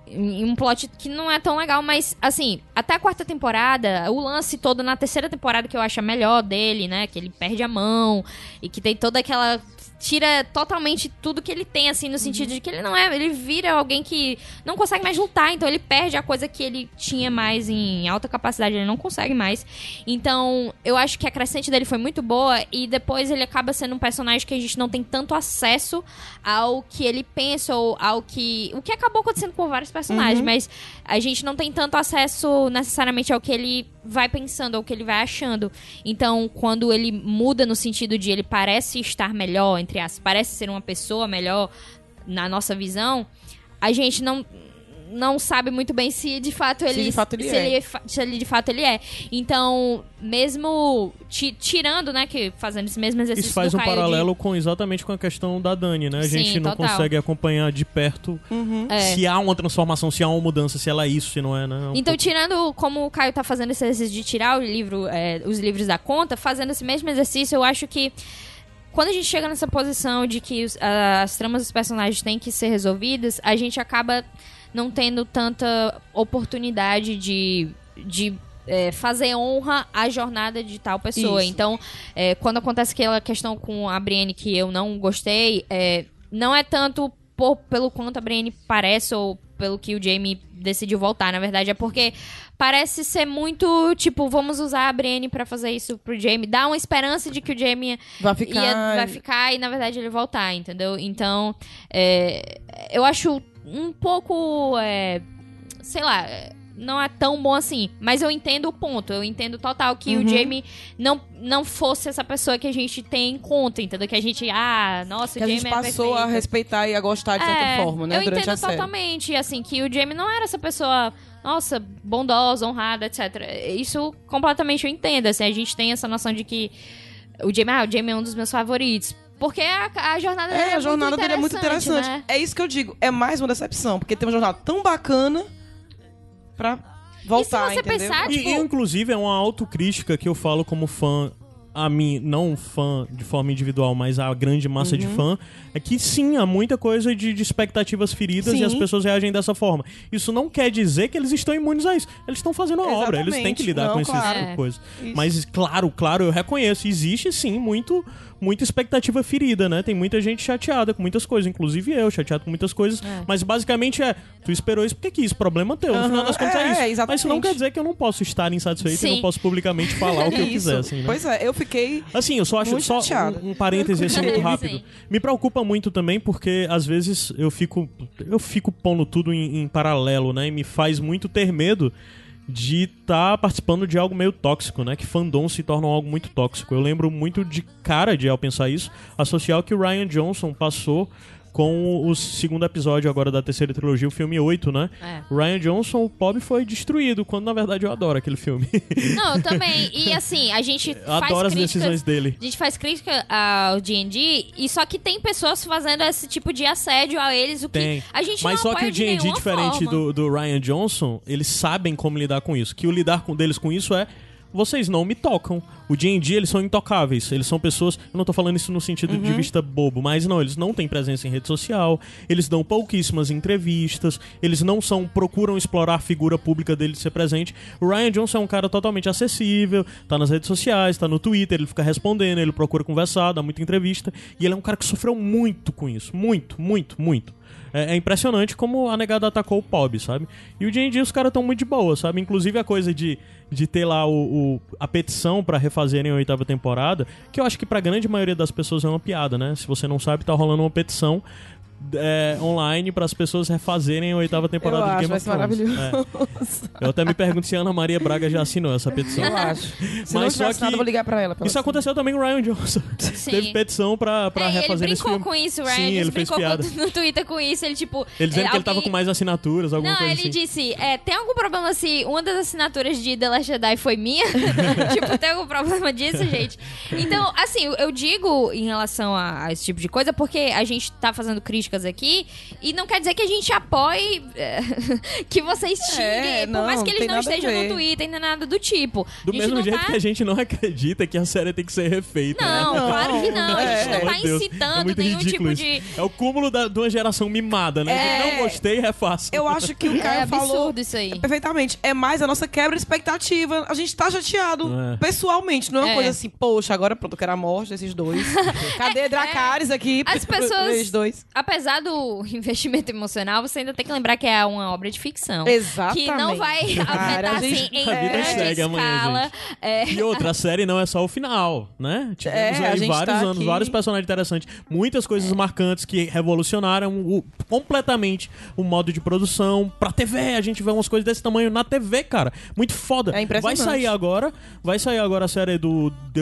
em um plot que não é tão legal, mas assim, até a quarta temporada, o lance todo na terceira temporada que eu acho a melhor dele, né? Que ele perde a mão e que tem toda aquela tira totalmente tudo que ele tem, assim, no sentido de que ele não é. Ele vira alguém que não consegue mais lutar, então ele perde a coisa que ele tinha mais em alta capacidade, ele não consegue mais. Então, eu acho que a crescente dele foi muito boa e depois ele acaba sendo um personagem que a gente não tem tanto acesso ao que ele pensa ou ao que. O que acabou acontecendo com vários personagens, uhum. mas a gente não tem tanto acesso necessariamente ao que ele vai pensando, ao que ele vai achando. Então, quando ele muda no sentido de ele parece estar melhor, entre aspas, parece ser uma pessoa melhor na nossa visão, a gente não não sabe muito bem se de fato ele, se de fato ele, se é. ele, se ele de fato ele é. Então, mesmo tirando, né, que fazendo esse mesmo exercício Isso faz um paralelo de... com exatamente com a questão da Dani, né? A Sim, gente não total. consegue acompanhar de perto uhum. é. se há uma transformação, se há uma mudança, se ela é isso, se não é, né? Um então, pouco... tirando como o Caio tá fazendo esse exercício de tirar o livro, é, os livros da conta, fazendo esse mesmo exercício, eu acho que quando a gente chega nessa posição de que os, as tramas dos personagens têm que ser resolvidas, a gente acaba não tendo tanta oportunidade de, de é, fazer honra à jornada de tal pessoa. Isso. Então, é, quando acontece aquela questão com a Brienne que eu não gostei, é, não é tanto por, pelo quanto a Brienne parece ou pelo que o Jamie decidiu voltar. Na verdade, é porque parece ser muito, tipo, vamos usar a Brienne pra fazer isso pro Jamie. Dá uma esperança de que o Jamie vai ficar, ia, vai ficar e, na verdade, ele voltar, entendeu? Então, é, eu acho um pouco, é, sei lá, não é tão bom assim. Mas eu entendo o ponto. Eu entendo total que Uhum. o Jamie não, não fosse essa pessoa que a gente tem em conta, entendeu? Que a gente, ah, nossa, que o a Jamie gente passou é a respeitar e a gostar de certa é, forma, né? Eu durante entendo a totalmente, assim, que o Jamie não era essa pessoa, nossa, bondosa, honrada, etc. Isso completamente eu entendo, assim, a gente tem essa noção de que o Jamie, ah, o Jamie é um dos meus favoritos. Porque a, a jornada dele É, é a jornada muito dele é muito interessante. Né? É isso que eu digo. É mais uma decepção, porque tem uma jornada tão bacana pra voltar, e se você entendeu? pensar, tipo, e, inclusive, é uma autocrítica que eu falo como fã a mim, não fã de forma individual, mas a grande massa Uhum. de fã, é que sim, há muita coisa de, de expectativas feridas Sim. e as pessoas reagem dessa forma. Isso não quer dizer que eles estão imunes a isso. Eles estão fazendo a obra, eles têm que Exatamente. lidar Não, com essas claro. É. coisas. Isso. Mas, claro, claro, eu reconheço, existe sim muito muita expectativa ferida, né? Tem muita gente chateada com muitas coisas, inclusive eu, chateado com muitas coisas. É. Mas basicamente é, tu esperou isso porque quis, problema teu. No Aham, final das contas é, é, isso. Mas exatamente. isso não quer dizer que eu não posso estar insatisfeito e Sim. não posso publicamente falar o que eu Isso. quiser, assim, né? Pois é, eu fiquei. Assim, eu só acho só chateada. um, um parêntese assim muito Sim. rápido. Me preocupa muito também porque às vezes eu fico eu fico pondo tudo em, em paralelo, né? E me faz muito ter medo de estar tá participando de algo meio tóxico, né? Que fandom se torna algo muito tóxico. Eu lembro muito de cara de ao pensar isso, associar o que o Ryan Johnson passou com o segundo episódio agora da terceira trilogia, o filme 8, né? É. Ryan Johnson, o Bob foi destruído, quando na verdade eu adoro aquele filme. Não, eu também. E assim, a gente faz adoro as decisões dele. A gente faz crítica ao D&D e só que tem pessoas fazendo esse tipo de assédio a eles, o que Tem. a gente Mas não só que o D&D, diferente do, do Ryan Johnson, eles sabem como lidar com isso. Que o lidar com deles com isso é vocês não me tocam. O D&D, eles são intocáveis. Eles são pessoas... Eu não tô falando isso no sentido Uhum. de vista bobo, mas não, eles não têm presença em rede social, eles dão pouquíssimas entrevistas, eles não são... Procuram explorar a figura pública dele de ser presente. O Ryan Johnson é um cara totalmente acessível, tá nas redes sociais, tá no Twitter, ele fica respondendo, ele procura conversar, dá muita entrevista. E ele é um cara que sofreu muito com isso. Muito, muito, muito. É, é impressionante como a negada atacou o Pob, sabe? E o D&D os caras estão muito de boa, sabe? Inclusive a coisa de, de ter lá o, o- a petição pra refazerem a oitava temporada, que eu acho que pra grande maioria das pessoas é uma piada, né? Se você não sabe, tá rolando uma petição é, online para as pessoas refazerem a oitava temporada Eu de acho, Game vai of ser Thrones. maravilhoso. É. Eu até me pergunto se a Ana Maria Braga já assinou essa petição. Eu acho. Se não Mas só que nada, eu vou ligar pra ela. pra Isso aconteceu também com o Ryan Johnson. Sim. Teve petição pra, pra É, ele refazer esse brincou filme. com isso, Ryan Sim, Johnson ele fez brincou piada. com- no Twitter com isso, ele tipo... Ele dizendo é, que ele tava alguém- com mais assinaturas, alguma Não, coisa ele assim. disse, é, tem algum problema se uma das assinaturas de The Last Jedi foi minha? tipo, tem algum problema disso, gente? Então, assim, eu- digo em relação a, a esse tipo de coisa, porque a gente tá fazendo críticas aqui, e não quer dizer que a gente apoie é, que vocês xinguem, É, por não, mais que eles não a estejam no Twitter, nem nada do tipo. Do a gente mesmo jeito tá... que a gente não acredita que a série tem que ser refeita. Não, né? claro que não. A gente É. não tá Deus, incitando é muito nenhum ridículo tipo isso. de. É o cúmulo da, de uma geração mimada, né? É. Não gostei, refaço. Eu acho que o É Caio falou absurdo isso aí. perfeitamente. É mais a nossa quebra de expectativa. A gente tá chateado É. pessoalmente. Não é uma É. coisa assim, poxa, agora pronto, eu quero a morte desses dois. Cadê Dracarys aqui? As pessoas- dois. Apesar do investimento emocional, você ainda tem que lembrar que é uma obra de ficção. Exatamente. Que não vai Cara, afetar a gente- assim, em A vida grande segue amanhã, escala. É, E outra, a série não é só o final, né? Tivemos É, a aí vários tá anos, aqui- vários personagens interessantes, muitas É. coisas marcantes que revolucionaram o- completamente o modo de produção pra TV. A gente vê umas coisas desse tamanho na TV, cara. Muito foda. É vai impressionante. sair agora, vai sair agora a série do The,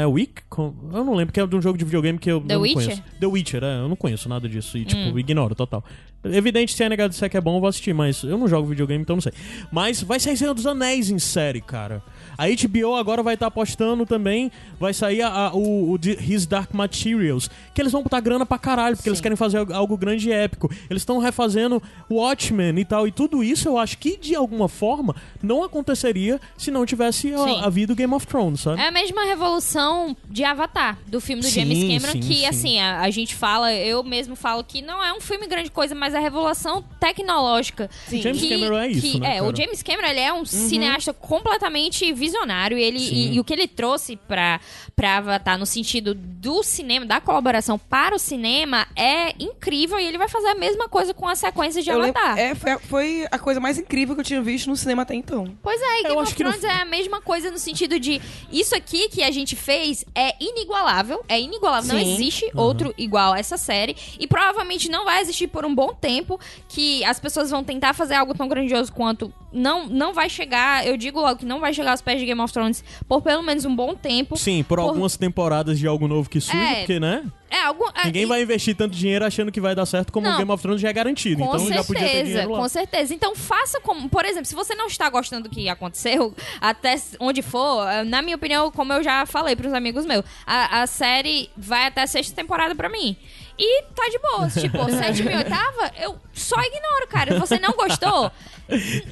é Wick? Com- eu não lembro, que é de um jogo de videogame que eu The não Witcher? conheço. The Witcher, é, eu não conheço nada disso e tipo, Hum. ignoro total. Evidente, se a negado disser que é bom, eu vou assistir, mas eu não jogo videogame, então não sei. Mas vai sair Senhor dos Anéis em série, cara. A HBO agora vai estar apostando também, vai sair a- a- o, o His Dark Materials, que eles vão botar grana pra caralho, porque eles Sim. querem fazer algo- grande e épico. Eles estão refazendo Watchmen e tal, e tudo isso eu acho que de alguma forma não aconteceria se não tivesse Sim. a, havido Game of Thrones, sabe? É a mesma revolução de Avatar, do filme do Sim, James Cameron, sim, que sim. assim, a, a gente fala, eu mesmo falo que não é um filme grande coisa, mas a revolução tecnológica. Sim. James que- Cameron é isso, que- né, É, o cara? James Cameron ele é um cineasta completamente visionário. Ele, Sim. e, e o que ele trouxe pra, pra Avatar no sentido do cinema, da colaboração para o cinema, é incrível. E ele vai fazer a mesma coisa com as sequências de Eu lembro- Avatar. é, foi, a- foi a coisa mais incrível que eu tinha visto no cinema até então. Pois é, e Eu Game acho of Thrones é a mesma coisa no sentido de isso aqui que a gente fez é inigualável, é inigualável, não Sim. existe outro igual a essa série e provavelmente não vai existir por um bom tempo que as pessoas vão tentar fazer algo tão grandioso quanto não não vai chegar, eu digo logo que não vai chegar aos pés de Game of Thrones por pelo menos um bom tempo. Sim, por, algumas temporadas de algo novo que surge, É. porque, né? É algo é, Ninguém e- vai investir tanto dinheiro achando que vai dar certo como Não. o Game of Thrones já é garantido. Com então já podia ter certeza, dinheiro lá. com certeza. Então faça como, por exemplo, se você não está gostando do que aconteceu, até onde for, eh, na minha opinião, como eu já falei pros amigos meus, a, a série vai até a sexta temporada pra mim. E tá de boa. Tipo, sétima e oitava, eu só ignoro, cara. Você não gostou?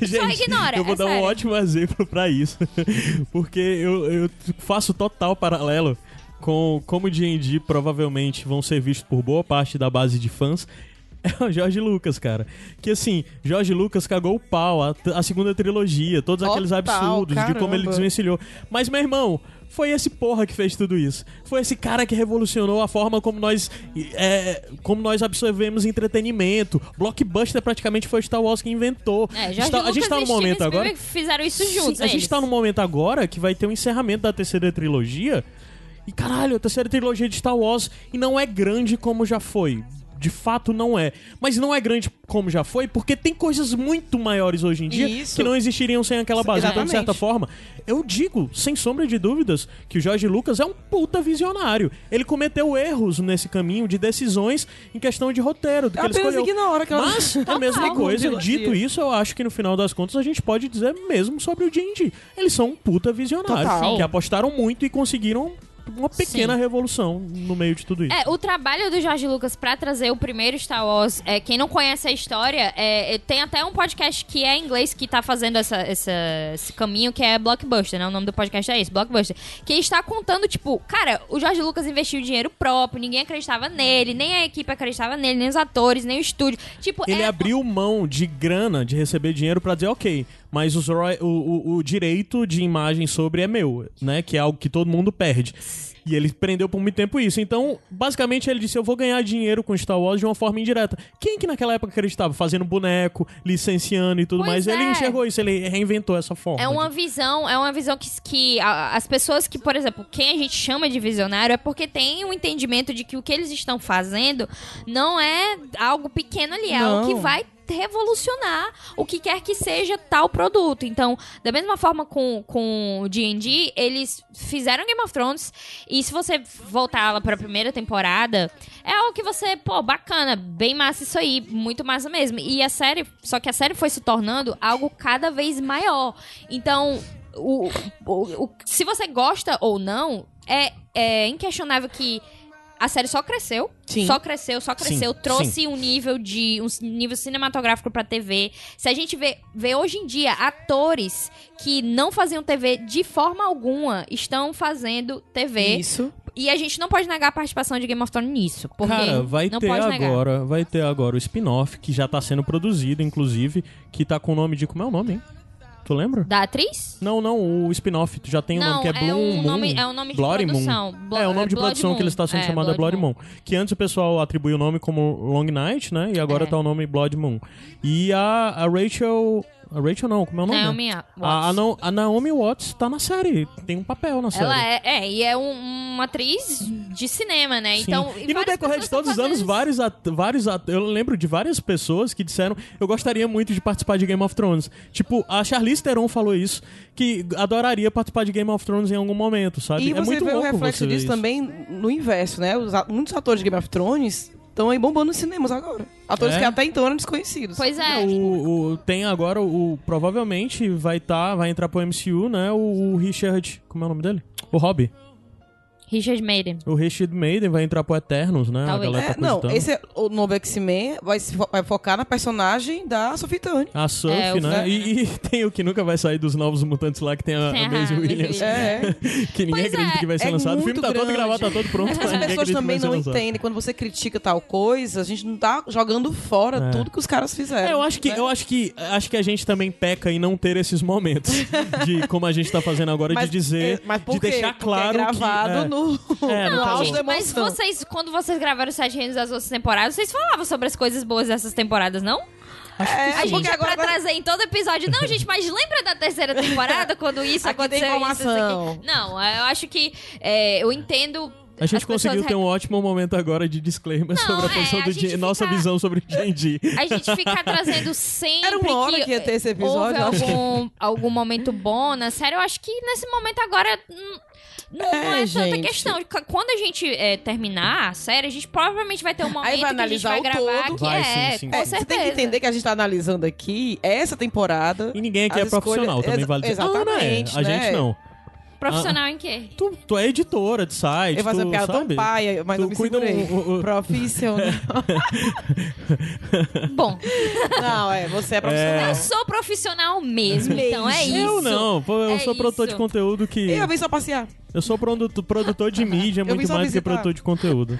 Gente, ignora, eu vou é dar um sério. ótimo exemplo pra isso. Porque eu, eu faço total paralelo com como D&D provavelmente vão ser vistos por boa parte da base de fãs. É o Jorge Lucas, cara. Que assim, Jorge Lucas cagou o pau, a, a segunda trilogia, todos aqueles absurdos de como ele desvencilhou. Mas, meu irmão, foi esse porra que fez tudo isso. Foi esse cara que revolucionou a forma como nós é, como nós absorvemos entretenimento. Blockbuster praticamente foi Star Wars que inventou. É, Jorge Lucas a gente tá no momento agora. Fizeram isso juntos, Sim, a gente eles. tá no momento agora que vai ter o encerramento da terceira trilogia. E caralho, a terceira trilogia de Star Wars e não é grande como já foi. De fato não é. Mas não é grande como já foi, porque tem coisas muito maiores hoje em dia Isso. que não existiriam sem aquela base. Então, de Exatamente. certa forma, eu digo, sem sombra de dúvidas, que o Jorge Lucas é um puta visionário. Ele cometeu erros nesse caminho de decisões em questão de roteiro, do que ele escolheu. ignoro aquela- Mas é a mesma Total. coisa. Dito isso, eu acho que no final das contas a gente pode dizer mesmo sobre o D&D. Eles são um puta visionário, Total. que apostaram muito e conseguiram uma pequena Sim. revolução no meio de tudo isso. É, o trabalho do Jorge Lucas pra trazer o primeiro Star Wars, é, quem não conhece a história, é, é, tem até um podcast que é em inglês que tá fazendo essa, essa- esse caminho, que é Blockbuster, né? O nome do podcast é esse, Blockbuster. Que está contando, tipo, cara, o Jorge Lucas investiu dinheiro próprio, ninguém acreditava nele, nem a equipe acreditava nele, nem os atores, nem o estúdio. Tipo, Ele é, abriu mão de grana, de receber dinheiro pra dizer, ok, mas os roy- o, o- o direito de imagem sobre é meu, né? Que é algo que todo mundo perde. E ele prendeu por muito tempo isso. Então, basicamente, ele disse: Eu vou ganhar dinheiro com Star Wars de uma forma indireta. Quem que naquela época acreditava? Fazendo boneco, licenciando e tudo Pois mais. Ele é. enxergou isso, ele reinventou essa forma. É uma de- visão, é uma visão que, que a- as pessoas que, por exemplo, quem a gente chama de visionário é porque tem um entendimento de que o que eles estão fazendo não é algo pequeno ali, é algo que Não. vai revolucionar o que quer que seja tal produto. Então, da mesma forma com, com o D&D, eles fizeram Game of Thrones e se você voltar lá pra primeira temporada, é algo que você, pô, bacana, bem massa isso aí, muito massa mesmo. E a série, só que a série foi se tornando algo cada vez maior. Então, o, o, o- se você gosta ou não, é, é inquestionável que a série só cresceu, Sim. só cresceu, só cresceu, Sim, trouxe um nível de um nível cinematográfico pra TV. Se a gente vê, vê hoje em dia atores que não faziam TV de forma alguma estão fazendo TV Isso. e a gente não pode negar a participação de Game of Thrones nisso, porque Cara, vai ter agora, vai ter agora o spin-off que já tá sendo produzido, inclusive, que tá com o nome de como é o nome, hein? Tu lembra? Da atriz? Não, não, o spin-off tu já tem o Não, nome que é é Bloom um Moon, nome- é um nome de Bloody produção. Moon. Blo- é, o nome de Blood produção Moon. que ele está sendo É, chamado é Blood Blood Moon. Que antes o pessoal atribuiu o nome como Long Night, né? E agora É. tá o nome Blood Moon. E a, a Rachel... A Rachel não, como é o nome? Naomi? Watts. A, a, a Naomi Watts tá na série, tem um papel na série. Ela é, é, e é um- uma atriz de cinema, né? Sim. Então, e no várias decorrer de todos os anos, vários, at vários at eu lembro de várias pessoas que disseram eu gostaria muito de participar de Game of Thrones. Tipo, a Charlize Theron falou isso, que adoraria participar de Game of Thrones em algum momento, sabe? E é você muito vê o reflexo disso isso. também no inverso, né? Os muitos atores de Game of Thrones estão aí bombando nos cinemas agora. Atores É? que até então eram desconhecidos. Pois é. O, o- tem agora o provavelmente vai tá vai entrar pro MCU, né? O, o Richard, como é o nome dele? O Robbie. Richard Maiden. O Richard Maiden vai entrar pro Eternos, né? Talvez. A galera É, tá não, cogitando. esse é, o novo X-Men vai, fo- vai focar na personagem da Sophie Turner. A Surf, É, né? E, e tem o que nunca vai sair dos novos mutantes lá, que tem a, a Maisie Williams. É. que ninguém Pois acredita é, que vai ser é lançado. O filme tá todo grande. gravado, tá todo pronto, mas As pessoas que também não lançado. entendem. Quando você critica tal coisa, a gente não tá jogando fora É. tudo que os caras fizeram. É, eu acho que né? eu acho que acho que a gente também peca em não ter esses momentos de como a gente tá fazendo agora Mas, de dizer, é, mas por de quê? deixar claro é gravado que é, no, É, no não, auge gente, da Mas vocês, quando vocês gravaram os Sete Reinos das outras temporadas, vocês falavam sobre as coisas boas dessas temporadas, não? É, A gente é agora, pra trazer em todo episódio. Não, gente, mas lembra da terceira temporada quando isso Aqui tem aconteceu? Isso, isso informação. aqui? Não, eu acho que é, eu entendo. a gente as pessoas conseguiu ter re- um ótimo momento agora de disclaimer Não, sobre a é, posição a do gente D- nossa fica- visão sobre o D&D. A gente ficar trazendo sempre Era uma hora que ia ter esse episódio, houve que- algum, algum momento bom na série. Eu acho que nesse momento agora hum, não é, É, tanta gente. questão. Quando a gente é, terminar a série, a gente provavelmente vai ter um momento Aí vai que a gente analisar vai o gravar todo. que Vai, é, sim, sim. com É, certeza. você tem que entender que a gente tá analisando aqui essa temporada. E ninguém aqui é profissional, escolhas- também exa- vale dizer. Ah, não é. exatamente, A né? gente não. Profissional em quê? Tu, tu é editora de site, Eu faço tu uma piada sabe? tão paia, mas Tu eu me cuida segurei. o- o- Profissional. Bom, não, é, você é profissional. eu sou profissional mesmo, então é isso. Eu não, pô, eu É sou produtor de isso. conteúdo que... Eu vim só passear. Eu sou produtor, produtor de mídia, muito mais do que visitar. produtor de conteúdo.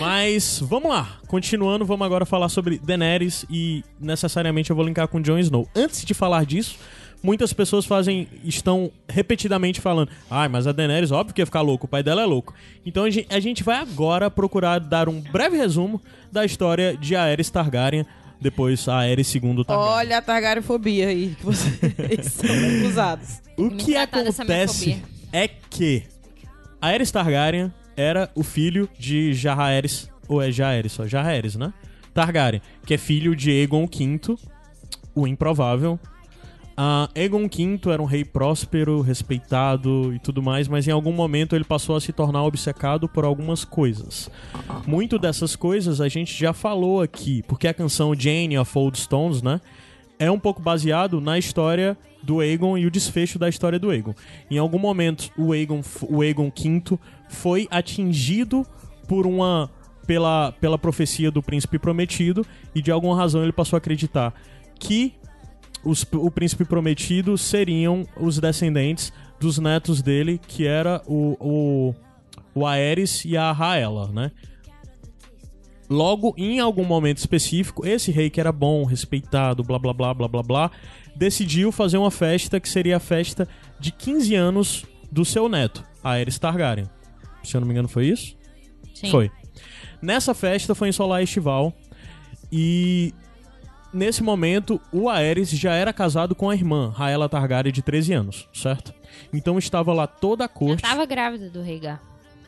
Mas, vamos lá. Continuando, vamos agora falar sobre Daenerys e necessariamente eu vou linkar com Jon Snow. Antes de falar disso, muitas pessoas fazem, estão repetidamente falando, ai, mas a Daenerys, óbvio que ia ficar louco, o pai dela é louco. Então a gente, a gente vai agora procurar dar um breve resumo da história de Aerys Targaryen, depois a Aerys II Targaryen. Olha a targarifobia aí que vocês são acusados. O Me que acontece é que Aerys Targaryen era o filho de Jaehaerys ou é Jaehaerys só? Jaehaerys, né? Targaryen, que é filho de Aegon V, o improvável. Uh, Aegon V era um rei próspero, respeitado e tudo mais, mas em algum momento ele passou a se tornar obcecado por algumas coisas. Muito dessas coisas a gente já falou aqui, porque a canção Jane of Old Stones, né, é um pouco baseado na história do Aegon e o desfecho da história do Aegon. Em algum momento o Aegon, o Aegon V foi atingido por uma pela, pela profecia do príncipe prometido e de alguma razão ele passou a acreditar que os, o príncipe prometido seriam os descendentes dos netos dele, que era o, o, o Aerys e a Raela, né? Logo, em algum momento específico, esse rei que era bom, respeitado, blá blá blá blá blá blá, decidiu fazer uma festa que seria a festa de 15 anos do seu neto, Aerys Targaryen. Se eu não me engano, foi isso? Sim. Foi. Nessa festa foi em Solar Estival e nesse momento o Aerys já era casado com a irmã, Raela Targaryen, de 13 anos, certo? Então estava lá toda a corte. Já tava grávida do Rhaegar.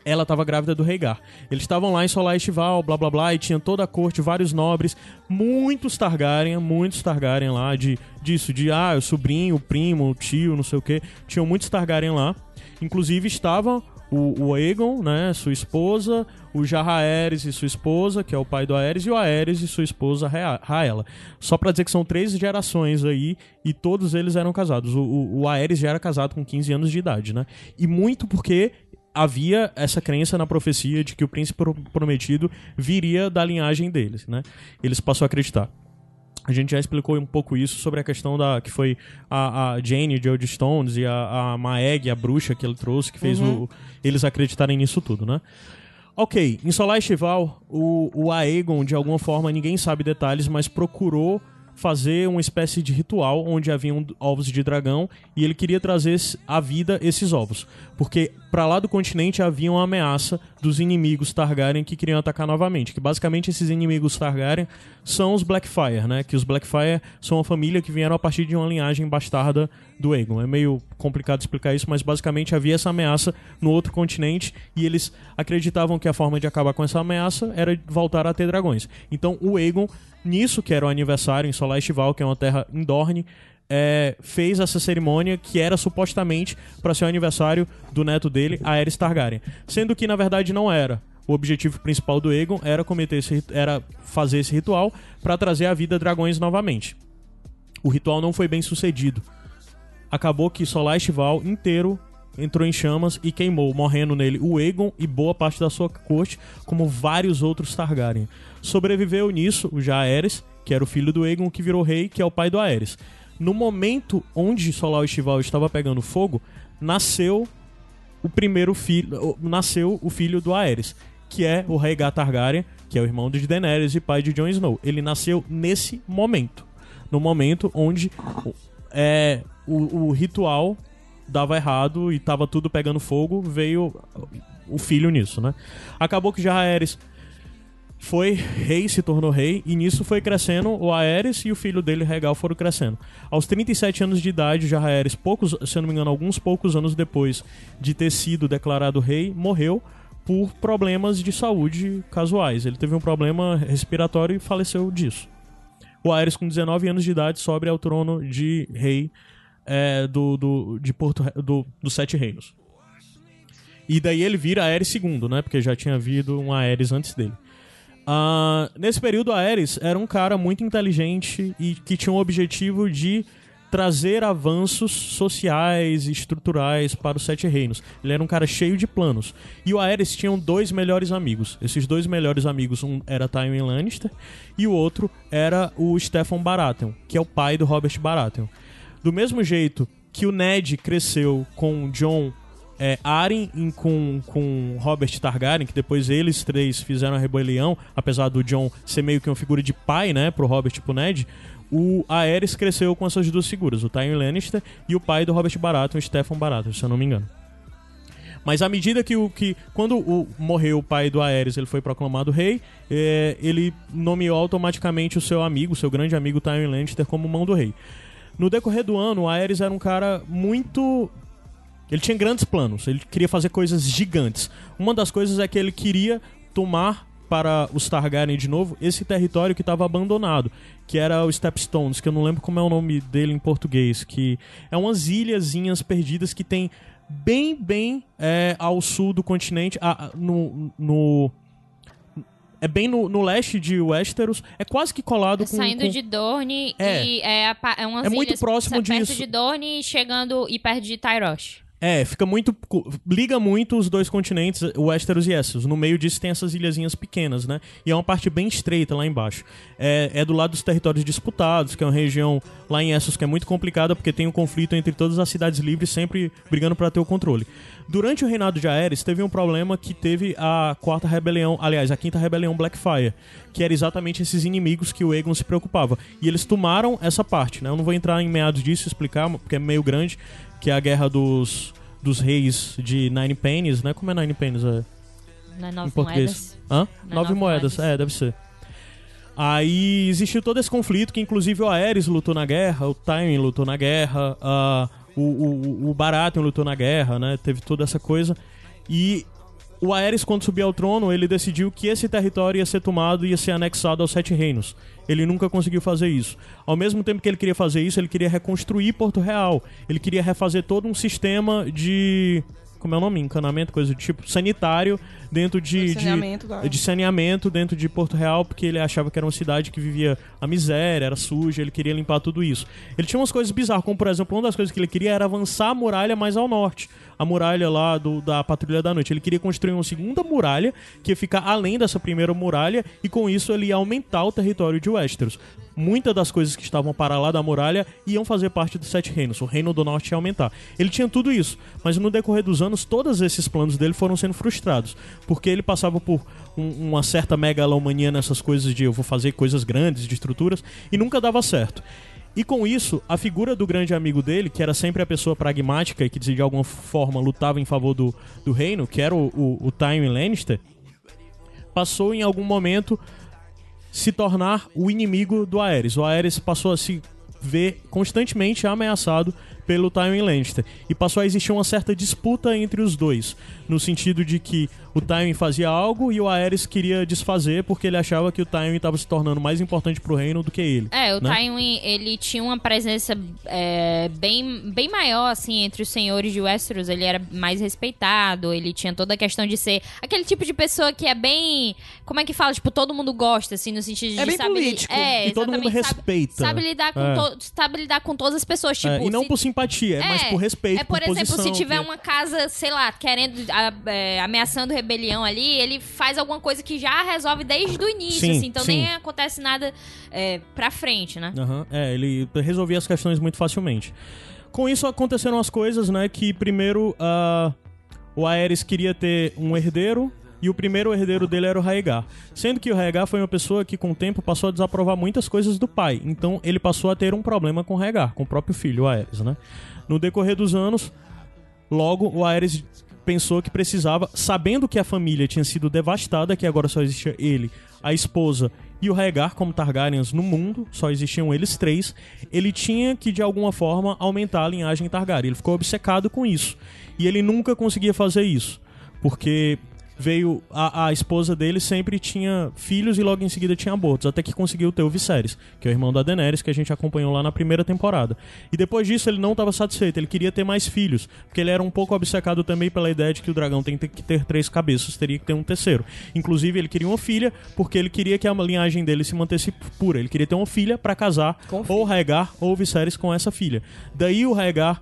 Ela estava grávida do Rhaegar. Eles estavam lá em Solar Estival, blá blá blá, e tinha toda a corte, vários nobres, muitos Targaryen, muitos Targaryen lá, de, disso, de ah, o sobrinho, o primo, o tio, não sei o que. Tinham muitos Targaryen lá. Inclusive estava o, o Aegon, né, sua esposa, o Jahaeres e sua esposa, que é o pai do Aerys, e o Aerys e sua esposa Raela. Só pra dizer que são três gerações aí e todos eles eram casados. O, o, o Aerys já era casado com 15 anos de idade, né? E muito porque havia essa crença na profecia de que o príncipe prometido viria da linhagem deles, né? Eles passou a acreditar. A gente já explicou um pouco isso sobre a questão da que foi a, a Jane de Old Stones e a, a Maeg, a bruxa que ele trouxe, que fez uhum. o, eles acreditarem nisso tudo, né? Ok, em Solar Estival, o, o Aegon, de alguma forma, ninguém sabe detalhes, mas procurou fazer uma espécie de ritual onde haviam ovos de dragão e ele queria trazer à vida esses ovos. Porque para lá do continente havia uma ameaça dos inimigos Targaryen que queriam atacar novamente. Que basicamente esses inimigos Targaryen são os Blackfire, né? Que os Blackfire são uma família que vieram a partir de uma linhagem bastarda do Aegon. É meio complicado explicar isso, mas basicamente havia essa ameaça no outro continente e eles acreditavam que a forma de acabar com essa ameaça era voltar a ter dragões. Então o Aegon nisso, que era o aniversário em Solar Estival, que é uma terra em Dorne, é, fez essa cerimônia que era supostamente para ser o aniversário do neto dele, Aerys Targaryen. Sendo que na verdade não era. O objetivo principal do Aegon era cometer esse, era fazer esse ritual para trazer à vida dragões novamente. O ritual não foi bem sucedido. Acabou que Solar Estival inteiro entrou em chamas e queimou, morrendo nele o Aegon e boa parte da sua corte, como vários outros Targaryen. Sobreviveu nisso o Jaehaerys, que era o filho do Aegon que virou rei, que é o pai do Aerys. No momento onde Solar Estival estava pegando fogo, nasceu o primeiro filho, nasceu o filho do Aerys, que é o Rhaegar Targaryen, que é o irmão de Daenerys e pai de Jon Snow. Ele nasceu nesse momento, no momento onde é, o, o ritual dava errado e tava tudo pegando fogo, veio o filho nisso, né? Acabou que já Aerys foi rei, se tornou rei, e nisso foi crescendo o Aerys e o filho dele, Regal, foram crescendo. Aos 37 anos de idade, já Aerys, poucos, se eu não me engano, alguns poucos anos depois de ter sido declarado rei, morreu por problemas de saúde casuais. Ele teve um problema respiratório e faleceu disso. O Aerys, com 19 anos de idade, sobe ao trono de rei é, do, do, de Porto, do, do Sete Reinos. E daí ele vira Aerys II, né? Porque já tinha havido um Aerys antes dele. Uh, nesse período, Aerys era um cara muito inteligente e que tinha o objetivo de trazer avanços sociais e estruturais para os Sete Reinos. Ele era um cara cheio de planos. E o Aerys tinha dois melhores amigos. Esses dois melhores amigos, um era Tywin Lannister e o outro era o Stefan Baratheon, que é o pai do Robert Baratheon. Do mesmo jeito que o Ned cresceu com John é, Arryn com, com Robert Targaryen, que depois eles três fizeram a rebelião, apesar do John ser meio que uma figura de pai, né, pro Robert e pro Ned, o Aerys cresceu com essas duas figuras, o Tywin Lannister e o pai do Robert Baratheon, o Stefan Baratheon, se eu não me engano. Mas à medida que o que quando o, morreu o pai do Aerys, ele foi proclamado rei, é, ele nomeou automaticamente o seu amigo, seu grande amigo Tywin Lannister como mão do rei. No decorrer do ano, o Aerys era um cara muito. Ele tinha grandes planos, ele queria fazer coisas gigantes. Uma das coisas é que ele queria tomar para os Targaryen de novo esse território que estava abandonado, que era o Stepstones, que eu não lembro como é o nome dele em português, que é umas ilhazinhas perdidas que tem bem, bem é, ao sul do continente, a- no, no é bem no, no leste de Westeros, é quase que colado com Saindo com- de Dorne É. e é, a pa- é umas É muito ilhas próximo perto disso. de Dorne e chegando e perto de Tyrosh. É, fica muito. Liga muito os dois continentes, Westeros e Essos. No meio disso tem essas ilhazinhas pequenas, né? E é uma parte bem estreita lá embaixo. É, é do lado dos territórios disputados, que é uma região lá em Essos que é muito complicada, porque tem um conflito entre todas as cidades livres, sempre brigando para ter o controle. Durante o reinado de Aerys, teve um problema que teve a quarta rebelião, aliás, a quinta rebelião Blackfire, que era exatamente esses inimigos que o Aegon se preocupava. E eles tomaram essa parte, né? Eu não vou entrar em meados disso e explicar, porque é meio grande, que é a guerra dos, dos reis de Nine Pennies, né? Como é Nine Pennies? É? Não é em nove português. moedas. Hã? Não é Nove nove moedas. moedas. é, deve ser. Aí existiu todo esse conflito, que inclusive o Aerys lutou na guerra, o Tywin lutou na guerra, ah, o, o, o Baratheon lutou na guerra, né? Teve toda essa coisa. E o Aerys, quando subiu ao trono, ele decidiu que esse território ia ser tomado e ia ser anexado aos Sete Reinos. Ele nunca conseguiu fazer isso. Ao mesmo tempo que ele queria fazer isso, ele queria reconstruir Porto Real. Ele queria refazer todo um sistema de... Como é o nome? Encanamento, coisa do tipo. Sanitário dentro de... de- Saneamento da- de saneamento dentro de Porto Real, porque ele achava que era uma cidade que vivia a miséria, era suja, ele queria limpar tudo isso. Ele tinha umas coisas bizarras, como por exemplo, uma das coisas que ele queria era avançar a muralha mais ao norte. A muralha lá do, da Patrulha da Noite. Ele queria construir uma segunda muralha que ia ficar além dessa primeira muralha e com isso ele ia aumentar o território de Westeros. Muitas das coisas que estavam para lá da muralha iam fazer parte dos Sete Reinos. O Reino do Norte ia aumentar. Ele tinha tudo isso, mas no decorrer dos anos, todos esses planos dele foram sendo frustrados. Porque ele passava por um- uma certa megalomania nessas coisas de eu vou fazer coisas grandes, de estruturas, e nunca dava certo. E com isso, a figura do grande amigo dele, que era sempre a pessoa pragmática e que de alguma forma lutava em favor do, do reino, que era o, o, o Tywin Lannister, passou em algum momento se tornar o inimigo do Aerys. O Aerys passou a se ver constantemente ameaçado pelo Tywin Lannister e passou a existir uma certa disputa entre os dois, no sentido de que o Tywin fazia algo e o Aerys queria desfazer porque ele achava que o Tywin estava se tornando mais importante pro reino do que ele. É, o né? Tywin, ele tinha uma presença é, bem, bem maior, assim, entre os senhores de Westeros. Ele era mais respeitado, ele tinha toda a questão de ser aquele tipo de pessoa que é bem... Como é que fala? Tipo, todo mundo gosta, assim, no sentido de... É bem sabe, político. É, E todo mundo exatamente, sabe- respeita. Sabe, lidar com É. to- sabe lidar com todas as pessoas, tipo... É, e não se- por simpatia, é, mais por respeito, É, por, exemplo, posição, se tiver que- uma casa, sei lá, querendo, a- é, ameaçando rebelião ali, ele faz alguma coisa que já resolve desde o início, Sim, assim, então sim. nem acontece nada é, pra frente, né? Aham, É, ele resolvia as questões muito facilmente. Com isso aconteceram as coisas, né? Que primeiro ah, o Aerys queria ter um herdeiro e o primeiro herdeiro dele era o Raegar. Sendo que o Raegar foi uma pessoa que com o tempo passou a desaprovar muitas coisas do pai. Então ele passou a ter um problema com o Raegar, com o próprio filho, o Aerys, né? No decorrer dos anos, Logo, o Aerys pensou que precisava, sabendo que a família tinha sido devastada, que agora só existia ele, a esposa e o Rhaegar como Targaryens no mundo, só existiam eles três, ele tinha que de alguma forma aumentar a linhagem Targaryen. Ele ficou obcecado com isso. E ele nunca conseguia fazer isso, porque veio a, a esposa dele sempre tinha filhos e logo em seguida tinha abortos, até que conseguiu ter o Viserys, que é o irmão da Daenerys, que a gente acompanhou lá na primeira temporada. E depois disso ele não estava satisfeito, ele queria ter mais filhos, porque ele era um pouco obcecado também pela ideia de que o dragão tem que ter três cabeças, teria que ter um terceiro. Inclusive ele queria uma filha, porque ele queria que a linhagem dele se mantesse pura. Ele queria ter uma filha para casar ou o Rhaegar ou Viserys com essa filha. Daí o Rhaegar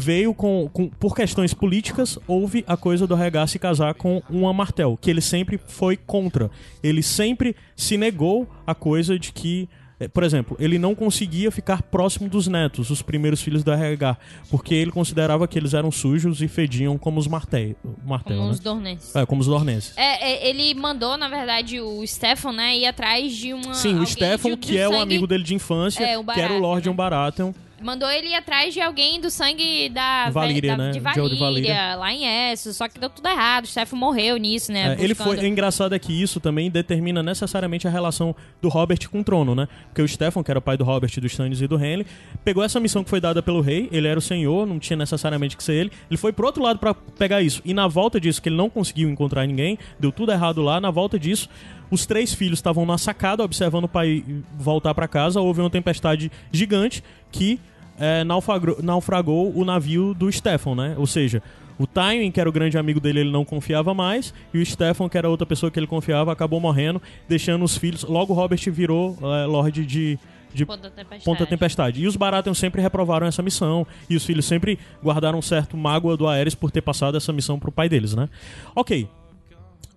veio com, com- por questões políticas houve a coisa do Rhaegar se casar com uma Martel que ele sempre foi contra ele sempre se negou a coisa de que eh, por exemplo, ele não conseguia ficar próximo dos netos, os primeiros filhos da Rhaegar, porque ele considerava que eles eram sujos e fediam como os Martel, Martel Como né? os Dornenses. É, como os Dornenses. É, é, ele mandou, na verdade, o Stefan, né, ir atrás de uma. Sim, o Stefan, que é o sangue- amigo dele de infância, É, o que era o Baratheon, Lord né? Baratheon. Mandou ele ir atrás de alguém do sangue da, Valíria, da- né? de De Valíria, Valíria. lá em Essos, só que deu tudo errado. O Stefan morreu nisso, né? É, ele foi. O engraçado é que isso também determina necessariamente a relação do Robert com o trono, né? Porque o Stefan, que era o pai do Robert, do Stannis e do Henry, pegou essa missão que foi dada pelo rei, ele era o senhor, não tinha necessariamente que ser ele. Ele foi pro outro lado pra pegar isso. E na volta disso, que ele não conseguiu encontrar ninguém, deu tudo errado lá, na volta disso, os três filhos estavam na sacada observando o pai voltar pra casa, houve uma tempestade gigante que é, naufragou, naufragou o navio do Stefan, né? Ou seja, o Tywin, que era o grande amigo dele, ele não confiava mais, e o Stefan, que era outra pessoa que ele confiava, acabou morrendo, deixando os filhos. Logo, Robert virou é, Lorde de, de Ponta da Tempestade. Ponta Tempestade. E os Baratheon sempre reprovaram essa missão, e os filhos sempre guardaram um certo mágoa do Aerys por ter passado essa missão pro pai deles, né? Ok.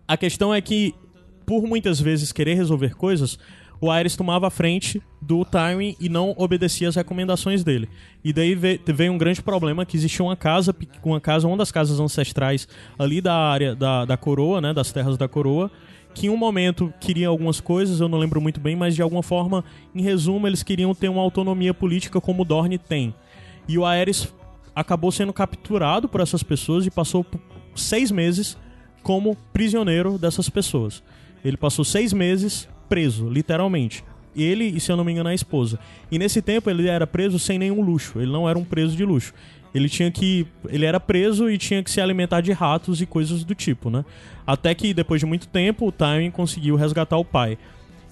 A questão é que, por muitas vezes querer resolver coisas, o Aerys tomava a frente do Tywin e não obedecia às recomendações dele. E daí ve- veio um grande problema que existia uma casa, uma casa, uma das casas ancestrais ali da área da, da coroa, né, das terras da coroa, que em um momento queriam algumas coisas, eu não lembro muito bem, mas de alguma forma, em resumo, eles queriam ter uma autonomia política como o Dorne tem. E o Aerys acabou sendo capturado por essas pessoas e passou seis meses como prisioneiro dessas pessoas. Ele passou seis meses preso, literalmente. Ele e, se eu não me engano, a esposa. E nesse tempo ele era preso sem nenhum luxo. Ele não era um preso de luxo. Ele tinha que. Ele era preso e tinha que se alimentar de ratos e coisas do tipo, né? Até que, depois de muito tempo, o Tywin conseguiu resgatar o pai.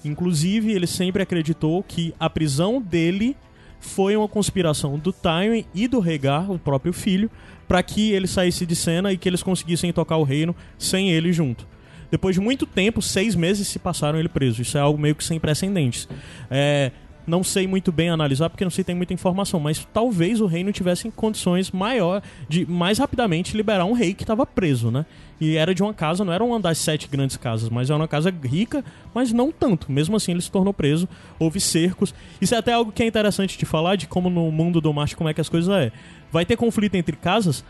Inclusive, ele sempre acreditou que a prisão dele foi uma conspiração do Tywin e do Rhaegar, o próprio filho, para que ele saísse de cena e que eles conseguissem tocar o reino sem ele junto. Depois de muito tempo, seis meses se passaram ele preso. Isso é algo meio que sem precedentes. É, não sei muito bem analisar porque não sei tem muita informação, mas talvez o reino tivesse condições maior de mais rapidamente liberar um rei que estava preso, né? E era de uma casa, não era uma das sete grandes casas, mas era uma casa rica, mas não tanto. Mesmo assim, ele se tornou preso, houve cercos. Isso é até algo que é interessante de falar de como no mundo do macho como é que as coisas é. Vai ter conflito entre casas,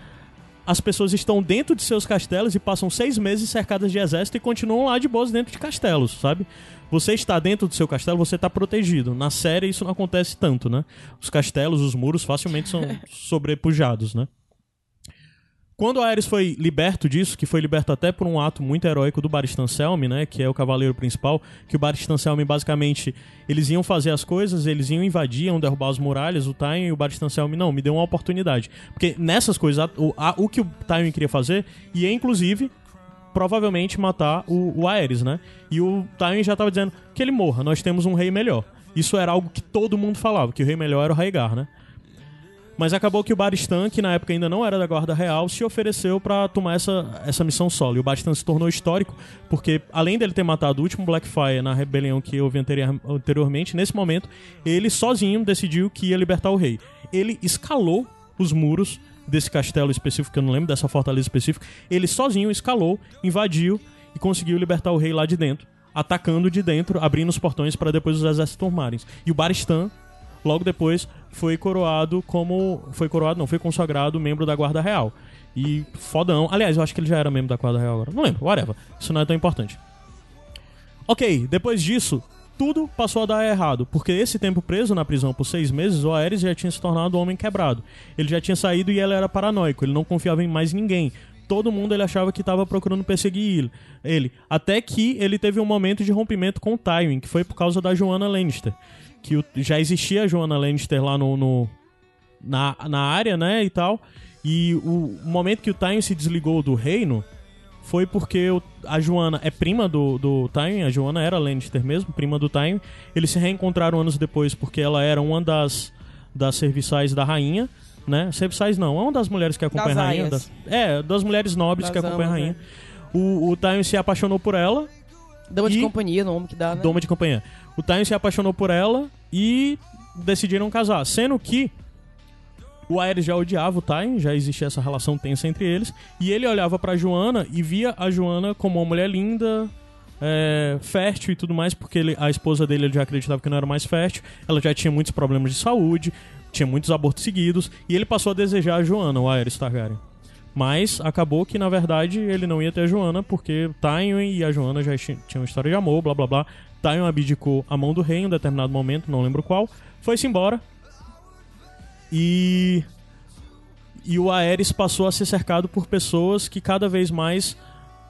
as pessoas estão dentro de seus castelos e passam seis meses cercadas de exército e continuam lá de boas dentro de castelos, sabe? Você está dentro do seu castelo, você está protegido. Na série isso não acontece tanto, né? Os castelos, os muros facilmente são sobrepujados, né? Quando Aerys foi liberto disso, que foi liberto até por um ato muito heróico do Baristan Selmy, né, que é o cavaleiro principal, que o Baristan Selmy basicamente eles iam fazer as coisas, eles iam invadir, iam derrubar as muralhas, o Tywin e o Baristan Selmy não, me deu uma oportunidade. Porque nessas coisas, o, a- o que o Tywin queria fazer, e inclusive provavelmente matar o, o Aerys, né? E o Tywin já tava dizendo que ele morra, nós temos um rei melhor. Isso era algo que todo mundo falava, que o rei melhor era o Rhaegar, né? Mas acabou que o Baristan, que na época ainda não era da Guarda Real, se ofereceu pra tomar essa, essa missão solo. E o Baristan se tornou histórico, porque além dele ter matado o último Blackfire na rebelião que houve anterior- anteriormente, nesse momento, ele sozinho decidiu que ia libertar o rei. Ele escalou os muros desse castelo específico, que eu não lembro, dessa fortaleza específica. Ele sozinho escalou, invadiu e conseguiu libertar o rei lá de dentro, atacando de dentro, abrindo os portões para depois os exércitos tomarem. E o Baristan logo depois foi coroado como. Foi coroado, não, foi consagrado membro da Guarda Real. E fodão. Aliás, eu acho que ele já era membro da Guarda Real agora. Não lembro, whatever. Isso não é tão importante. Ok, depois disso, tudo passou a dar errado. Porque esse tempo preso na prisão por seis meses, o Aerys já tinha se tornado um homem quebrado. Ele já tinha saído e ele era paranoico. Ele não confiava em mais ninguém. Todo mundo ele achava que estava procurando perseguir ele- ele. Até que ele teve um momento de rompimento com o Tywin, que foi por causa da Joanna Lannister. Que o- já existia a Joanna Lannister lá no, no- na, na área, né, e tal. E o, o momento que o Tywin se desligou do reino foi porque o- a Joanna é prima do, do Tywin, a Joanna era Lannister mesmo, prima do Tywin. Eles se reencontraram anos depois porque ela era uma das, das serviçais da rainha, né? Serviçais não, é uma das mulheres que acompanha Das a rainha. Das, é, das mulheres nobres Das que acompanham a amas, rainha. O, o Tywin se apaixonou por ela, Dama de E- companhia, nome que dá, né? doma de companhia. O Tywin se apaixonou por ela e decidiram casar. Sendo que o Aerys já odiava o Tywin, já existia essa relação tensa entre eles. E ele olhava pra Joana e via a Joana como uma mulher linda, é, fértil e tudo mais, porque ele- a esposa dele ele já acreditava que não era mais fértil. Ela já tinha muitos problemas de saúde, tinha muitos abortos seguidos. E ele passou a desejar a Joana, o Aerys Targaryen. Mas acabou que, na verdade, ele não ia ter a Joana, porque Tywin e a Joana já ti- tinham uma história de amor, blá blá blá. Tywin abdicou a mão do rei em um determinado momento, não lembro qual, foi-se embora. E e o Aerys passou a ser cercado por pessoas que cada vez mais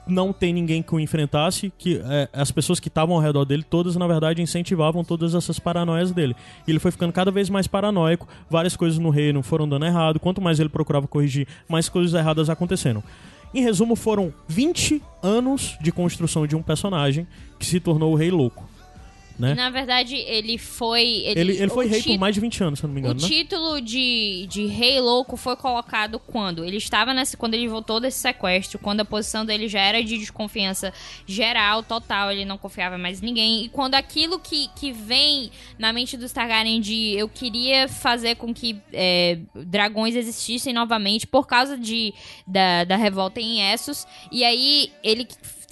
não tem ninguém que o enfrentasse, que é, as pessoas que estavam ao redor dele, todas na verdade incentivavam todas essas paranoias dele. E ele foi ficando cada vez mais paranoico, várias coisas no reino foram dando errado, quanto mais ele procurava corrigir, mais coisas erradas aconteceram. Em resumo, foram 20 anos de construção de um personagem que se tornou o Rei Louco né? Na verdade, ele foi. Ele, ele, ele foi rei por mais de 20 anos, se eu não me engano. O né? título de, de rei louco foi colocado quando? Ele estava nesse. Quando ele voltou desse sequestro, quando a posição dele já era de desconfiança geral, total, ele não confiava mais em ninguém. E quando aquilo que, que vem na mente dos Targaryen de eu queria fazer com que é, dragões existissem novamente por causa de, da, da revolta em Essos. E aí ele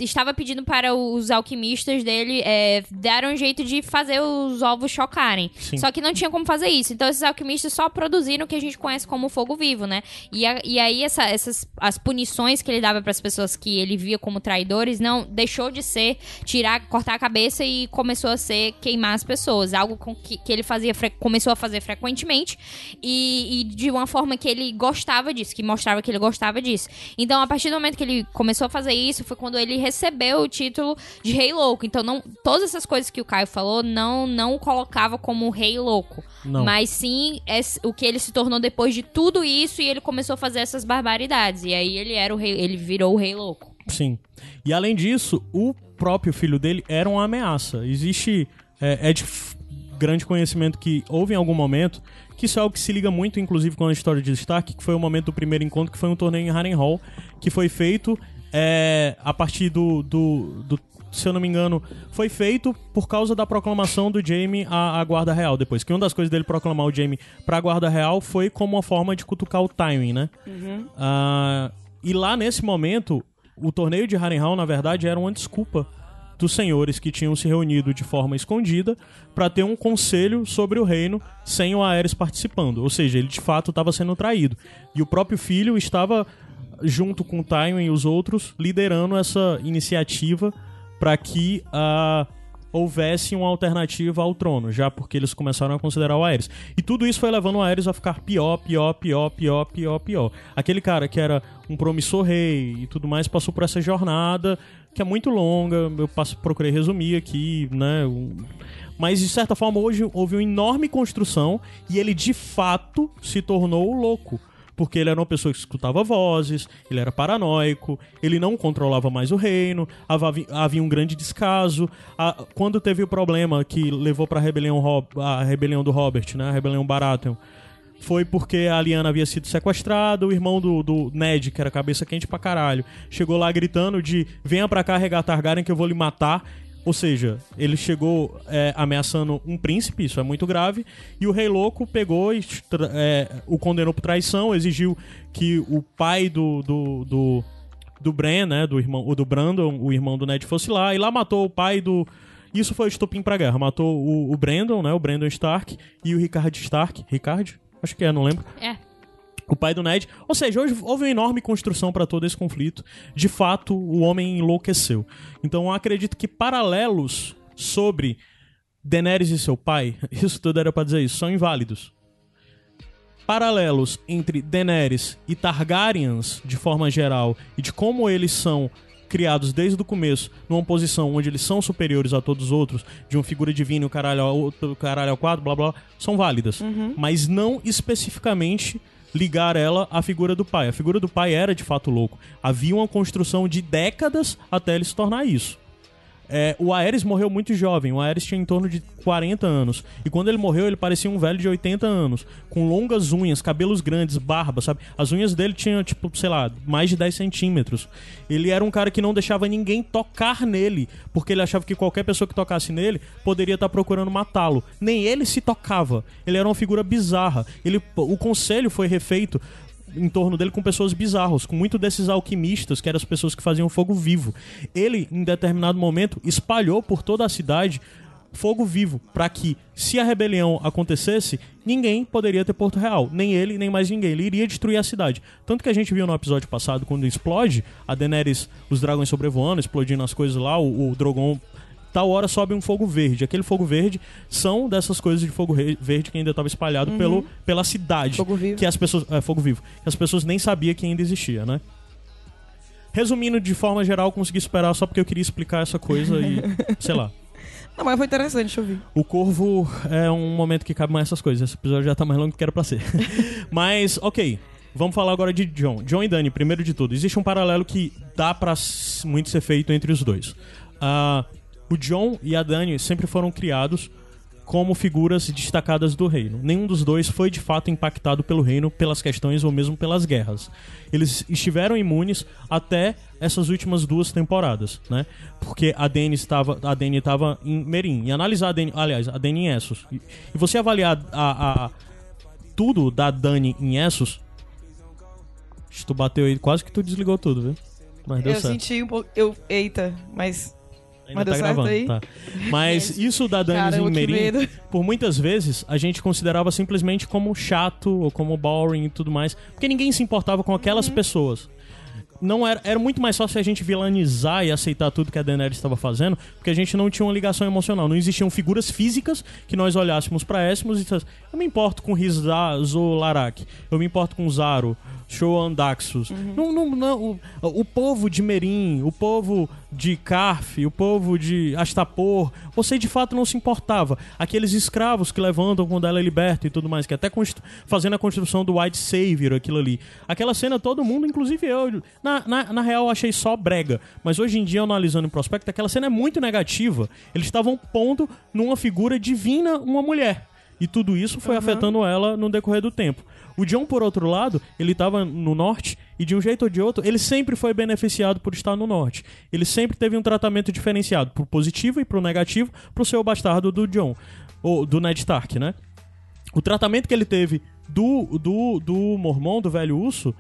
estava pedindo para os alquimistas dele é, dar um jeito de fazer os ovos chocarem. Sim. Só que não tinha como fazer isso. Então esses alquimistas só produziram o que a gente conhece como fogo vivo, né? E, a, e aí essa, essas as punições que ele dava para as pessoas que ele via como traidores não deixou de ser tirar, cortar a cabeça e começou a ser queimar as pessoas. Algo com que, que ele fazia começou a fazer frequentemente e, e de uma forma que ele gostava disso, que mostrava que ele gostava disso. Então a partir do momento que ele começou a fazer isso foi quando ele recebeu o título de Rei Louco. Então, não, todas essas coisas que o Caio falou não não colocava como Rei Louco. Não. Mas sim é, o que ele se tornou depois de tudo isso e ele começou a fazer essas barbaridades. E aí ele era o rei, ele virou o Rei Louco. Sim. E além disso, o próprio filho dele era uma ameaça. Existe. É, é de grande conhecimento que houve em algum momento que isso é algo que se liga muito, inclusive, com a história de Stark, que foi o momento do primeiro encontro, que foi um torneio em Harrenhal, que foi feito é, a partir do, do, do, se eu não me engano, foi feito por causa da proclamação do Jaime à, à, Guarda Real depois. Que uma das coisas dele proclamar o Jaime pra Guarda Real foi como uma forma de cutucar o timing, né? Uhum. Uh, e lá nesse momento, o torneio de Harrenhal, na verdade, era uma desculpa dos senhores que tinham se reunido de forma escondida para ter um conselho sobre o reino sem o Aerys participando. Ou seja, ele de fato estava sendo traído. E o próprio filho estava junto com o e os outros, liderando essa iniciativa para que uh, houvesse uma alternativa ao trono, já porque eles começaram a considerar o Aerys. E tudo isso foi levando o Aerys a ficar pior, pior, pior, pior, pior, pior. Aquele cara que era um promissor rei e tudo mais passou por essa jornada que é muito longa, eu passo, procurei resumir aqui, né? Mas de certa forma hoje houve uma enorme construção e ele de fato se tornou louco porque ele era uma pessoa que escutava vozes, ele era paranoico, ele não controlava mais o reino, havia, um grande descaso. Quando teve o problema que levou para rebelião, a rebelião do Robert, né, a rebelião Baratheon, foi porque a Liana havia sido sequestrada, o irmão do, do, Ned, que era cabeça quente pra caralho, chegou lá gritando de venha pra cá regar Targaryen que eu vou lhe matar. Ou seja, ele chegou é, ameaçando um príncipe, isso é muito grave, e o rei louco pegou e é, o condenou por traição, exigiu que o pai do, do, do, do Bran, né, do irmão, o do Brandon, o irmão do Ned, fosse lá, e lá matou o pai do... Isso foi o estopim pra guerra, matou o, o Brandon, né, o Brandon Stark, e o Rickard Stark, Rickard? Acho que é, não lembro. É o pai do Ned. Ou seja, hoje houve uma enorme construção para todo esse conflito. De fato, o homem enlouqueceu. Então, eu acredito que paralelos sobre Daenerys e seu pai, isso tudo era para dizer isso, são inválidos. Paralelos entre Daenerys e Targaryens, de forma geral, e de como eles são criados desde o começo numa posição onde eles são superiores a todos os outros, de uma figura divina, o caralho ao, caralho ao quadro, blá blá, são válidas. Uhum. Mas não especificamente ligar ela à figura do pai. A figura do pai era de fato louco. Havia uma construção de décadas até ele se tornar isso. É, o Aerys morreu muito jovem. O Aerys tinha em torno de 40 anos. E quando ele morreu, ele parecia um velho de 80 anos. Com longas unhas, cabelos grandes, barba, sabe? As unhas dele tinham, tipo, sei lá, mais de 10 centímetros. Ele era um cara que não deixava ninguém tocar nele. Porque ele achava que qualquer pessoa que tocasse nele poderia estar procurando matá-lo. Nem ele se tocava. Ele era uma figura bizarra. Ele, o conselho foi refeito em torno dele com pessoas bizarras, com muito desses alquimistas, que eram as pessoas que faziam fogo vivo. Ele, em determinado momento, espalhou por toda a cidade fogo vivo, para que, se a rebelião acontecesse, ninguém poderia ter Porto Real, nem ele, nem mais ninguém. Ele iria destruir a cidade. Tanto que a gente viu no episódio passado, quando explode, a Daenerys, os dragões sobrevoando, explodindo as coisas lá, o, o Drogon tal hora sobe um fogo verde. Aquele fogo verde são dessas coisas de fogo verde que ainda estava espalhado pelo, pela cidade. Fogo vivo. Que as pessoas. É, fogo vivo. Que as pessoas nem sabiam que ainda existia, né? Resumindo, de forma geral, consegui esperar só porque eu queria explicar essa coisa e. sei lá. Não, mas foi interessante, deixa eu ver. O Corvo é um momento que cabe mais essas coisas. Esse episódio já tá mais longo do que era pra ser. Mas, ok. Vamos falar agora de John. John e Dani, primeiro de tudo. Existe um paralelo que dá pra s- muito ser feito entre os dois. Ah, o John e a Dani sempre foram criados como figuras destacadas do reino. Nenhum dos dois foi de fato impactado pelo reino, pelas questões ou mesmo pelas guerras. Eles estiveram imunes até essas últimas duas temporadas, né? Porque a Dany estava, a Dany estava em Merim. E analisar a Dany, aliás, a Dany em Essos. E, e você avaliar a, a- tudo da Dany em Essos, tu bateu aí, quase que tu desligou tudo, viu? Mas deu eu certo. senti um pouco. Eu, eita, mas. Ainda tá gravando, aí? tá. Mas isso da Danis Caramba, em que Merim, por muitas vezes a gente considerava simplesmente como chato ou como boring e tudo mais, porque ninguém se importava com aquelas Uhum. pessoas. Não era, era muito mais fácil a gente vilanizar e aceitar tudo que a Daenerys estava fazendo, porque a gente não tinha uma ligação emocional. Não existiam figuras físicas que nós olhássemos para Esmos e dissessemos, eu me importo com Rizaz ou Larak, eu me importo com Zaro, Shoan Daxus. Uhum. Não, não, não, o, o povo de Merim, o povo de Carf, o povo de Astapor, você de fato não se importava. Aqueles escravos que levantam quando ela é liberta e tudo mais, que até fazendo a construção do White Savior, aquilo ali. Aquela cena, todo mundo, inclusive eu, na, na, na real, eu achei só brega. Mas hoje em dia, analisando o prospecto, aquela cena é muito negativa. Eles estavam pondo numa figura divina uma mulher. E tudo isso foi afetando ela no decorrer do tempo. O John, por outro lado, ele estava no norte e de um jeito ou de outro, ele sempre foi beneficiado por estar no norte. Ele sempre teve um tratamento diferenciado pro positivo e pro negativo pro seu bastardo do John, ou do Ned Stark, né? O tratamento que ele teve do, do, do Mormon, do velho urso,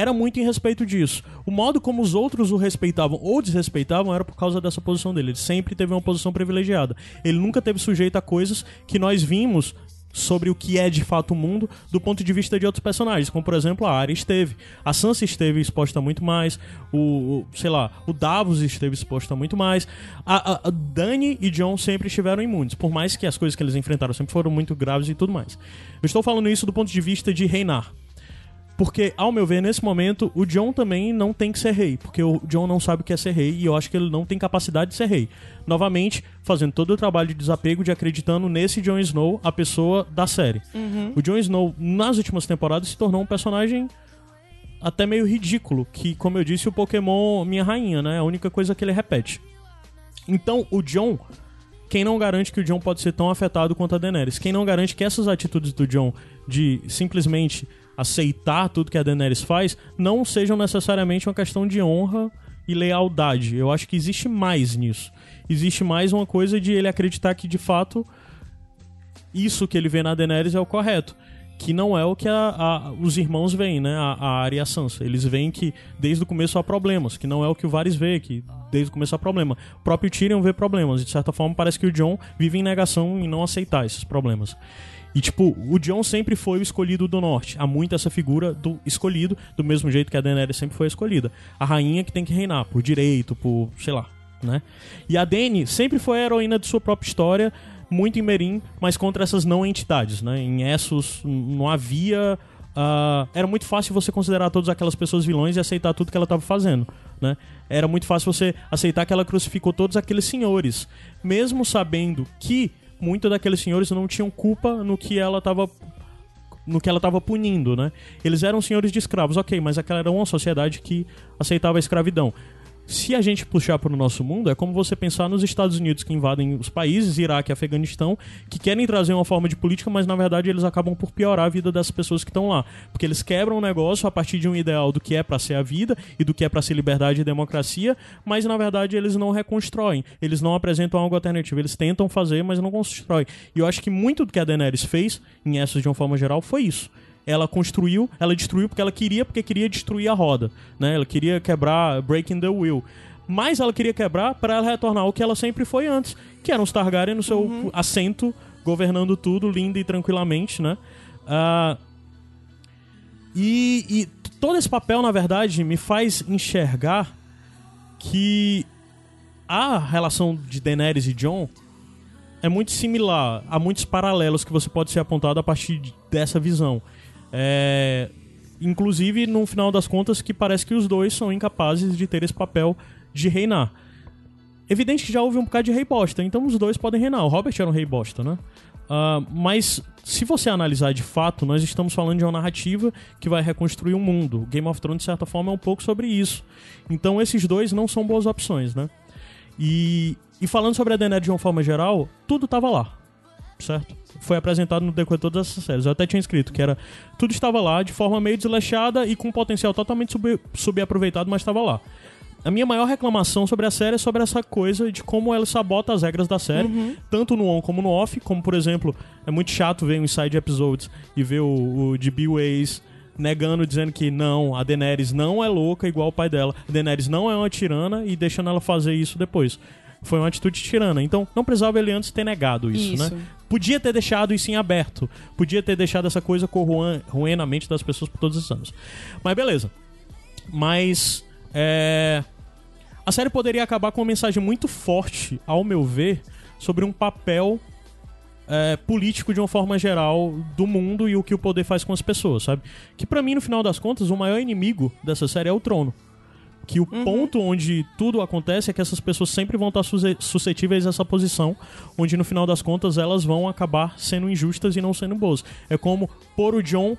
era muito em respeito disso. O modo como os outros o respeitavam ou desrespeitavam era por causa dessa posição dele. Ele sempre teve uma posição privilegiada. Ele nunca teve sujeito a coisas que nós vimos sobre o que é de fato o mundo do ponto de vista de outros personagens, como por exemplo a Arya esteve, a Sansa esteve exposta muito mais, o, o- sei lá, o Davos esteve exposto a muito mais, a, a, a Dany e Jon sempre estiveram imunes, por mais que as coisas que eles enfrentaram sempre foram muito graves e tudo mais. Eu estou falando isso do ponto de vista de reinar. Porque, ao meu ver, nesse momento, o John também não tem que ser rei. Porque o John não sabe o que é ser rei e eu acho que ele não tem capacidade de ser rei. Novamente, fazendo todo o trabalho de desapego, de acreditando nesse Jon Snow, a pessoa da série. O Jon Snow, nas últimas temporadas, se tornou um personagem até meio ridículo. Que, como eu disse, o Pokémon Minha Rainha, né? É a única coisa que ele repete. Então, o John quem não garante que o John pode ser tão afetado quanto a Daenerys? Quem não garante que essas atitudes do John de simplesmente aceitar tudo que a Daenerys faz não sejam necessariamente uma questão de honra e lealdade? Eu acho que existe mais nisso. Existe mais uma coisa de ele acreditar que de fato isso que ele vê na Daenerys é o correto. Que não é o que a- a- os irmãos veem, né? A, a Arya e a Sansa. Eles veem que desde o começo há problemas, que não é o que o Varys vê, que desde o começo há problema. O próprio Tyrion vê problemas. E de certa forma parece que o Jon vive em negação em não aceitar esses problemas. E tipo, o Jon sempre foi o escolhido do norte. Há muito essa figura do escolhido, do mesmo jeito que a Daenerys sempre foi escolhida. A rainha que tem que reinar, por direito, por, sei lá, né? E a Dany sempre foi a heroína de sua própria história, muito em Merim, mas contra essas não entidades, né? Em Essos não havia... ah, era muito fácil você considerar todas aquelas pessoas vilões e aceitar tudo que ela estava fazendo, né? Era muito fácil você aceitar que ela crucificou todos aqueles senhores, mesmo sabendo que muitos daqueles senhores não tinham culpa no que ela estava no que ela estava punindo, né? Eles eram senhores de escravos, ok, mas aquela era uma sociedade que aceitava a escravidão. Se a gente puxar para o nosso mundo, é como você pensar nos Estados Unidos que invadem os países, Iraque e Afeganistão, que querem trazer uma forma de política, mas na verdade eles acabam por piorar a vida das pessoas que estão lá. Porque eles quebram o negócio a partir de um ideal do que é para ser a vida e do que é para ser liberdade e democracia, mas na verdade eles não reconstroem, eles não apresentam algo alternativo, eles tentam fazer, mas não constroem. E eu acho que muito do que a Daenerys fez, em essas de uma forma geral, foi isso ela construiu, ela destruiu porque ela queria, porque queria destruir a roda, né? Ela queria quebrar, breaking the wheel. Mas ela queria quebrar para ela retornar ao que ela sempre foi antes, que era um Targaryen no seu assento, governando tudo, lindo e tranquilamente, né? Ah, e, e todo esse papel, na verdade, me faz enxergar que a relação de Daenerys e Jon é muito similar. Há muitos paralelos que você pode ser apontado a partir dessa visão. É, inclusive, no final das contas, que parece que os dois são incapazes de ter esse papel de reinar. Evidente que já houve um bocado de rei bosta, então os dois podem reinar. O Robert era um rei bosta, né? Uh, mas se você analisar de fato, nós estamos falando de uma narrativa que vai reconstruir o um mundo. Game of Thrones, de certa forma, é um pouco sobre isso. Então esses dois não são boas opções, né? E, e falando sobre a Daenerys de uma forma geral, tudo estava lá, certo? Foi apresentado no decorrer de todas essas séries. Eu até tinha escrito que era tudo estava lá de forma meio desleixada e com potencial totalmente sub, subaproveitado, mas estava lá. A minha maior reclamação sobre a série é sobre essa coisa de como ela sabota as regras da série, uhum. tanto no on como no off, como por exemplo, é muito chato ver um Inside Episodes e ver o, o de B Ways negando, dizendo que não, a Daenerys não é louca igual o pai dela. A Daenerys não é uma tirana e deixando ela fazer isso depois. Foi uma atitude tirana. Então, não precisava ele antes ter negado isso, isso. né? Podia ter deixado isso em aberto. Podia ter deixado essa coisa corroer na mente das pessoas por todos esses anos. Mas beleza. Mas é... A série poderia acabar com uma mensagem muito forte, ao meu ver, sobre um papel é, político de uma forma geral do mundo e o que o poder faz com as pessoas, sabe? Que para mim, no final das contas, o maior inimigo dessa série é o trono. Que o uhum. ponto onde tudo acontece é que essas pessoas sempre vão estar suscetíveis a essa posição, onde no final das contas elas vão acabar sendo injustas e não sendo boas. É como pôr o John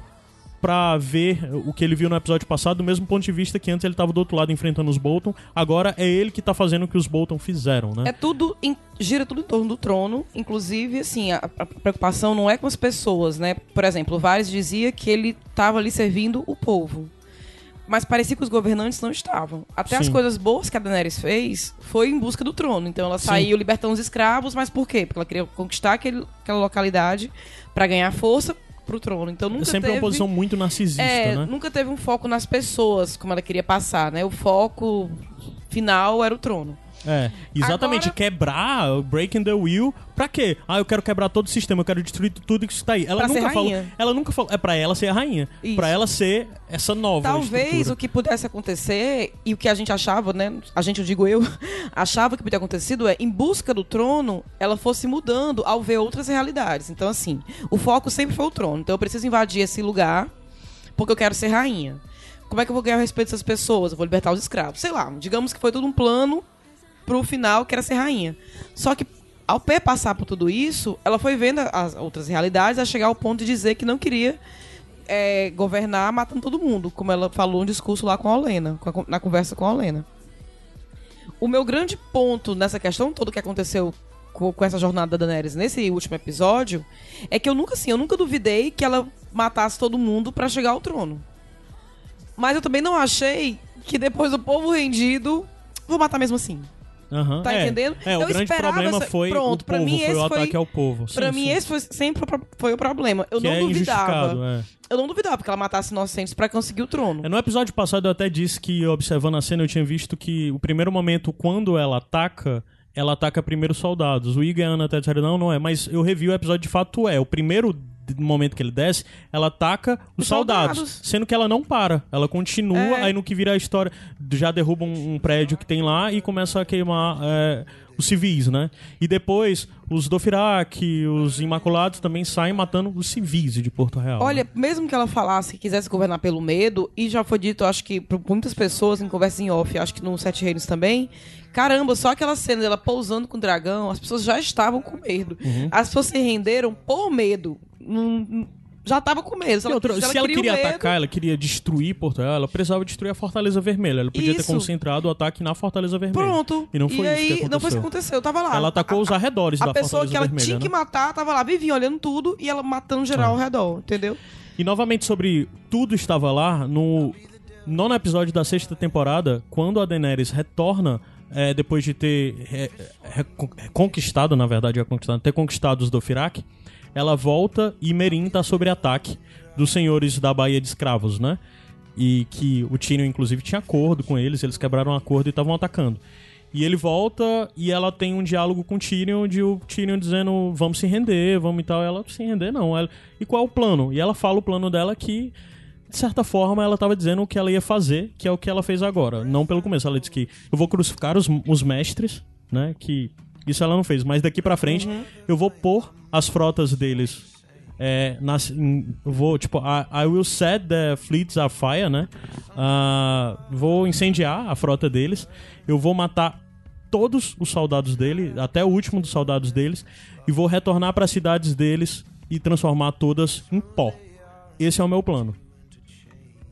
pra ver o que ele viu no episódio passado, do mesmo ponto de vista que antes ele tava do outro lado enfrentando os Bolton, agora é ele que tá fazendo o que os Bolton fizeram, né? É tudo, em, gira tudo em torno do trono, inclusive, assim, a, a, preocupação não é com as pessoas, né? Por exemplo, o Vares dizia que ele tava ali servindo o povo. Mas parecia que os governantes não estavam. Até Sim. as coisas boas que a Daenerys fez foi em busca do trono. Então ela Sim. saiu libertando os escravos, mas por quê? Porque ela queria conquistar aquele, aquela localidade para ganhar força pro trono. Então nunca é sempre teve, uma posição muito narcisista, é, né? Nunca teve um foco nas pessoas, como ela queria passar, né? O foco final era o trono. É, exatamente. Agora... Quebrar, breaking the wheel, pra quê? Ah, eu quero quebrar todo o sistema, eu quero destruir tudo que está aí. Ela pra nunca falou. Ela nunca falou. É pra ela ser a rainha. Isso. Pra ela ser essa nova. Talvez estrutura. o que pudesse acontecer, e o que a gente achava, né? A gente, eu digo eu, achava que podia acontecido é, em busca do trono, ela fosse mudando ao ver outras realidades. Então, assim, o foco sempre foi o trono. Então eu preciso invadir esse lugar porque eu quero ser rainha. Como é que eu vou ganhar o respeito dessas pessoas? Eu vou libertar os escravos. Sei lá, digamos que foi todo um plano pro final, que era ser rainha. Só que ao passar por tudo isso, ela foi vendo as outras realidades a chegar ao ponto de dizer que não queria é, governar matando todo mundo, como ela falou no discurso lá com a Olena, na conversa com a Olena. O meu grande ponto nessa questão todo que aconteceu com, com, essa jornada da Daenerys nesse último episódio é que eu nunca assim, eu nunca duvidei que ela matasse todo mundo para chegar ao trono. Mas eu também não achei que depois do povo rendido, vou matar mesmo assim. Uhum, tá é, entendendo? É, o eu grande problema foi Pronto, o povo, mim, foi o ataque foi... ao povo. Sim, pra sim. mim, esse foi sempre foi o problema. Eu que não é duvidava. É. Eu não duvidava que ela matasse inocentes para conseguir o trono. É, no episódio passado eu até disse que, observando a cena, eu tinha visto que o primeiro momento, quando ela ataca, ela ataca primeiro soldados. O Igor e a Ana não, não é. Mas eu revi o episódio de fato é. O primeiro no momento que ele desce, ela ataca os, os soldados, soldados, sendo que ela não para. Ela continua, é. aí no que vira a história, já derruba um, um, prédio que tem lá e começa a queimar é, os civis, né? E depois os Dothraki, os Imaculados também saem matando os civis de Porto Real. Olha, né? mesmo que ela falasse que quisesse governar pelo medo, e já foi dito, acho que por muitas pessoas em conversa em off, acho que no Sete Reinos também, caramba, só aquela cena dela pousando com o dragão, as pessoas já estavam com medo. Uhum. As pessoas se renderam por medo já tava com medo. Se ela, outra, se ela, se ela queria medo... atacar, ela queria destruir Porto ela precisava destruir a Fortaleza Vermelha. Ela podia isso. ter concentrado o ataque na Fortaleza Vermelha. Pronto. E não foi e isso que aconteceu. Não foi isso que aconteceu. Eu tava lá. Ela atacou a, os arredores a, da Fortaleza Vermelha. A pessoa que ela tinha né? que matar tava lá, vivia olhando tudo e ela matando geral ah. ao redor, entendeu? E novamente sobre tudo estava lá no nono episódio da sexta temporada, quando a Daenerys retorna é, depois de ter é, é, conquistado, na verdade, ter conquistado os Dothraki, ela volta e Merin tá sobre ataque dos senhores da Baía de Escravos, né? E que o Tyrion, inclusive, tinha acordo com eles, eles quebraram um acordo e estavam atacando. E ele volta e ela tem um diálogo com o Tyrion, de o Tyrion dizendo, vamos se render, vamos e tal. Ela, se render não. Ela, e qual é o plano? E ela fala o plano dela que, de certa forma, ela estava dizendo o que ela ia fazer, que é o que ela fez agora. Não pelo começo. Ela disse que eu vou crucificar os, os mestres, né? Que isso ela não fez, mas daqui pra frente eu vou pôr as frotas deles. É, nas, vou, tipo, I, I will set the fleets afire, né? Ah, vou incendiar a frota deles. Eu vou matar todos os soldados dele, até o último dos soldados deles, e vou retornar para as cidades deles e transformar todas em pó. Esse é o meu plano.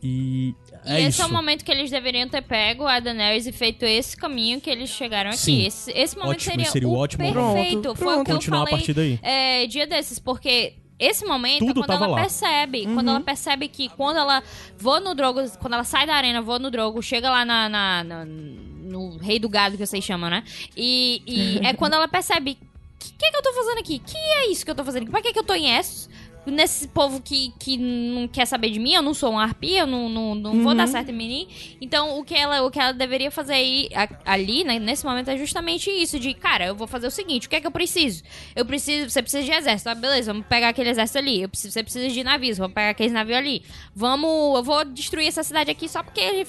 E é esse isso. é o momento que eles deveriam ter pego a Daenerys e feito esse caminho que eles chegaram aqui. Sim. Esse, esse momento Ótimo, seria, seria o o ótimo perfeito. momento. Foi o que Continuar eu a falei partir daí. é, dia desses, porque esse momento Tudo é quando ela lá. percebe, quando ela percebe que quando ela voa no Drogo, quando ela sai da arena, voa no Drogo, chega lá na, na- na- no rei do gado que vocês chamam, né? E, e é quando ela percebe que que, que eu tô fazendo aqui? Que é isso que eu tô fazendo aqui? Pra que, que eu tô em Essos? Nesse povo que, que não quer saber de mim, eu não sou uma arpia, eu não, não, não vou dar certo em mim. Então, o que ela, o que ela deveria fazer aí, a- ali, né, nesse momento, é justamente isso: de, cara, eu vou fazer o seguinte, o que é que eu preciso? Eu preciso, você precisa de exército, ah, beleza, vamos pegar aquele exército ali. Eu preciso, você precisa de navios, vamos pegar aqueles navios ali. Vamos, eu vou destruir essa cidade aqui só porque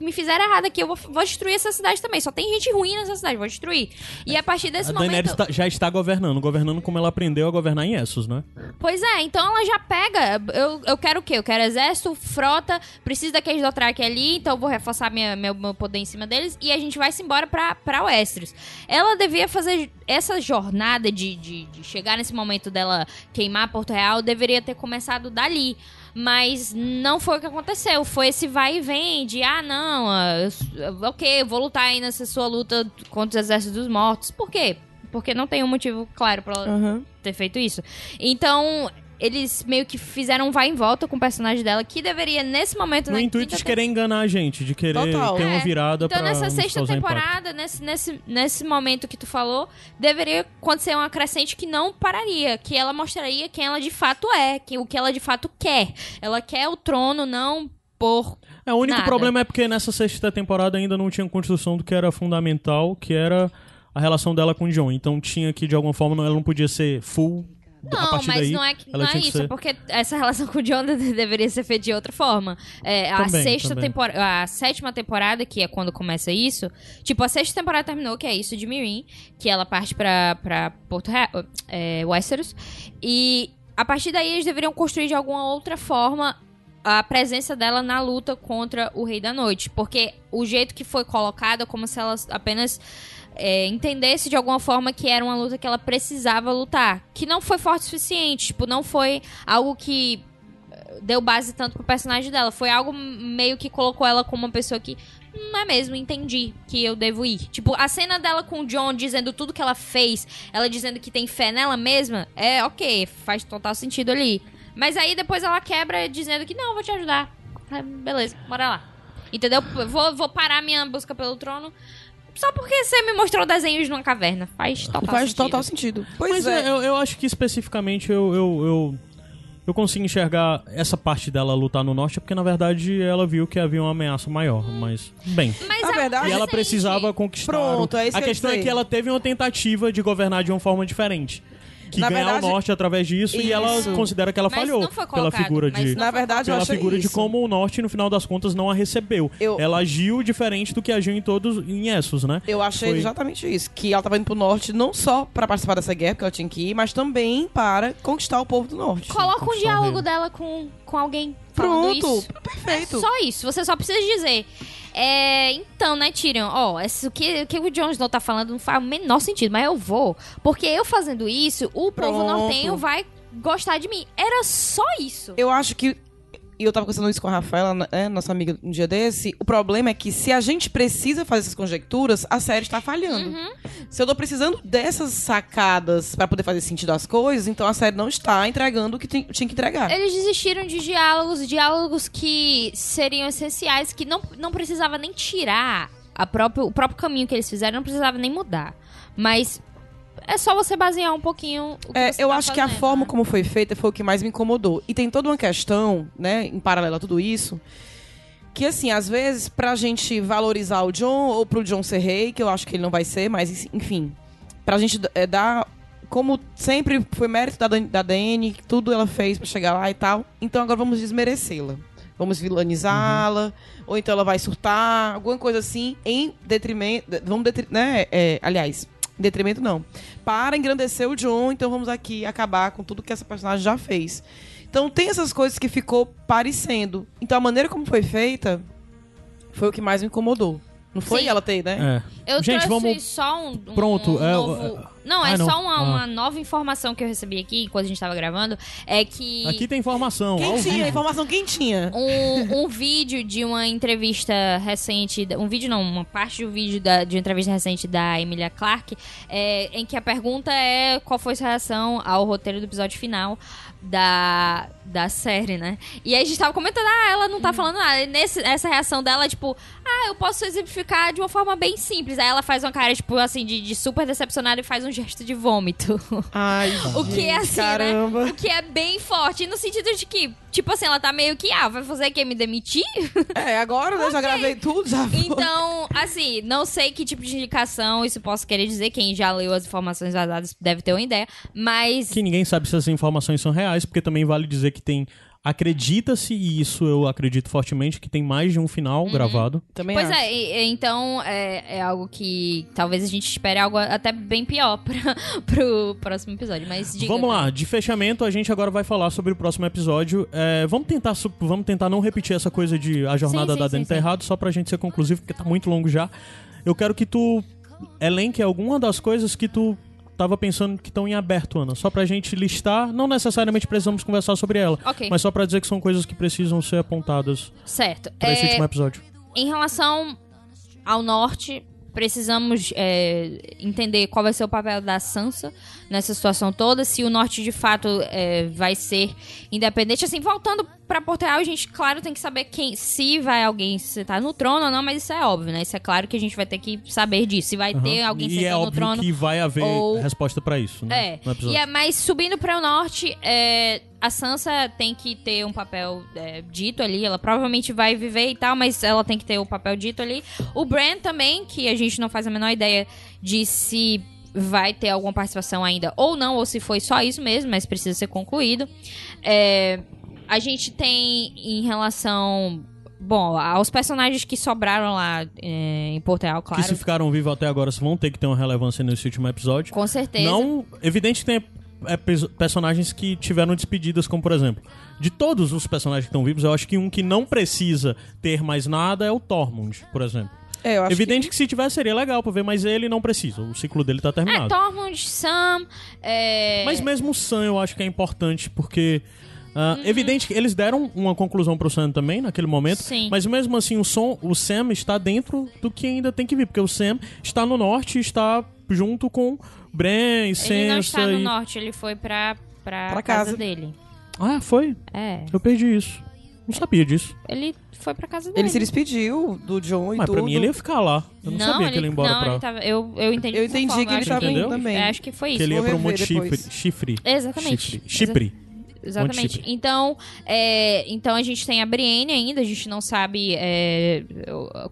me fizeram errado aqui. Eu vou, vou destruir essa cidade também. Só tem gente ruim nessa cidade, vou destruir. E a partir desse A momento. Daenerys tá- já está governando, governando como ela aprendeu a governar em Essos, né? Pois é, então ela já pega. Eu, eu quero o quê? Eu quero exército, frota, preciso daqueles Dothraki ali, então eu vou reforçar minha, meu, meu poder em cima deles e a gente vai se embora pra, pra Westeros. Ela devia fazer essa jornada de, de, de chegar nesse momento dela queimar Porto Real, deveria ter começado dali. Mas não foi o que aconteceu. Foi esse vai e vem de, ah, não, ah, eu- ok, eu vou lutar aí nessa sua luta contra os exércitos dos mortos. Por quê? Porque não tem um motivo claro pra ela Aham. ter feito isso. Então, eles meio que fizeram um vai e volta com o personagem dela, que deveria, nesse momento, No na intuito quinta de querer enganar a gente, de querer Total. ter uma É. virada Então, pra nessa nos sexta temporada, nesse, nesse, nesse momento que tu falou, deveria acontecer uma crescente que não pararia, que ela mostraria quem ela de fato é, que, o que ela de fato quer. Ela quer o trono, não por. É, o único Nada. problema é porque nessa sexta temporada ainda não tinha construção do que era fundamental, que era a relação dela com o John. Então tinha que, de alguma forma, ela não podia ser full. Não, mas daí, não é, que- não é isso, ser... é porque essa relação com o John de- deveria ser feita de outra forma. É, a Também, sexta também. temporada, a sétima temporada, que é quando começa isso, tipo, a sexta temporada terminou, que é isso de Mirin, que ela parte pra, pra Porto Real, é, Westeros, e a partir daí eles deveriam construir de alguma outra forma a presença dela na luta contra o Rei da Noite, porque o jeito que foi colocado é como se ela apenas é, entendesse de alguma forma que era uma luta que ela precisava lutar. Que não foi forte o suficiente. Tipo, não foi algo que eh, deu base tanto pro personagem dela. Foi algo meio que colocou ela como uma pessoa que. Não é mesmo, entendi que eu devo ir. Tipo, a cena dela com o John dizendo tudo que ela fez, ela dizendo que tem fé nela mesma, é ok, faz total sentido ali. Mas aí depois ela quebra dizendo que não, vou te ajudar. Beleza, bora lá. Entendeu? Eu Vou, vou parar minha busca pelo trono só porque você me mostrou desenhos numa caverna. Faz total Faz sentido. total sentido. Pois Mas é. é, eu, eu acho que especificamente eu, eu, eu, eu consigo enxergar essa parte dela lutar no norte, porque na verdade ela viu que havia uma ameaça maior. Mas, bem. Mas é um verdade- E ela precisava conquistar. Pronto, é isso A que questão é que ela teve uma tentativa de governar de uma forma diferente. Que Na ganhar verdade- o norte através disso e ela Isso. considera que ela Mas falhou não foi pela colocado, figura mas de. não Na verdade, Pela figura de isso. como o norte, no final das contas, não a recebeu. Eu- Ela agiu diferente do que agiu em todos em Essos, né? Eu achei Foi- exatamente isso. Que ela tava indo pro norte não só pra participar dessa guerra, que ela tinha que ir, mas também para conquistar o povo do norte. Coloca um diálogo dela com, com alguém. Falando Pronto, isso. perfeito. É só isso. Você só precisa dizer. É, então, né, Tyrion? Ó, esse- o que, o que o Jon Snow tá falando não faz o menor sentido, mas eu vou. Porque eu fazendo isso, o povo Pronto. nortenho vai gostar de mim. Era só isso. Eu acho que. E eu tava conversando isso com a Rafaela, né, nossa amiga, um dia desse. O problema é que se a gente precisa fazer essas conjecturas, a série está falhando. Uhum. Se eu tô precisando dessas sacadas pra poder fazer sentido às coisas, então a série não está entregando o que tinha que entregar. Eles desistiram de diálogos, diálogos que seriam essenciais, que não, não precisava nem tirar a próprio, o próprio caminho que eles fizeram, não precisava nem mudar. Mas é só você basear um pouquinho o que É, eu tá acho que a fazendo, forma né? como foi feita foi o que mais me incomodou. E tem toda uma questão, né, em paralelo a tudo isso, que assim, às vezes, pra gente valorizar o John, ou pro John ser rei, que eu acho que ele não vai ser, mas enfim, pra gente é, dar. Como sempre foi mérito da, da Dani, tudo ela fez pra chegar lá e tal. Então agora vamos desmerecê-la. vamos vilanizá-la, ou então ela vai surtar, alguma coisa assim, em detrimento, vamos detri, né, é, aliás, em detrimento não, para engrandecer o John, então vamos aqui acabar com tudo que essa personagem já fez. Então tem essas coisas que ficou parecendo. Então a maneira como foi feita foi o que mais me incomodou. Não foi Sim. ela ter, né? É. Eu Gente, trouxe vamos. só um, um Pronto, é, novo... é- Não, Ah, é não. só uma, Ah. uma nova informação que eu recebi aqui, enquanto a gente tava gravando, é que... Aqui tem informação. ao Quentinha, vivo. informação quentinha. um, um vídeo de uma entrevista recente, um vídeo não, uma parte do vídeo da, de uma entrevista recente da Emilia Clarke, é, em que a pergunta é qual foi sua reação ao roteiro do episódio final da, da série, né? E aí a gente tava comentando, ah, ela não tá falando nada. E nesse, essa reação dela, tipo, ah, eu posso exemplificar de uma forma bem simples. Aí ela faz uma cara, tipo, assim, de, de super decepcionada e faz um gesto de vômito. Ai, O que é gente, assim, né? caramba. O que é bem forte. No sentido de que, tipo assim, ela tá meio que, ah, vai fazer o quê? Me demitir? É, agora, né? Já gravei tudo, já foi. Então, assim, não sei que tipo de indicação isso posso querer dizer. Quem já leu as informações vazadas deve ter uma ideia. Mas. Que ninguém sabe se essas informações são reais, porque também vale dizer que tem. Acredita-se, e isso eu acredito fortemente, que tem mais de um final Uhum. gravado. Também Pois acho. é, e- então é, é algo que talvez a gente espere algo até bem pior pra, pro próximo episódio. Mas diga. Vamos lá, de fechamento, a gente agora vai falar sobre o próximo episódio. É, vamos, tentar, vamos tentar não repetir essa coisa de a jornada Sim, sim, da Dani tá errado, só pra gente ser conclusivo, porque tá muito longo já. Eu quero que tu elenque alguma das coisas que tu tava pensando que estão em aberto, Ana. Só pra gente listar, não necessariamente precisamos conversar sobre ela, Ok. mas só pra dizer que são coisas que precisam ser apontadas Certo. pra esse É, último episódio. Em relação ao norte, precisamos é, entender qual vai ser o papel da Sansa nessa situação toda. Se o norte de fato é, vai ser independente. Assim, voltando pra Portugal, a gente, claro, tem que saber quem, se vai alguém sentar no trono ou não, mas isso é óbvio, né? Isso é claro que a gente vai ter que saber disso. Se vai ter Aham. alguém e é sentando no óbvio trono. que vai haver ou- resposta pra isso, né? É, e é, mas subindo para o norte, é, a Sansa tem que ter um papel é, dito ali. Ela provavelmente vai viver e tal, mas ela tem que ter o papel dito ali. O Bran também, que a gente não faz a menor ideia de se vai ter alguma participação ainda ou não, ou se foi só isso mesmo, mas precisa ser concluído. É, a gente tem em relação. Bom, aos personagens que sobraram lá é, em Portugal, claro. Que se ficaram vivos até agora vão ter que ter uma relevância nesse último episódio. Com certeza. Não, evidente que tem é, personagens que tiveram despedidas, como por exemplo, de todos os personagens que estão vivos, eu acho que um que não precisa ter mais nada é o Tormund, por exemplo. É, eu acho Evidente que... se tivesse seria legal pra ver, mas ele não precisa. O ciclo dele tá É, terminado. Tormund, Sam. É... Mas mesmo o Sam eu acho que é importante, porque. ah, Uhum. Evidente que eles deram uma conclusão pro Sam também naquele momento, Sim. mas mesmo assim o, som, o Sam está dentro do que ainda tem que vir, porque o Sam está no norte e está junto com Bran e Sansa Ele não está no e... norte, ele foi pra, pra, Pra casa. casa. dele. Ah, foi? É. Eu perdi isso. Não sabia disso. Ele foi pra casa dele. Ele se despediu do John e Mas tudo. pra mim ele ia ficar lá. Eu não, sabia que ele ia embora não, pra... ele tava, eu, eu entendi Eu entendi forma, que ele acho tava indo também. Acho que foi Que isso. ele ia Vou pro Monte rever Chifre. depois. Chifre. Exatamente. Chifre. Chipre. Exatamente. Então, é, então a gente tem a Brienne ainda, a gente não sabe é,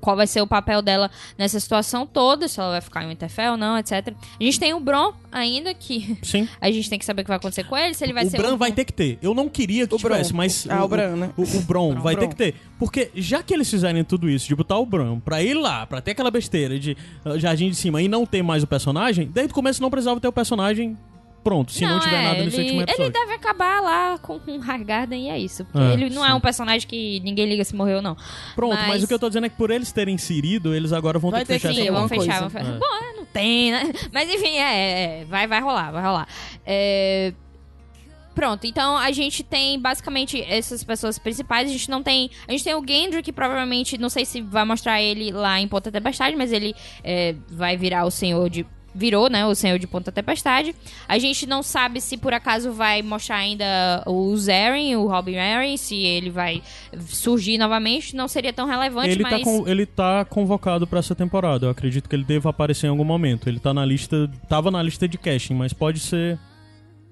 qual vai ser o papel dela nessa situação toda, se ela vai ficar em Winterfell ou não, etc. A gente tem o Bron ainda, que Sim. a gente tem que saber o que vai acontecer com ele, se ele vai o ser Bran um- vai ter que ter. Eu não queria que O tivesse, mas... Ah, o Bran, né? O, o Bron vai Bron. ter que ter. Porque já que eles fizerem tudo isso, de botar o Bran pra ir lá, pra ter aquela besteira de uh, Jardim de Cima e não ter mais o personagem, desde o começo não precisava ter o personagem pronto, se não, tiver é, nada nesse ele, último episódio. Ele deve acabar lá com um Highgarden e é isso. Porque É, ele não é sim. um personagem que ninguém liga se morreu ou não. Pronto, mas... mas- o que eu tô dizendo é que por eles terem inserido, eles agora vão Vai ter que fechar essa Sim, vamos alguma fechar, coisa. vamos fechar. Bom, é, não tem, né? Mas enfim, é, é, vai, vai rolar, vai rolar. É, Pronto, então a gente tem basicamente essas pessoas principais. A gente não tem. A gente tem o Gendry, que provavelmente, não sei se vai mostrar ele lá em Ponta Tempestade, mas ele é, vai virar o senhor de. Virou, né? O Senhor de Ponta Tempestade. A gente não sabe se por acaso vai mostrar ainda o Zeren, o Robin Arryn, se ele vai surgir novamente. Não seria tão relevante, Ele, mas. tá com- ele tá convocado pra essa temporada. Eu acredito que ele deva aparecer em algum momento. Ele tá na lista. Tava na lista de casting, mas pode ser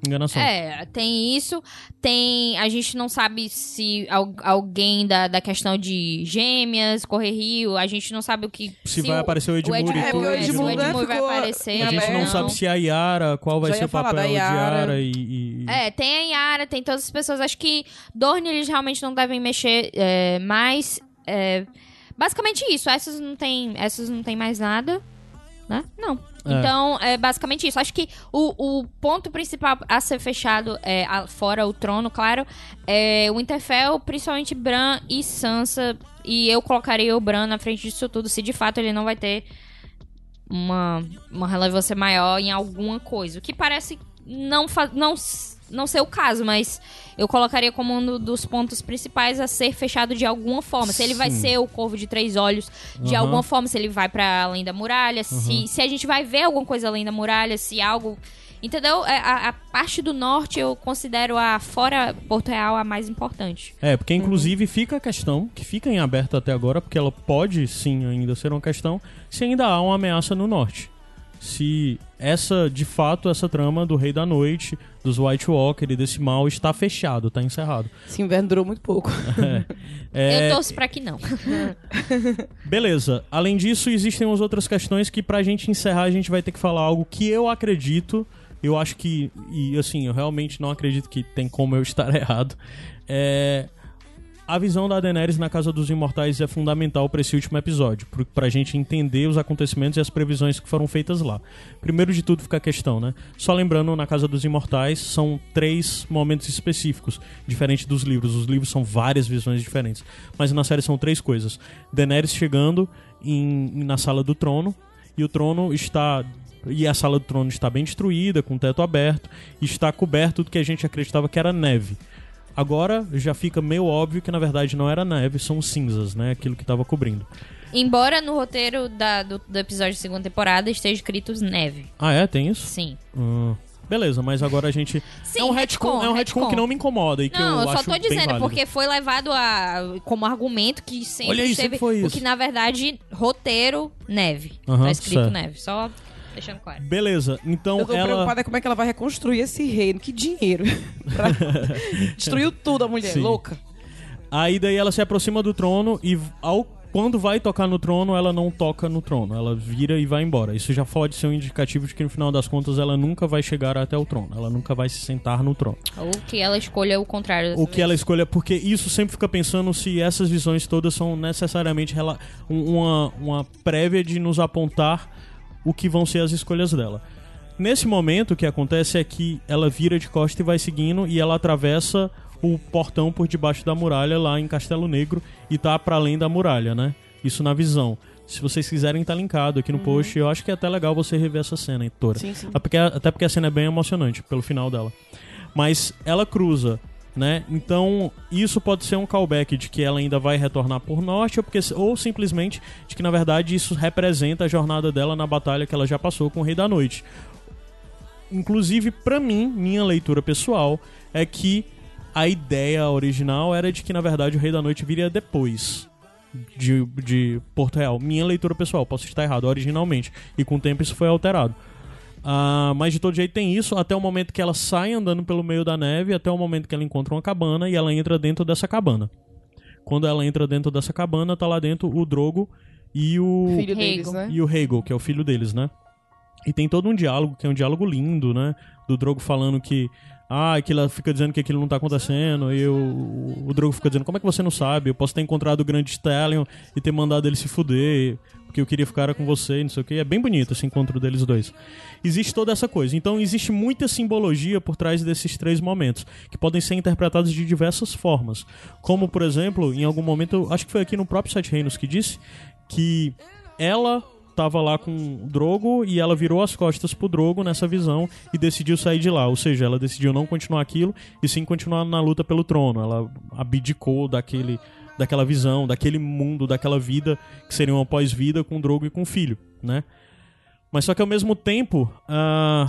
enganação. É, tem isso. Tem. A gente não sabe se al- alguém da, da questão de gêmeas, correr rio, a gente não sabe o que. Se vai aparecer o. É, porque o se Edmure, o Edmure né, vai ficou aparecer. A gente não aberto. sabe se a Yara, qual vai Já ser o papel da de Yara. Yara e, e- e... É, tem a Yara, tem todas as pessoas. Acho que Dorne eles realmente não devem mexer é, mais. É, basicamente isso. Essas não tem, essas não tem mais nada, né? Não. É. Então, é basicamente isso. Acho que o, o ponto principal a ser fechado, é, a- fora o trono, claro, é o Winterfell, principalmente Bran e Sansa. E eu colocaria o Bran na frente disso tudo, se de fato ele não vai ter uma, uma relevância maior em alguma coisa. O que parece não, não, não ser o caso, mas eu colocaria como um do- dos pontos principais a ser fechado de alguma forma. Se ele vai Sim. ser o Corvo de Três Olhos de Aham. alguma forma, se ele vai para além da muralha, se, se a gente vai ver alguma coisa além da muralha, se algo. Entendeu? É, A, a parte do norte eu considero a fora Porto Real a mais importante. É, porque inclusive fica a questão, que fica em aberto até agora, porque ela pode sim ainda ser uma questão, se ainda há uma ameaça no norte. Se essa, de fato, essa trama do Rei da Noite, dos White Walker e desse mal está fechado, está encerrado. Esse inverno durou muito pouco. É, Eu torço pra que não. Beleza. Além disso, existem umas outras questões que pra gente encerrar a gente vai ter que falar algo que eu acredito, eu acho que, e assim, eu realmente não acredito que tem como eu estar errado. É. A visão da Daenerys na Casa dos Imortais é fundamental pra esse último episódio, pro- pra gente entender os acontecimentos e as previsões que foram feitas lá. Primeiro de tudo fica a questão, né? Só lembrando, na Casa dos Imortais são três momentos específicos, diferente dos livros. Os livros são várias visões diferentes, mas na série são três coisas. Daenerys chegando em, na Sala do Trono, e o trono está e a sala do trono está bem destruída, com o teto aberto, e está coberto do que a gente acreditava que era neve. Agora já fica meio óbvio que na verdade não era neve, são cinzas, né? Aquilo que estava cobrindo. Embora no roteiro da- do, do episódio de segunda temporada esteja escrito neve. Ah, é? Tem isso? Sim. Hum, beleza, mas agora a gente. Sim, é um retcon, é um retcon, que não me incomoda e que Não, eu, eu, só tô dizendo, porque foi levado a, como argumento que sempre Olha aí, sempre foi O isso. que na verdade, roteiro, neve. Aham, tá escrito certo. neve. Só deixando claro. Beleza, então Eu tô ela. preocupada como é que ela vai reconstruir esse reino. Que dinheiro. Pra- Destruiu tudo a mulher, Sim. louca. Aí daí ela se aproxima do trono e ao quando vai tocar no trono, ela não toca no trono, ela vira e vai embora. Isso já pode ser um indicativo de que no final das contas ela nunca vai chegar até o trono, ela nunca vai se sentar no trono. Ou que ela escolha o contrário. O que vez. ela escolha, porque isso sempre fica pensando se essas visões todas são necessariamente um- uma, uma prévia de nos apontar o que vão ser as escolhas dela. Nesse momento, o que acontece é que ela vira de costa e vai seguindo e ela atravessa o portão por debaixo da muralha lá em Castelo Negro e tá para além da muralha, né? Isso na visão. Se vocês quiserem, tá linkado aqui no post. Eu acho que é até legal você rever essa cena, Heitora. Sim, sim. Até porque, até porque a cena é bem emocionante pelo final dela. Mas ela cruza, né? Então, isso pode ser um callback de que ela ainda vai retornar por norte, ou, porque, ou simplesmente de que, na verdade, isso representa a jornada dela na batalha que ela já passou com o Rei da Noite. Inclusive, pra mim, minha leitura pessoal é que a ideia original era de que, na verdade, o Rei da Noite viria depois de, de Porto Real. Minha leitura pessoal, posso estar errado, originalmente. E com o tempo isso foi alterado. Ah, mas de todo jeito tem isso, até o momento que ela sai andando pelo meio da neve, até o momento que ela encontra uma cabana e ela entra dentro dessa cabana. Quando ela entra dentro dessa cabana, tá lá dentro o Drogo e o Filho deles, né? e o Rhaegal, que é o filho deles, né? E tem todo um diálogo, que é um diálogo lindo, né? Do Drogo falando que ah, que ela fica dizendo que aquilo não tá acontecendo, e o, o Drogo fica dizendo, como é que você não sabe? Eu posso ter encontrado o grande Stallion e ter mandado ele se fuder, porque eu queria ficar com você, e não sei o que. É bem bonito esse encontro deles dois. Existe toda essa coisa. Então existe muita simbologia por trás desses três momentos, que podem ser interpretados de diversas formas. Como, por exemplo, em algum momento, acho que foi aqui no próprio Sete Reinos que disse que ela tava lá com o Drogo e ela virou as costas pro Drogo nessa visão e decidiu sair de lá. Ou seja, ela decidiu não continuar aquilo e sim continuar na luta pelo trono. Ela abdicou daquele, daquela visão, daquele mundo, daquela vida que seria uma pós-vida com o Drogo e com o filho, né? Mas só que ao mesmo tempo, ah,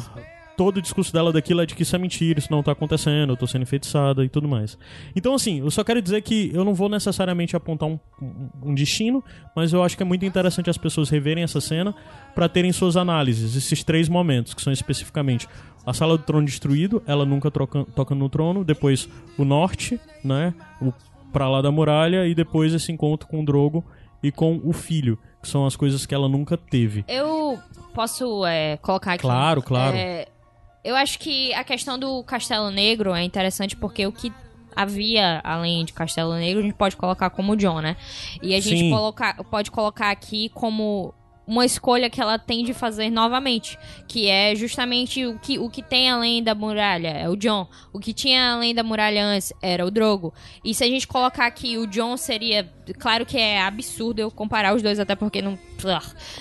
todo o discurso dela daquilo é de que isso é mentira, isso não tá acontecendo, eu tô sendo enfeitiçada e tudo mais. Então, assim, eu só quero dizer que eu não vou necessariamente apontar um, um- um destino, mas eu acho que é muito interessante as pessoas reverem essa cena para terem suas análises, esses três momentos, que são especificamente a sala do trono destruído, ela nunca troca, toca no trono, depois o norte, né, o pra lá da muralha, e depois esse encontro com o Drogo e com o filho, que são as coisas que ela nunca teve. Eu posso é, colocar aqui. Claro, claro. É, eu acho que a questão do Castelo Negro é interessante porque o que havia além de Castelo Negro, a gente pode colocar como John, né? E a gente Sim. colocar, pode colocar aqui como uma escolha que ela tem de fazer novamente, que é justamente o que, o que tem além da muralha, é o John. O que tinha além da muralha antes era o Drogo. E se a gente colocar aqui o John seria, claro que é absurdo eu comparar os dois até porque não,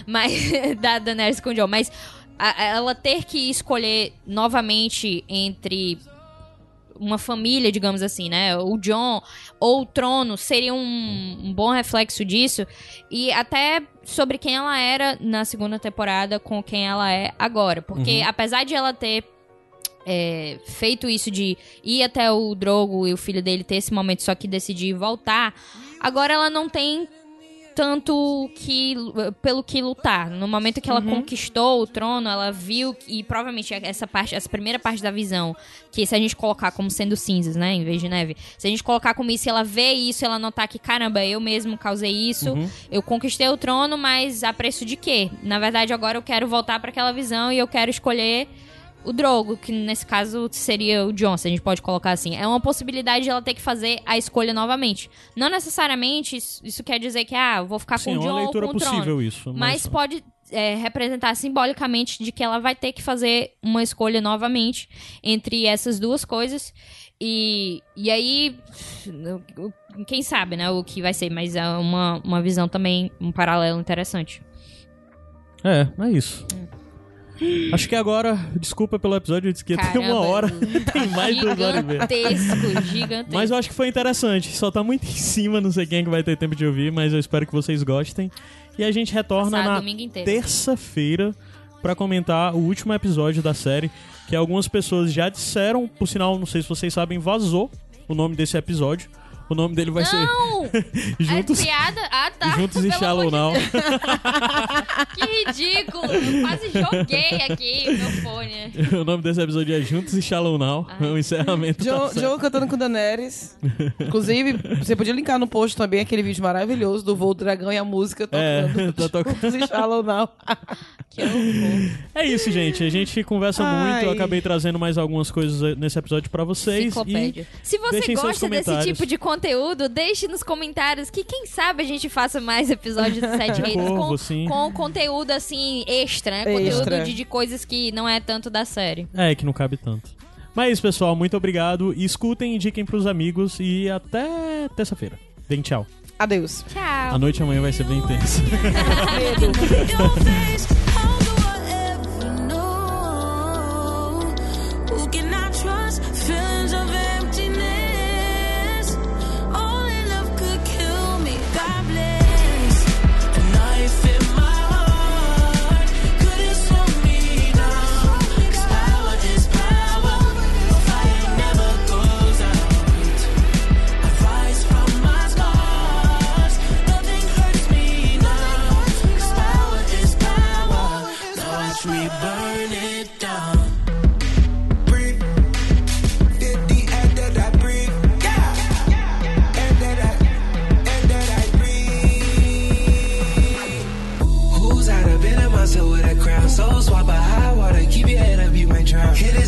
mas da Daenerys com o John, mas a- ela ter que escolher novamente entre uma família, digamos assim, né? O John ou o trono seria um, um bom reflexo disso. E até sobre quem ela era na segunda temporada com quem ela é agora. Porque apesar de ela ter é, feito isso de ir até o Drogo e o filho dele ter esse momento, só que decidir voltar, agora ela não tem tanto que pelo que lutar. No momento que ela conquistou o trono, ela viu e provavelmente essa parte, essa primeira parte da visão, que se a gente colocar como sendo cinzas, né, em vez de neve, se a gente colocar como isso, ela vê isso, ela notar que caramba, eu mesmo causei isso, eu conquistei o trono, mas a preço de quê? Na verdade, agora eu quero voltar para aquela visão e eu quero escolher o Drogo, que nesse caso seria o John, se a gente pode colocar assim. É uma possibilidade de ela ter que fazer a escolha novamente. Não necessariamente isso, isso quer dizer que, ah, vou ficar Sim, com é o John uma ou com o trono. possível isso. Mas pode é, representar simbolicamente de que ela vai ter que fazer uma escolha novamente entre essas duas coisas. E, e aí, quem sabe, né, o que vai ser, mas é uma, uma visão também, um paralelo interessante. É, é isso. Acho que agora, desculpa pelo episódio, eu disse que ia ter uma Caramba, hora. Tem mais duas horas e meia. Gigantesco, gigantesco. Mas eu acho que foi interessante. Só tá muito em cima, não sei quem é que vai ter tempo de ouvir, mas eu espero que vocês gostem. E a gente retorna Passar na terça-feira pra comentar o último episódio da série, que algumas pessoas já disseram, por sinal, não sei se vocês sabem, vazou o nome desse episódio. O nome dele vai Não! ser Juntos, É piada? Ah, tá. Juntos e Pelo Shallow Now. Que ridículo! Eu quase joguei aqui meu fone. o nome desse episódio é Juntos e Shallow Now. É o encerramento John, série. John cantando com Daenerys. Inclusive, você podia linkar no post também aquele vídeo maravilhoso do voo do dragão e a música É, tocando. tá tocando. Juntos e Shallow Now. Que horror. É isso, gente. A gente conversa Ai. muito. Eu acabei trazendo mais algumas coisas nesse episódio pra vocês. Enciclopédia. Se você gosta desse tipo de conteúdo, deixe nos comentários que quem sabe a gente faça mais episódios do Sete Reinos com, sim. com conteúdo assim extra, né? Extra. Conteúdo de, de coisas que não é tanto da série. É, que não cabe tanto. Mas é isso, pessoal. Muito obrigado. Escutem, indiquem pros amigos e até terça-feira. Deem tchau. Adeus. Tchau. A noite amanhã vai ser bem intensa.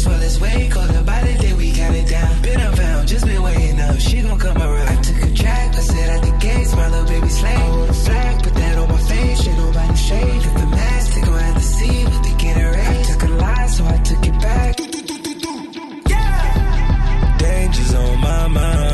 Hit as well as way colder by the day we got it down. Been unfound, just been waiting up, she gon' come around. I took a track, I said at the gates, my little baby a flag, put that on my face, shit nobody shade. Took the mask, gon' have to see what they get erased. I took a lie, so I took it back. Yeah! Danger's on my mind.